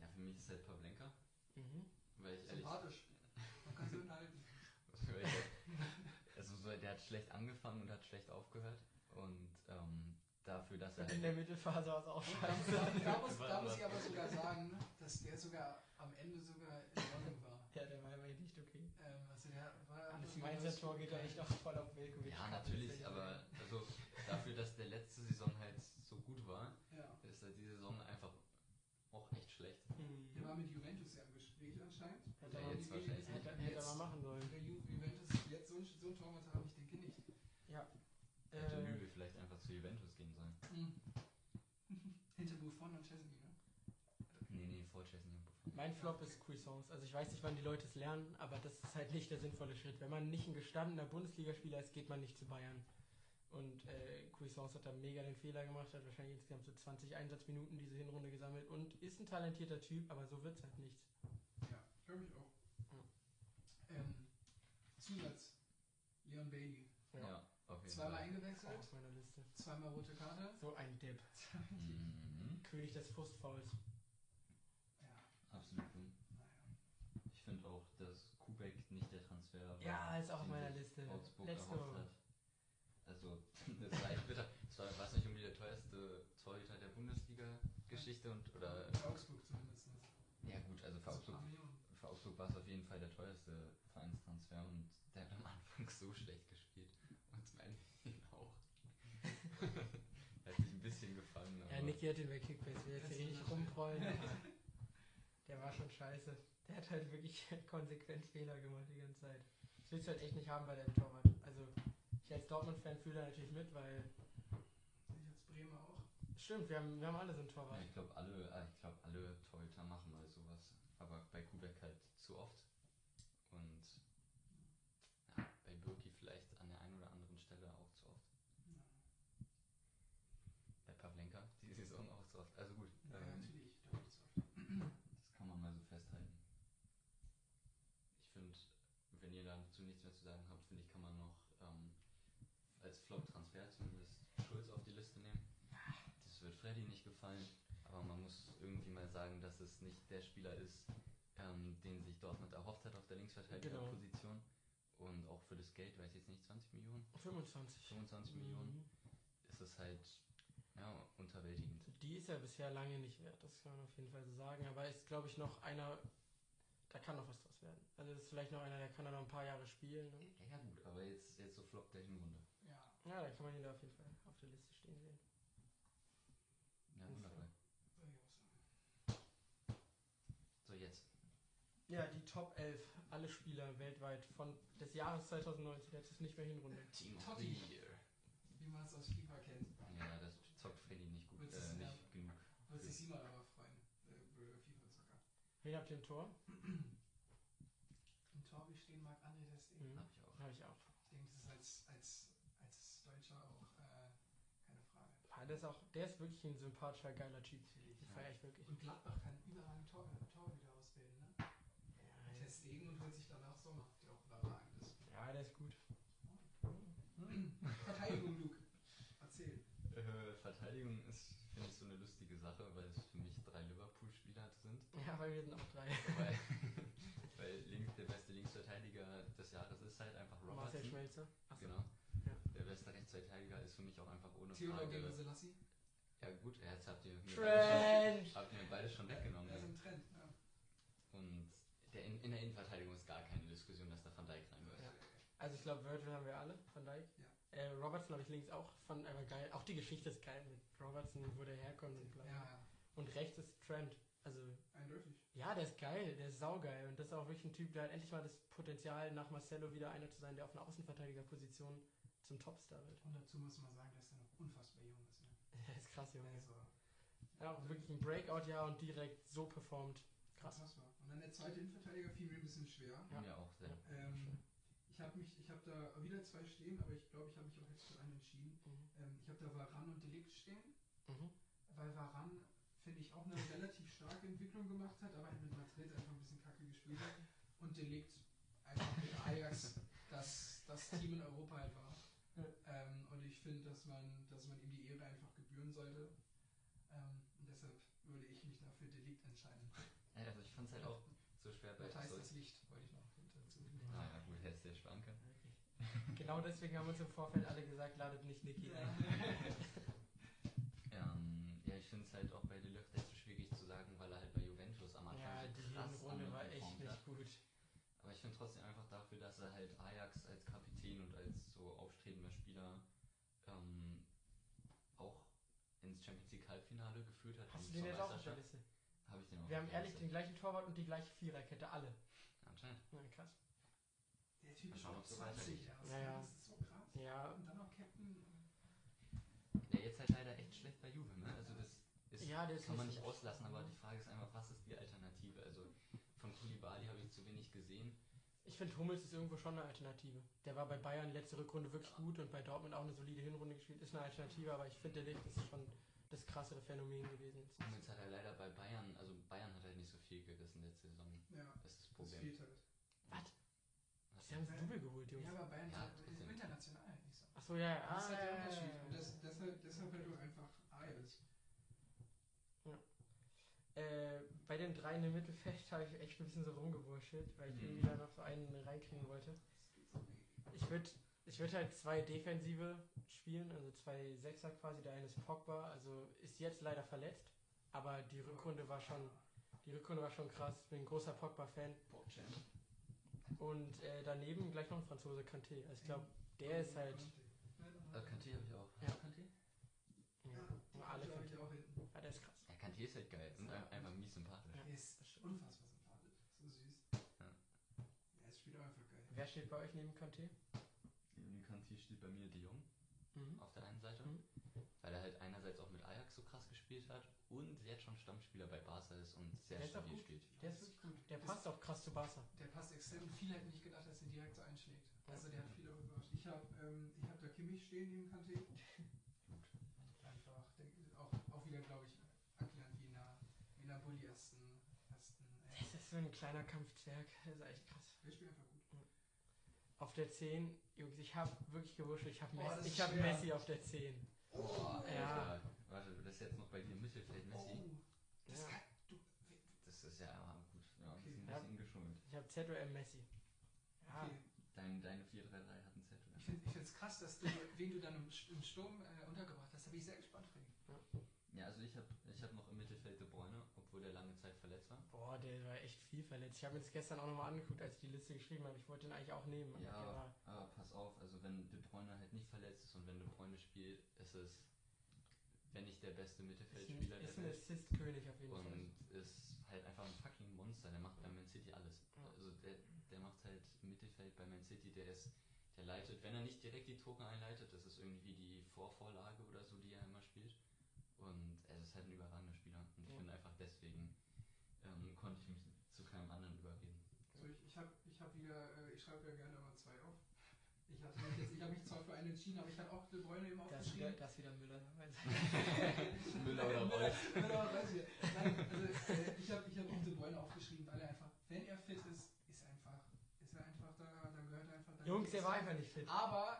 Ja, für mich ist halt Pavlenka, Mhm. Weil ich ehrlich. Sympathisch. Man kann sie unterhalten. halt- also so, der hat schlecht angefangen und hat schlecht aufgehört. Und ähm, dafür, dass er In der Mittelphase war es auch Da, scheiße. da, muss, da muss ich aber sogar sagen, dass der sogar am Ende sogar in Ordnung war. Ja, der war immer nicht okay. Ähm, also der war Das Mainzer Tor geht ja echt auch voll auf Velkovic. Ja, natürlich, aber also dafür, dass der letzte Saison halt so gut war, Ja. ist er diese Saison einfach auch echt schlecht. Mhm. Der war mit Juventus ja im Gespräch anscheinend. Hätte Ja, er jetzt mal- wahrscheinlich hätte, nicht. hätte er mal machen sollen. Der Ju Juventus jetzt so ein, so ein Torwart haben, ich denke nicht. Hätte Äh, Lübe vielleicht einfach zu Juventus gehen sollen. Hinter Buffon und Chesney, ne? Nee, nee, vor Chesney und Buffon. Mein Flop ist Cuisance. Also ich weiß nicht, wann die Leute es lernen, aber das ist halt nicht der sinnvolle Schritt. Wenn man nicht ein gestandener Bundesligaspieler ist, geht man nicht zu Bayern. Und äh, Cuisance hat da mega den Fehler gemacht, hat wahrscheinlich insgesamt so 20 Einsatzminuten diese Hinrunde gesammelt und ist ein talentierter Typ, aber so wird es halt nichts. Ja, glaube ich auch. Ja. Zusatz. Leon Bailey. Ja, auf jeden Zweimal Fall. eingewechselt, Auf meiner Liste. zweimal rote Karte. So ein Depp. Mhm. König des Frustfauls. Ja, Absolut dumm. naja. Ich finde auch, dass Kubek nicht der Transfer war. Ja, ist auch auf meiner Liste. Augsburg Let's go. hat. Also, das war echt bitter. Das war, war es nicht irgendwie der teuerste Torhüter der Bundesliga-Geschichte und oder. Augsburg zumindest. Ja gut, also für Also Augsburg, für Augsburg war es auf jeden Fall der teuerste Vereinstransfer und der hat am Anfang so schlecht gespielt. Und zum Ende hin auch. er hat sich ein bisschen gefangen. Ja, Niki hat den bei Kickbase. Wir jetzt hier nicht aber Der war schon scheiße. Der hat halt wirklich konsequent Fehler gemacht die ganze Zeit. Das willst du halt echt nicht haben bei deinem Torwart. Also, ich als Dortmund-Fan fühle da natürlich mit, weil. Ich als Bremer auch. Stimmt, wir haben, wir haben alle so einen Ja, Torwart. ich glaube alle, äh, ich glaube alle Torhüter machen mal sowas, aber bei Kubek halt zu oft und ja, bei Birki vielleicht an der einen oder anderen Stelle auch zu oft. Ja, Bei Die Saison auch zu oft. Also gut, ja ähm, natürlich. Doppelt so oft. das kann man mal so festhalten. Ich finde, wenn ihr dazu nichts mehr zu sagen habt, finde ich, kann man noch ähm, als Flop-Transfer zumindest Schulz auf die Liste nehmen. Das wird Freddy nicht gefallen, aber man muss irgendwie mal sagen, dass es nicht der Spieler ist, ähm, den sich Dortmund erhofft hat auf der Linksverteidigerposition. Und auch für das Geld, weiß ich jetzt nicht, 20 Millionen, 25. 25 Millionen, Mhm. ist es halt ja, unterwältigend. Die ist ja bisher lange nicht wert, das kann man auf jeden Fall so sagen. Aber ist, glaube ich, noch einer. Da kann noch was draus werden. Also, das ist vielleicht noch einer, der kann da noch ein paar Jahre spielen. Und Ja gut, aber jetzt, jetzt so Flop der Hinrunde. Ja. ja, da kann man ihn da auf jeden Fall auf der Liste stehen sehen. Ja, sagen. So, jetzt. Ja, die Top 11, alle Spieler weltweit von des Jahres 2019, jetzt ist nicht mehr Hinrunde. Team of Totti. the Year. Wie man es aus FIFA kennt. Ja, das zockt Freddy nicht gut, äh, ja. nicht genug. Wird sich Simon aber freuen. Blöde FIFA-Zocker. Wen habt ihr im Tor? Im Tor, wie stehen mag André Testing. Mhm. Hab ich auch. Habe ich auch. Ich denke, das ist als, als, als Deutscher auch äh, keine Frage. Ah, der, ist auch, der ist wirklich ein sympathischer, geiler Typ. Natürlich. Den feiere ich wirklich. Und Gladbach kann überall Tor, Tor wieder auswählen, ne? Ja, Testegen und holt sich danach Sommer, der auch überragend ist. ja, der ist gut. Verteidigung, Luke. Verteidigung ist, finde ich, so eine lustige Sache, weil es für mich drei Liverpool-Spieler sind. Ja, weil wir sind auch drei. Weil, weil links, der beste Linksverteidiger des Jahres ist halt einfach Marcel Robertson. Schmelzer. Achso. Genau. Ja. Der beste Rechtsverteidiger ist für mich auch einfach ohne Theodor Frage. gegen Selassie. Ja gut, jetzt habt ihr mir beide schon, habt ihr mir beide schon weggenommen. Das ist ein Trend. Ja. Und der in, in der Innenverteidigung ist gar keine Diskussion, dass da Van Dijk rein wird. Ja. Also ich glaube, Virgil haben wir alle, Van Dijk. Ja. Äh, Robertson habe ich links auch, fand aber geil. Auch die Geschichte ist geil mit Robertson, wo der herkommt und bla. Ja, ja, Und rechts ist Trent. Also, eindeutig. ja, der ist geil, der ist saugeil. Und das ist auch wirklich ein Typ, der hat endlich mal das Potenzial, nach Marcelo wieder einer zu sein, der auf einer Außenverteidigerposition zum Topstar wird. Und dazu muss man sagen, dass er noch unfassbar jung ist. Ne? Der ist krass, Junge. Also, Ja, auch wirklich ein Breakout-Jahr und direkt so performt. Krass. unfassbar. Und dann der zweite Innenverteidiger fiel mir ein bisschen schwer. Ja. Mir auch sehr. Ähm, ich habe mich, ich habe da wieder zwei stehen, aber ich glaube, ich habe mich auch jetzt für einen entschieden. Mhm. Ähm, ich habe da Varan und Delikt stehen, Mhm. weil Varan, finde ich, auch eine relativ starke Entwicklung gemacht hat, aber halt mit Madrid einfach ein bisschen kacke gespielt hat. Und Delikt einfach mit Ajax das, das Team in Europa halt war. Ähm, und ich finde, dass man, dass man ihm die Ehre einfach gebühren sollte. Ähm, und deshalb würde ich mich dafür Delikt entscheiden. Ja, also ich fand es halt auch so schwer bei Das heißt so, das Licht, wollte ich noch dazu. Ah ja, gut, hättest du ja sparen können. Genau deswegen haben uns im Vorfeld alle gesagt, ladet nicht Niki ein. Ähm, ja, ich finde es halt auch bei Delicht echt so schwierig zu sagen, weil er halt bei Juventus am Anfang Ja, so die krass Hinrunde war echt hat. nicht gut. Aber ich finde trotzdem einfach dafür, dass er halt Ajax als Kapitän und als so aufstrebender Spieler ähm, auch ins Champions League Halbfinale geführt hat. Hast du den jetzt auch auf der. Liste? Habe ich den auch Wir haben ehrlich den gleichen Torwart und die gleiche Viererkette, alle. Anscheinend. Ja, krass. Typ Mal ist schauen, auch ob so 20 erst. Ja, ja. Das ist so krass. Ja, Und dann noch Captain. Der jetzt halt leider echt schlecht bei Juve, ne? Also das ist, ja ist kann man nicht auslassen, aber die Frage ist einfach, was ist die Alternative? Also von Koulibaly habe ich zu wenig gesehen. Ich finde, Hummels ist irgendwo schon eine Alternative. Der war bei Bayern letzte Rückrunde wirklich gut und bei Dortmund auch eine solide Hinrunde gespielt. Ist eine Alternative, aber ich finde, der Licht ist schon das krassere Phänomen gewesen. Jetzt hat er leider bei Bayern, also Bayern hat halt nicht so viel gerissen letzte Saison. Ja, Das ist das das Problem. fehlt halt. Was? Sie haben das Double geholt, Jungs. Ja, aber Bayern Ja, ist trotzdem. international halt nicht so. Achso, ja, ja. Das ist halt der Unterschied. ja, Und ja, das, deshalb, deshalb halt auch einfach Ajax. Äh, bei den dreien im Mittelfeld habe ich echt ein bisschen so rumgewurschtelt, weil ich Mhm. irgendwie da noch so einen reinkriegen wollte. Ich würde ich würd halt zwei Defensive spielen, also zwei Sechser quasi. Der eine ist Pogba, also ist jetzt leider verletzt, aber die Rückrunde war schon, die Rückrunde war schon krass. Bin ein großer Pogba-Fan. Und äh, daneben gleich noch ein Franzose Kanté. Also ich glaube, der ist halt. Äh, Kanté habe ich auch. Ja. Kanté? Ja, alle Alle Kanté. ich auch hinten. Ja, der ist krass. Ja, Kanté ist halt geil. Und ein- einfach mies sympathisch. Ja. Er ist unfassbar sympathisch. So süß. Ja. Er spielt auch einfach geil. Wer steht bei euch neben Kanté? Neben Kanté steht bei mir De Jong Mhm. auf der einen Seite, Mhm. Weil er halt einerseits auch mit Ajax so krass gespielt hat und jetzt schon Stammspieler bei Barca ist und sehr Der stabil spielt. Der ist wirklich gut. Der passt auch krass zu Barca. Der passt extrem. Viele hätten nicht gedacht, dass er direkt so einschlägt. Also der hat viele überrascht. Ich habe ähm, ich hab da Kimmich stehen neben Kanté. Einfach, denk, auch, auch wieder, glaube ich, erklärt wie in einer, wie in einer Bulli ersten. ersten äh, Das ist so ein kleiner Kampfzwerg. Das ist echt krass. der spielt einfach gut. Auf der 10, Jungs, ich habe wirklich gewurscht. Ich habe Oh, Messi, ist ich hab. Messi auf der 10. Oh, Ja. Warte, das ist jetzt noch bei dir Mittelfeld Messi. Oh, das Ja. kann, du, Das ist ja aber gut. Ja, Okay. ein Ja. bisschen geschont. Ich habe ZOM Messi. Ja, okay. Dein, deine 4-3-3 hat ein Set. Ich finde es krass, dass du, wen du dann im, im Sturm äh, untergebracht hast. Da bin ich sehr gespannt, Freddy. Ja, also ich habe ich hab noch im Mittelfeld De Bruyne, obwohl der lange Zeit verletzt war. boah, der war echt viel verletzt. Ich habe mir das gestern auch nochmal angeguckt, als ich die Liste geschrieben habe. Ich wollte ihn eigentlich auch nehmen. aber Ja, der war- aber pass auf, also wenn De Bruyne halt nicht verletzt ist und wenn De Bruyne spielt, ist es, wenn nicht der beste ist ein, Mittelfeldspieler ist der ein. Assist-König auf jeden Fall. Und ist halt einfach ein fucking Monster. Der macht bei Man City alles. Ja. Also der, der macht halt Mittelfeld bei Man City, der ist, der leitet, wenn er nicht direkt die Tore einleitet, das ist irgendwie die Vorvorlage oder so, die er immer spielt. Und er ist halt ein überragender Spieler. Und ich Ja. finde einfach deswegen ähm, konnte ich mich zu keinem anderen überreden. So, ich ich habe ich hab wieder, äh, ich schreibe ja gerne immer zwei auf. Ich hatte mich jetzt, ich habe mich zwar für einen entschieden, aber ich hatte auch De Bruyne eben Das ist wieder, aufgeschrieben. das ist wieder Müller. Müller oder Reus. Müller oder Reus hier. Nein, also äh, ich habe ich hab auch De Bruyne aufgeschrieben, weil er einfach, wenn er fit ist, ist er einfach, ist er einfach da, dann gehört er einfach da. Jungs, der war einfach nicht fit. Aber Er,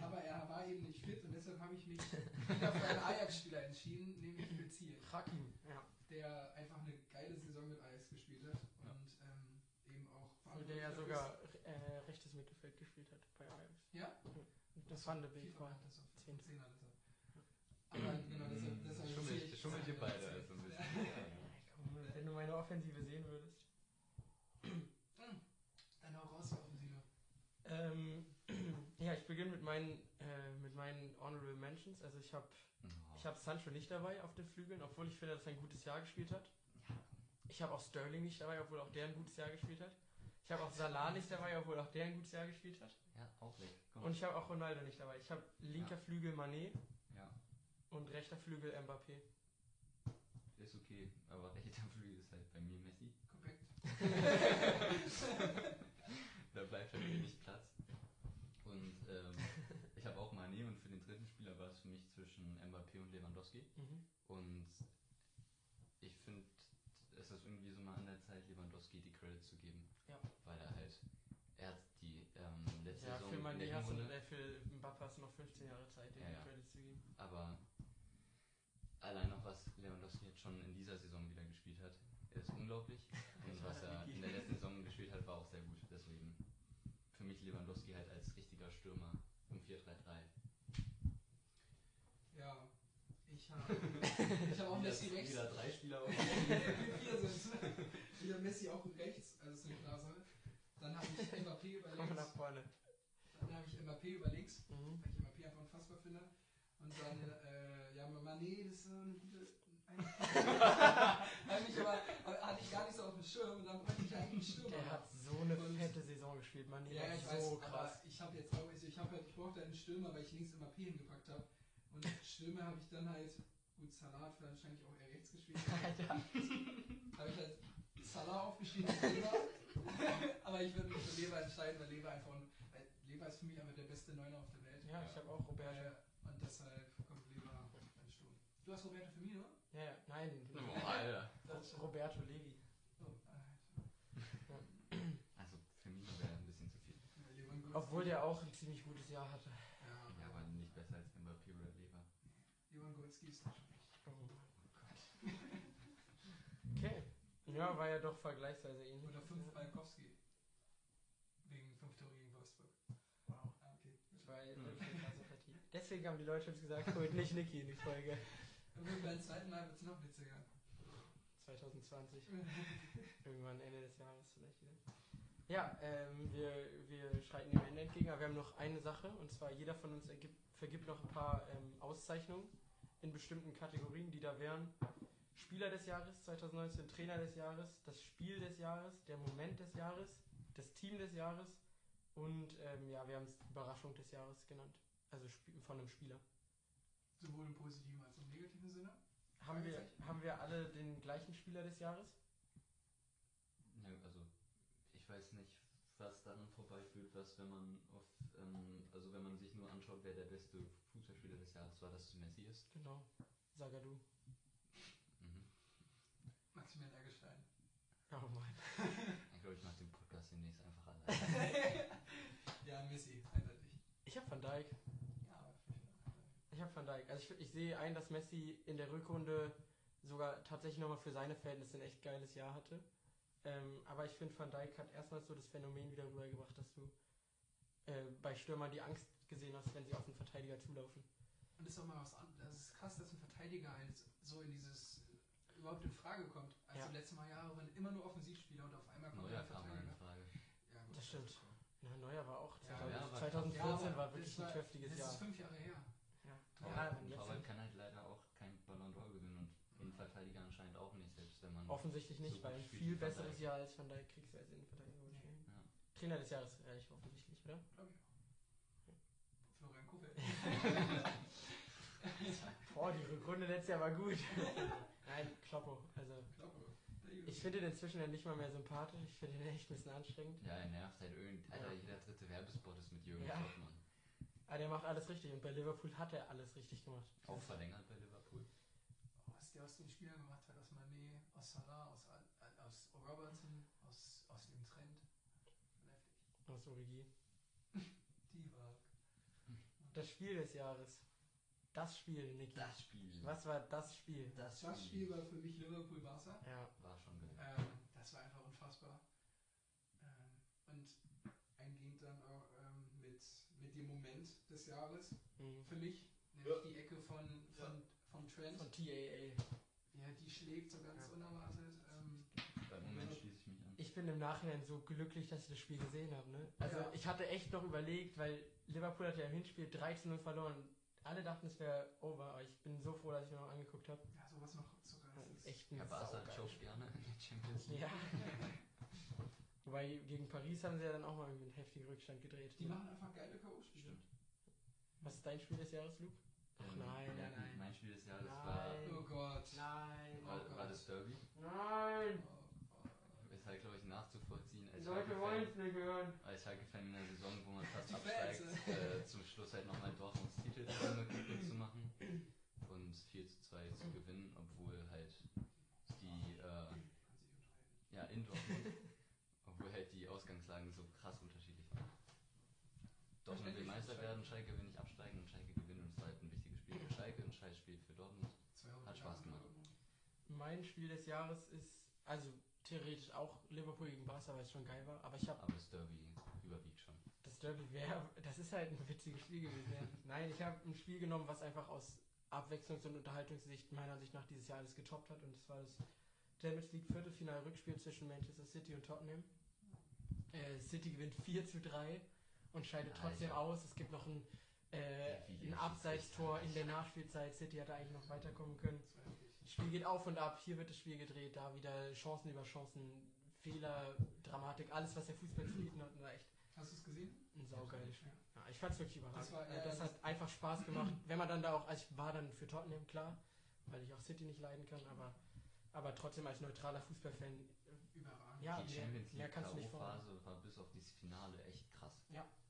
aber er war eben nicht fit und deshalb habe ich mich wieder für einen Ajax-Spieler entschieden, nämlich für Ziel. Hakim, ja. Der einfach eine geile Saison mit Ajax gespielt hat und ähm, eben auch Und der ja sogar äh, rechtes Mittelfeld gespielt hat bei Ajax. Ja? Und das fand ich FIFA war das auf Zehnte. 10 hat das. Aber genau, deshalb, deshalb Schummelt, schummelt ihr beide also ein bisschen. Komm, wenn du meine Offensive sehen würdest. Dann hau raus, Offensive. Ähm, ja, ich beginne mit meinen, äh, mit meinen Honorable Mentions. Also ich habe ich hab Sancho nicht dabei auf den Flügeln, obwohl ich finde, dass er ein gutes Jahr gespielt hat. Ich habe auch Sterling nicht dabei, obwohl auch der ein gutes Jahr gespielt hat. Ich habe auch Salah nicht dabei, obwohl auch der ein gutes Jahr gespielt hat. Ja, auch weg. Komm. Und ich habe auch Ronaldo nicht dabei. Ich habe linker Ja. Flügel Mané ja, und rechter Flügel Mbappé. ist okay. Aber rechter Flügel ist halt bei mir Messi. Korrekt. Da bleibt halt wenig Platz. Und ähm, ich habe auch Mané und für den dritten Spieler war es für mich zwischen Mbappé und Lewandowski. Mhm. Und ich finde, es ist irgendwie so mal an der Zeit, Lewandowski die Credits zu geben. Ja. Weil er halt, er hat die ähm, letzte Ja, Saison für in Mané hast du, äh, für Mbappé hast du noch 15 Jahre Zeit, Ja, ja. Credits zu geben. aber allein noch was Lewandowski jetzt schon in dieser Saison wieder gespielt hat, ist unglaublich. Und Ja, was er in der letzten Saison gespielt hat, war auch sehr gut. Deswegen für mich Lewandowski halt als richtiger Stürmer im 4-3-3. Ja, ich habe ich hab auch Messi rechts. Wieder drei Spieler. Wir vier sind Wieder Messi auch rechts, also ist eine klare Sache. Dann habe ich Mbappé über wir nach links. vorne. Dann habe ich Mbappé über links, Mhm. weil ich Mbappé einfach unfassbar finde. Und dann, äh, ja, Mané, das ist so gute. eigentlich aber, aber hatte ich gar nicht so auf dem Schirm und dann wollte ich eigentlich einen Stürmer. Der hat so eine Und- fette Saison gespielt, Mané. Ja, ich so weiß, krass. aber ich habe jetzt auch, ich habe halt, ich brauchte einen Stürmer, weil ich links Mbappé hingepackt habe. Und Stürmer habe ich dann halt, gut, Salah hat wahrscheinlich auch eher rechts gespielt. Alter. habe ich halt Salah aufgeschrieben und Lever. aber ich würde mich für Lever entscheiden, weil Lever einfach, ein- weil Lever ist für mich einfach der beste Neuner auf der Welt. Ja, ich habe auch Roberto. Und deshalb kommt Lever ganz Sturm. Du hast Roberto Firmino? Ja, ja, nein. Oh, Alter. Das Roberto Levi. Oh, äh, Also für mich wäre ein bisschen zu viel. Obwohl der auch ein ziemlich gutes Jahr hatte. Ja, Ja, aber nicht besser als Mbappé oder Lever. Lewandowski ist nicht. Oh Okay. Ja, war ja doch vergleichsweise ähnlich. Oder 5 Malkowski. Wegen 5 Tore gegen Wolfsburg. Wow. Okay. Das war ja Partie. Deswegen haben die Leute uns gesagt, holt nicht Niki in die Folge. Und beim zweiten Mal wird es noch witziger. 2020. Irgendwann Ende des Jahres vielleicht wieder. Ja, ähm, wir, wir schreiten dem Ende entgegen, aber wir haben noch eine Sache und zwar jeder von uns ergibt, vergibt noch ein paar ähm, Auszeichnungen in bestimmten Kategorien, die da wären. Spieler des Jahres 2019, Trainer des Jahres, das Spiel des Jahres, der Moment des Jahres, das Team des Jahres und ähm, ja, wir haben es Überraschung des Jahres genannt. Also von einem Spieler. Sowohl im positiven als auch im negativen Sinne. Haben wir, haben wir alle den gleichen Spieler des Jahres? Ja, also ich weiß nicht, was daran vorbeiführt, was wenn man auf, ähm, also wenn man sich nur anschaut, wer der beste Fußballspieler des Jahres war, dass es Messi ist. Genau. Sagadu. Mhm. Maximilian Eggestein. Oh Mann. Ich glaube, ich mache den Podcast demnächst einfach alleine. ja, Messi, eindeutig. Ich habe Van Dijk. Ja, aber für Ich habe Van Dijk. Also ich, ich sehe ein, dass Messi in der Rückrunde sogar tatsächlich nochmal für seine Verhältnisse ein echt geiles Jahr hatte. Ähm, aber ich finde, Van Dijk hat erstmals so das Phänomen wieder rübergebracht, dass du äh, bei Stürmern die Angst gesehen hast, wenn sie auf den Verteidiger zulaufen. Und das ist auch mal was anderes. Das ist krass, dass ein Verteidiger halt so in dieses überhaupt in Frage kommt. Also Ja. letzte Mal Jahre waren immer nur Offensivspieler und auf einmal kommt Neuer ein kam mal in Verteidiger. Frage. Ja, gut, Das stimmt. ist so. Na, Neuer war auch. Ja, 2000, ja, aber- 2014 Ja, aber war das wirklich war- ein kräftiges Das Jahr. ist fünf Jahre her. Ja, und Torwart kann halt leider auch kein Ballon d'Or gewinnen und ein Verteidiger anscheinend auch nicht, selbst wenn man. offensichtlich nicht, So weil ein viel besseres. Jahr als Van Dijk kriegst du als Innenverteidiger. Trainer des Jahres relativ offensichtlich, oder? Glaube ich auch. Kofeld. Boah, die Rückrunde letztes Jahr war gut. Nein, Kloppo. Also Kloppo. Ich finde den inzwischen ja nicht mal mehr sympathisch. Ich finde den echt ein bisschen anstrengend. Ja, er nervt halt irgendwie. Alter, Ja. jeder dritte Werbespot ist mit Jürgen Ja. Klopp, Mann. Aber der macht alles richtig und bei Liverpool hat er alles richtig gemacht. Auch verlängert bei Liverpool. Was der aus den Spielern gemacht hat, aus Mané, aus Salah, aus, aus Robertson, aus, aus dem Trend. Heftig. Aus Origi. Das Spiel des Jahres. Das Spiel, Niki. Das Spiel. Was war das Spiel? Das Das Spiel war für mich Liverpool-Barca. Ja. war schon geil. Ähm, das war einfach unfassbar. Ähm, und eingehend dann auch ähm, mit, mit dem Moment des Jahres Mhm. für mich, nämlich die Ecke von, von, von Trent. Von TAA. ja, die schlägt so ganz Ja. unerwartet. Ähm, Beim Moment schließe ich mich an. Ich bin im Nachhinein so glücklich, dass ich das Spiel gesehen habe. Ne? Also Ja. ich hatte echt noch überlegt, weil Liverpool hat ja im Hinspiel 13-0 verloren. Alle dachten, es wäre over, aber ich bin so froh, dass ich mir noch angeguckt habe. ja, sowas noch zu reißen. Echt ein Herr Barca choke gerne in der Champions League. Ja. Wobei gegen Paris haben sie ja dann auch mal irgendwie einen heftigen Rückstand gedreht. Die machen einfach geile K.O.-Spiele. Was ist dein Spiel des Jahres, Luke? Ach Ähm, nein, nein, nein. Mein Spiel des Jahres Nein. Oh Gott. Nein. war, Oh war, war Gott. das Derby. Nein! Oh. Ist halt, glaube ich, nachzuvollziehen. Die Als Leute wollen es Schalke-Fan, nicht hören. als Schalke-Fan in der Saison, wo man fast absteigt, äh, zum Schluss halt nochmal Dortmunds Titel möglich zu machen und 4 zu 2 zu gewinnen, obwohl halt die, äh, ja, in Dortmund, obwohl halt die Ausgangslagen so krass unterschiedlich waren. Dortmund will Meister werden, Schalke will nicht absteigen und Schalke gewinnen und es war halt ein wichtiges Spiel für Schalke, ein scheiß Spiel für Dortmund. Hat Spaß gemacht. Mein Spiel des Jahres ist, also theoretisch auch Liverpool gegen Barca, weil es schon geil war. Aber ich habe Aber das Derby überwiegt schon. das Derby wäre, das ist halt ein witziges Spiel gewesen. Ja. Nein, ich habe ein Spiel genommen, was einfach aus Abwechslungs- und Unterhaltungssicht meiner Sicht nach dieses Jahr alles getoppt hat. Und das war das Champions League Viertelfinal-Rückspiel zwischen Manchester City und Tottenham. Äh, City gewinnt 4 zu 3 und scheidet trotzdem Alter. aus. Es gibt noch ein, äh, ein Abseitstor in der Nachspielzeit. City hätte eigentlich noch weiterkommen können. Das Spiel geht auf und ab, hier wird das Spiel gedreht, da wieder Chancen über Chancen, Fehler, Dramatik, alles, was der Fußball zu bieten hat, war echt Hast du es gesehen? ein saugeiles Spiel. Ja. Ja, ich fand's wirklich überragend. Das war, Äh, ja, das das- hat einfach Spaß gemacht. Wenn man dann da auch, also ich war dann für Tottenham, klar, weil ich auch City nicht leiden kann, aber, aber trotzdem als neutraler Fußballfan, Überragend. Ja, die mehr- Champions mehr League kannst du nicht K.O.-Phase war bis auf dieses Finale echt krass.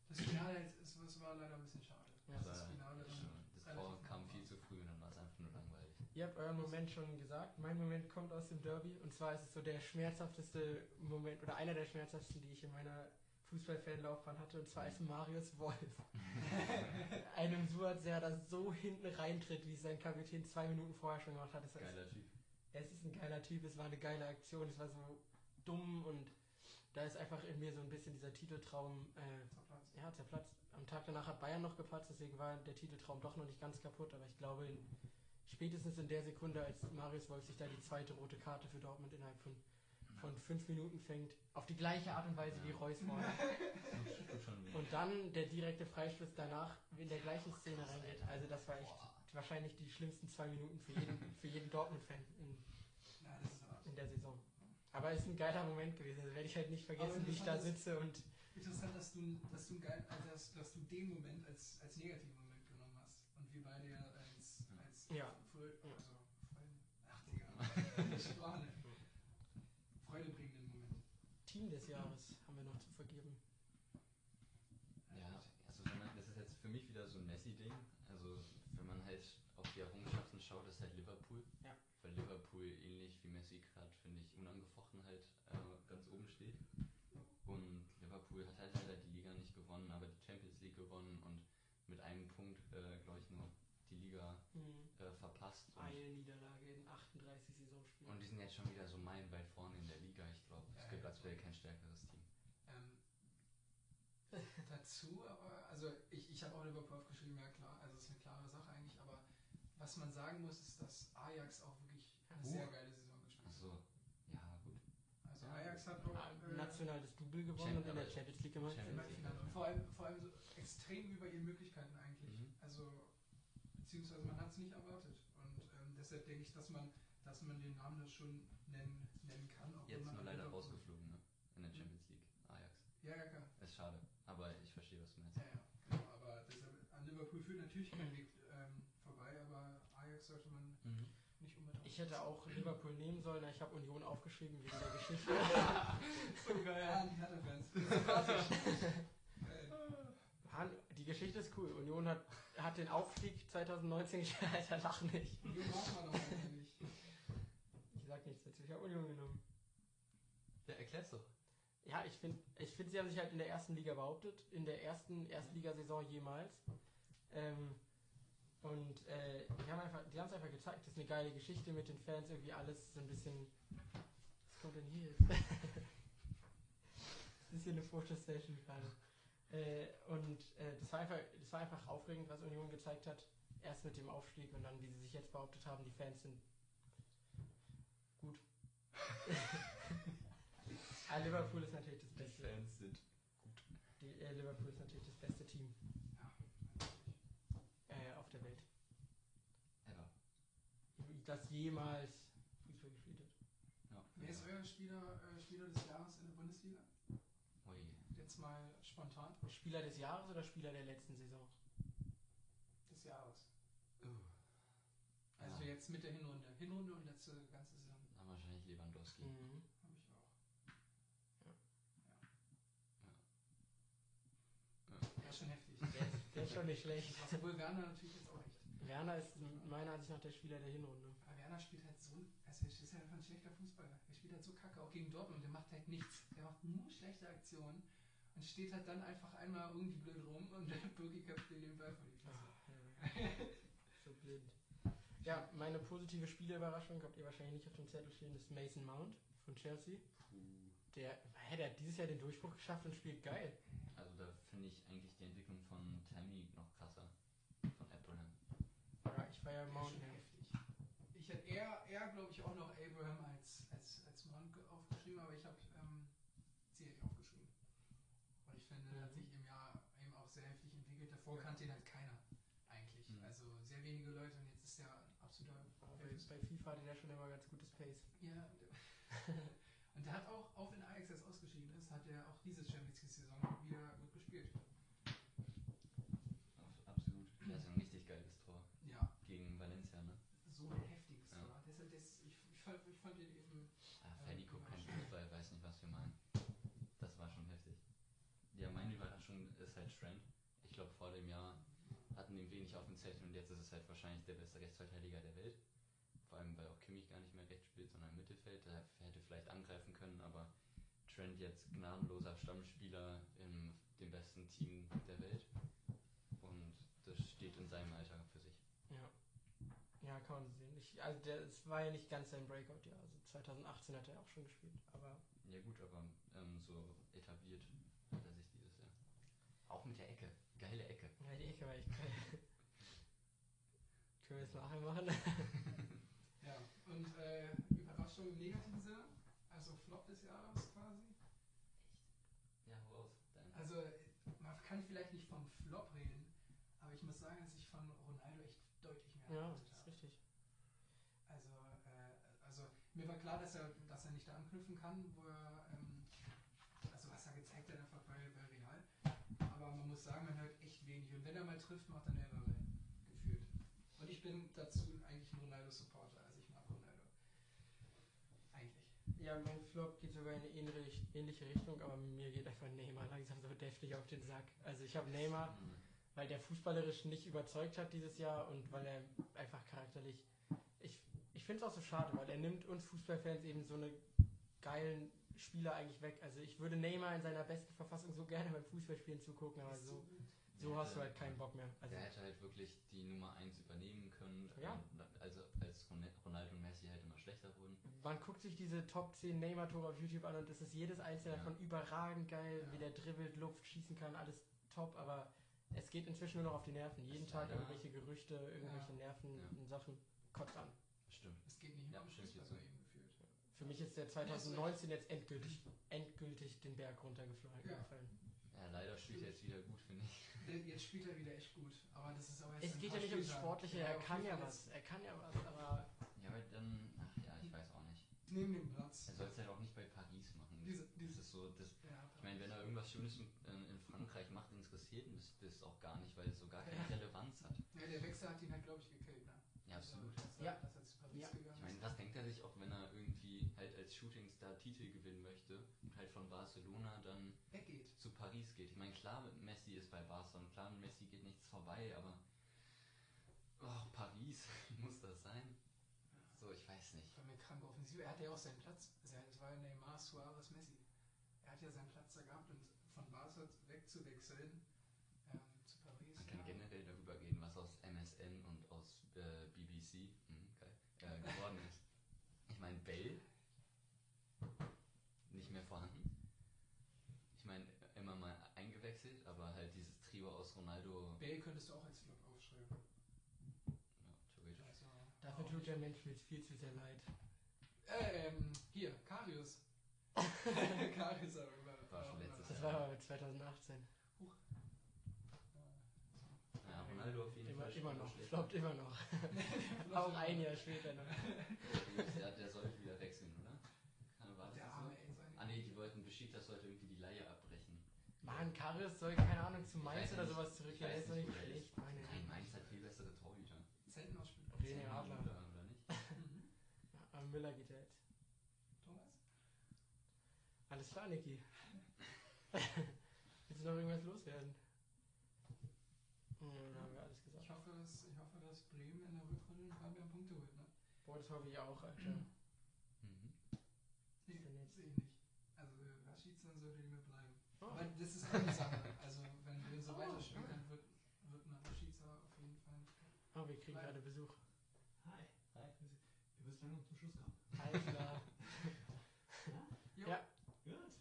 Das Finale ist, es war leider ein bisschen schade. Ja. Das, das Finale das, dann das kam viel zu früh und dann war es einfach nur langweilig. Ihr habt euren Moment schon gesagt. Mein Moment kommt aus dem Derby und zwar ist es so der schmerzhafteste Moment oder einer der schmerzhaftesten, die ich in meiner Fußballfanlaufbahn hatte und zwar ist Marius Wolf. einem Suat Serdar so hinten reintritt, wie es sein Kapitän zwei Minuten vorher schon gemacht hat. Das Geiler Typ. es ist ein geiler Typ, es war eine geile Aktion, es war so dumm und da ist einfach in mir so ein bisschen dieser Titeltraum äh, Zerplatzt. ja, zerplatzt. Am Tag danach hat Bayern noch gepatzt, deswegen war der Titeltraum doch noch nicht ganz kaputt, aber ich glaube, in, spätestens in der Sekunde, als Marius Wolf sich da die zweite rote Karte für Dortmund innerhalb von, von fünf Minuten fängt, auf die gleiche Art und Weise wie Reus vorher. Und dann der direkte Freistoß danach in der gleichen Szene reingeht. Also das war echt Boah. wahrscheinlich die schlimmsten zwei Minuten für jeden, für jeden Dortmund-Fan in, Ja, in der Saison. Aber es ist ein geiler Moment gewesen. Also werde ich halt nicht vergessen, wie ich da sitze und Interessant, dass du, dass du, geil, also dass, dass du den Moment als, als negativen Moment genommen hast. Und wir beide ja Ja. Freude, also Freude, ach Digga, Sprache. Freudebringenden Moment. Team des Jahres haben wir noch zu vergeben. Ja, also wenn man, das ist jetzt für mich wieder so ein Messi-Ding. Also wenn man halt auf die Errungenschaften schaut, ist halt Liverpool. Ja. Weil Liverpool ähnlich wie Messi gerade, finde ich, unangefochten halt äh, ganz oben steht. Und Liverpool hat halt leider die Liga nicht gewonnen, aber die Champions League gewonnen und mit einem Punkt, äh, glaube ich, nur die Liga äh, verpasst. Eine Niederlage in 38 Saisonspielen. und die sind jetzt schon wieder so meilenweit vorne in der Liga. Ich glaube, Ja, es gibt ja. aktuell kein stärkeres Team. Ähm, dazu, aber, also ich, ich habe auch Liverpool aufgeschrieben, ja klar, also es ist eine klare Sache eigentlich, aber was man sagen muss, ist, dass Ajax auch wirklich eine Uh. sehr geile Saison gespielt hat. Achso, ja gut. Also Ja. Ajax hat auch Ah, äh, national das Double gewonnen und in der Champions League gemacht. Champions League. Vor allem, vor allem so extrem über ihren Möglichkeiten eigentlich. Mhm. Also, beziehungsweise man hat es nicht erwartet. Und ähm, deshalb denke ich, dass man, dass man den Namen das schon nennen, nennen kann. Auch wenn Jetzt man nur leider Liverpool- rausgeflogen, ne? In der Champions League. Ajax. Ja, ja, klar. Ist schade. Aber ich verstehe, was du meinst. Ja, ja, genau. Aber deshalb, an Liverpool führt natürlich kein Weg ähm, vorbei, aber Ajax sollte man Mhm. nicht unbedingt. Ich hätte auch Liverpool nehmen sollen, ich habe Union aufgeschrieben wegen der Geschichte. so Ja, geil. die Hertha-Fans. Sympathisch. Geil. Han- Die Geschichte ist cool. Union hat, hat den Aufstieg 2019 geschafft. Alter, lach nicht. Union braucht man doch eigentlich. Ich sag nichts dazu. Ich habe Union genommen. Ja, erklär's doch. Ja, ich finde, ich find, sie haben sich halt in der ersten Liga behauptet. In der ersten Erstligasaison jemals. Ähm, und äh, die haben einfach, die haben es einfach gezeigt, das ist eine geile Geschichte mit den Fans, irgendwie alles so ein bisschen. Was kommt denn hier jetzt? das ist hier eine Fotostation gerade. Äh, und äh, das, war einfach, das war einfach aufregend, was Union gezeigt hat. Erst mit dem Aufstieg und dann, wie sie sich jetzt behauptet haben, die Fans sind gut. ah, Liverpool ist natürlich das Die Beste. Fans sind Die, äh, Liverpool ist natürlich das beste Team Ja, natürlich. äh, auf der Welt, ever. das jemals Fußball gespielt hat. Ja. Wer ist euer Spieler, äh, Spieler des Jahres in der Bundesliga? Ui. Jetzt mal spontan. Spieler des Jahres oder Spieler der letzten Saison? Des Jahres. Uh. Also ja, jetzt mit der Hinrunde. Hinrunde und letzte ganze Saison. dann wahrscheinlich Lewandowski. Mhm. Habe ich auch. Ja, schon heftig. Der, ist, der ist schon nicht schlecht. Obwohl Werner natürlich jetzt auch echt. Werner ist meiner Ansicht nach der Spieler der Hinrunde. Aber Werner spielt halt so, also er ist halt einfach ein schlechter Fußballer. Er spielt halt so kacke, auch gegen Dortmund. Der macht halt nichts. Der macht nur schlechte Aktionen und steht halt dann einfach einmal irgendwie blöd rum und der Birki köpft den Ball vor die Fresse. Ah, ja. so blind. Ja, meine positive Spieleüberraschung habt ihr wahrscheinlich nicht auf dem Zettel stehen, ist Mason Mount von Chelsea. Puh. Der, hä, der hat dieses Jahr den Durchbruch geschafft und spielt geil. Also da finde ich eigentlich die Entwicklung von Tammy noch krasser. Von Abraham. Ja, ich feiere Ja, Mount. heftig. Ich hätte eher, eher glaube ich, auch noch Abraham als, als, als Mount ge- aufgeschrieben, aber ich habe ähm, Ziyech aufgeschrieben. Und ich finde, der hat sich im Jahr eben auch sehr heftig Ja. kannte ihn halt keiner eigentlich. Mhm. Also sehr wenige Leute und jetzt ist er ein absoluter Bei, bei FIFA hatte der schon immer ganz gutes Pace. Ja, und der hat auch, auch wenn Ajax jetzt ausgeschieden ist, hat er auch diese Champions League-Saison wieder gut gespielt. Absolut. Der ist ein richtig geiles Tor. Ja, Gegen Valencia, ne? so ein heftiges Ja. Tor. Deshalb, das, ich, ich, fand, ich fand ihn eben Ah, Fanny guckt kein Überraschung. Fußball, weiß nicht, was wir meinen. Das war schon heftig. Ja, meine Überraschung ist halt Trent. Ich glaube, vor dem Jahr hatten ihn wenig auf dem Zettel und jetzt ist es halt wahrscheinlich der beste Rechtsverteidiger der Welt. Vor allem, weil auch Kimmich gar nicht mehr rechts spielt, sondern im Mittelfeld. Der hätte vielleicht angreifen können, aber Trent jetzt gnadenloser Stammspieler in dem besten Team der Welt. Und das steht in seinem Alter für sich. Ja. Ja, kann man sehen. Ich, also der, es war ja nicht ganz sein Breakout-Jahr. Also 2018 hat er auch schon gespielt. Aber Ja gut, aber ähm, so etabliert hat er sich dieses Jahr. Auch mit der Ecke. Geile Ecke. ja, die Ecke war echt geil. Können wir es nachher machen? Ja, und äh, Überraschung im negativen Sinne, also Flop des Jahres quasi. Ja, hau. Dein. Also man kann vielleicht nicht vom Flop reden, aber ich muss sagen, dass ich von Ronaldo echt deutlich mehr Ja, erwartet das ist habe. richtig. Also, äh, also mir war klar, dass er, dass er nicht da anknüpfen kann, wo er, ähm, also was er gezeigt hat einfach bei, bei Real. Aber man muss sagen, man hört echt wenig. Und wenn er mal trifft, macht er mehrere rein, gefühlt. Und ich bin dazu eigentlich ein Ronaldo-Supporter, also ich mag Ronaldo. Eigentlich. Ja, mein Flop geht sogar in eine ähnliche, ähnliche Richtung, aber mir geht einfach Neymar langsam so deftig auf den Sack. Also ich habe Neymar, weil der fußballerisch nicht überzeugt hat dieses Jahr und weil er einfach charakterlich. Ich, ich finde es auch so schade, weil er nimmt uns Fußballfans eben so eine geilen Spieler eigentlich weg. Also ich würde Neymar in seiner besten Verfassung so gerne beim Fußballspielen zugucken, aber so. So hast du halt keinen Bock mehr. Also Der hätte halt wirklich die Nummer 1 übernehmen können. Ja. Also als Ron- Ronaldo und Messi halt immer schlechter wurden. man guckt sich diese Top 10 Neymar-Tore auf YouTube an und es ist jedes einzelne Ja. davon überragend geil, Ja. wie der dribbelt, Luft, schießen kann, alles top, aber es geht inzwischen nur noch auf die Nerven. Jeden Tag leider- irgendwelche Gerüchte, irgendwelche Nerven Ja. und Sachen. Kotzt an. Stimmt. Es geht nicht mehr Ja, um Fußball bei ihm gefühlt. Für mich ist der 2019 jetzt endgültig, endgültig den Berg runtergefallen. Ja. leider spielt er jetzt wieder gut, finde ich. Jetzt spielt er wieder echt gut, aber das ist auch erst Es geht ja nicht ums. Sportliche, er kann ja was, er kann ja was, aber Ja, aber dann, ach ja, ich weiß auch nicht. Neben dem Platz. Er soll es halt auch nicht bei Paris machen. Diese, Das diese, ist so, das, ja, ich meine, wenn er irgendwas Schönes in, in, in Frankreich macht, interessiert ihn das, das auch gar nicht, weil es so gar keine Ja. Relevanz hat. ja, der Wechsel hat ihn halt, glaube ich, gekillt. Ja, absolut. Also, dass er, Ja. dass er zu Paris Ja. gegangen Ich meine, was denkt er sich auch, wenn er irgendwie halt als Shootingstar Titel gewinnen möchte und halt von Barcelona dann Weggeht. zu Paris geht? Ich meine, klar, Messi ist bei Barca und klar, mit Messi geht nichts vorbei, aber oh, Paris, muss das sein? So, ich weiß nicht. Von mir krank offensiv. Er hatte ja auch seinen Platz. Also, Es war ja Neymar, Suarez, Messi. Er hat ja seinen Platz da gehabt und von Barca wegzuwechseln. Kann Ja. generell darüber gehen, was aus MSN und aus äh, BBC hm, geil, äh, geworden ist. Ich meine, Bell nicht mehr vorhanden. Ich meine, immer mal eingewechselt, aber halt dieses Trio aus Ronaldo, Bale könntest du auch als Flop aufschreiben. ja, theoretisch. Also, Dafür tut der Mensch mir viel zu sehr leid. Ähm, hier, Karius. Karius aber. War schon letztes Das Ja. war aber 2018. Ja, Ronaldo auf jeden Immer, Fall. immer noch. Floppt immer noch. Auch ein Jahr später noch. Der, der sollte wieder wechseln, oder? Kann, war das Der so? Ah ne, die wollten Besiktas sollte irgendwie die Leihe abbrechen. Mann, Karis soll, keine Ahnung, zu Ich Mainz oder nicht. sowas Ich zurückgehen. Der ist doch nicht, schlecht, meine Nein, Mainz hat viel bessere Torhüter. Selten ausspielt. René Adler. Oder, oder nicht? Ja, Müller geht jetzt. Thomas? Alles klar, Niki. Willst du noch irgendwas loswerden? Hm, dann haben wir alles gesagt. Ich hoffe, dass, ich hoffe, dass Bremen in der Rückrunde ein paar mehr Punkte holt, ne? Boah, das hoffe ich auch, Alter. Mhm. Nee, denn jetzt? sehe ich nicht. Also Rashica sollte nicht mehr bleiben. Oh. Aber das ist auch die Sache. Also wenn wir so Oh, weiterspielen, okay. dann wird, wird eine Rashica auf jeden Fall. Oh, wir kriegen gerade Besuch. Hi. Hi. Ihr müsst langsam zum Schluss kommen. Alles klar. Jo. Ja. Gut.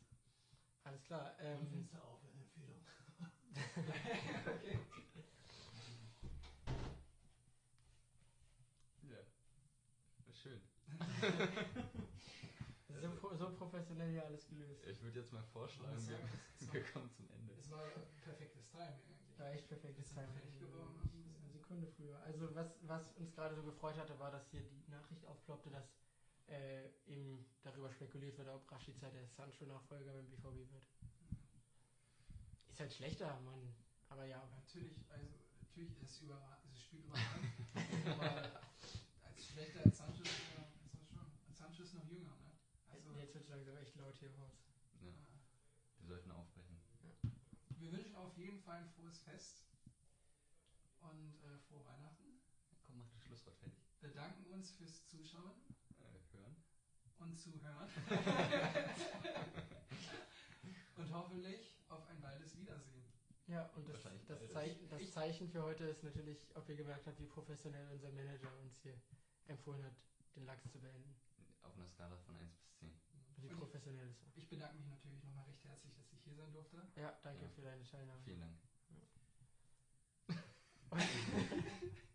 Alles klar. Ähm, Ähm, Fenster auf, eine Empfehlung. okay. Ja. Schön. So, so professionell hier alles gelöst. Ich würde jetzt mal vorschlagen, Das wir, das wir kommen zum Ende. Es war perfektes Timing eigentlich. War echt perfektes er Timing. geworden? Eine Sekunde früher. Also was, was uns gerade so gefreut hatte, war, dass hier die Nachricht aufploppte, dass äh, eben darüber spekuliert wird, ob Rashica der Sancho-Nachfolger beim BVB wird. Ist halt schlechter, Mann. Aber ja, natürlich, also natürlich ist es überragend, es spielt überragend. aber als schlechter als Sancho ist er, ist er schon. Sancho ist noch jünger, ne? Also jetzt wird es langsam echt laut hier im Haus. Ja, äh, wir sollten aufbrechen. wir wünschen auf jeden Fall ein frohes Fest und äh, frohe Weihnachten. Komm, mach das Schlusswort fertig. Bedanken uns fürs Zuschauen Äh, hören. und Zuhören. und hoffentlich auf ein baldes Wiedersehen. Ja, und das, das. Zeichen, das Ich- Zeichen für heute ist natürlich, ob ihr gemerkt habt, wie professionell unser Manager uns hier empfohlen hat, den Lachs zu beenden. Auf einer Skala von 1 bis 10. Wie Und professionell es war. ich bedanke mich natürlich nochmal recht herzlich, dass ich hier sein durfte. Ja, danke Ja. für deine Teilnahme. Vielen Dank. Und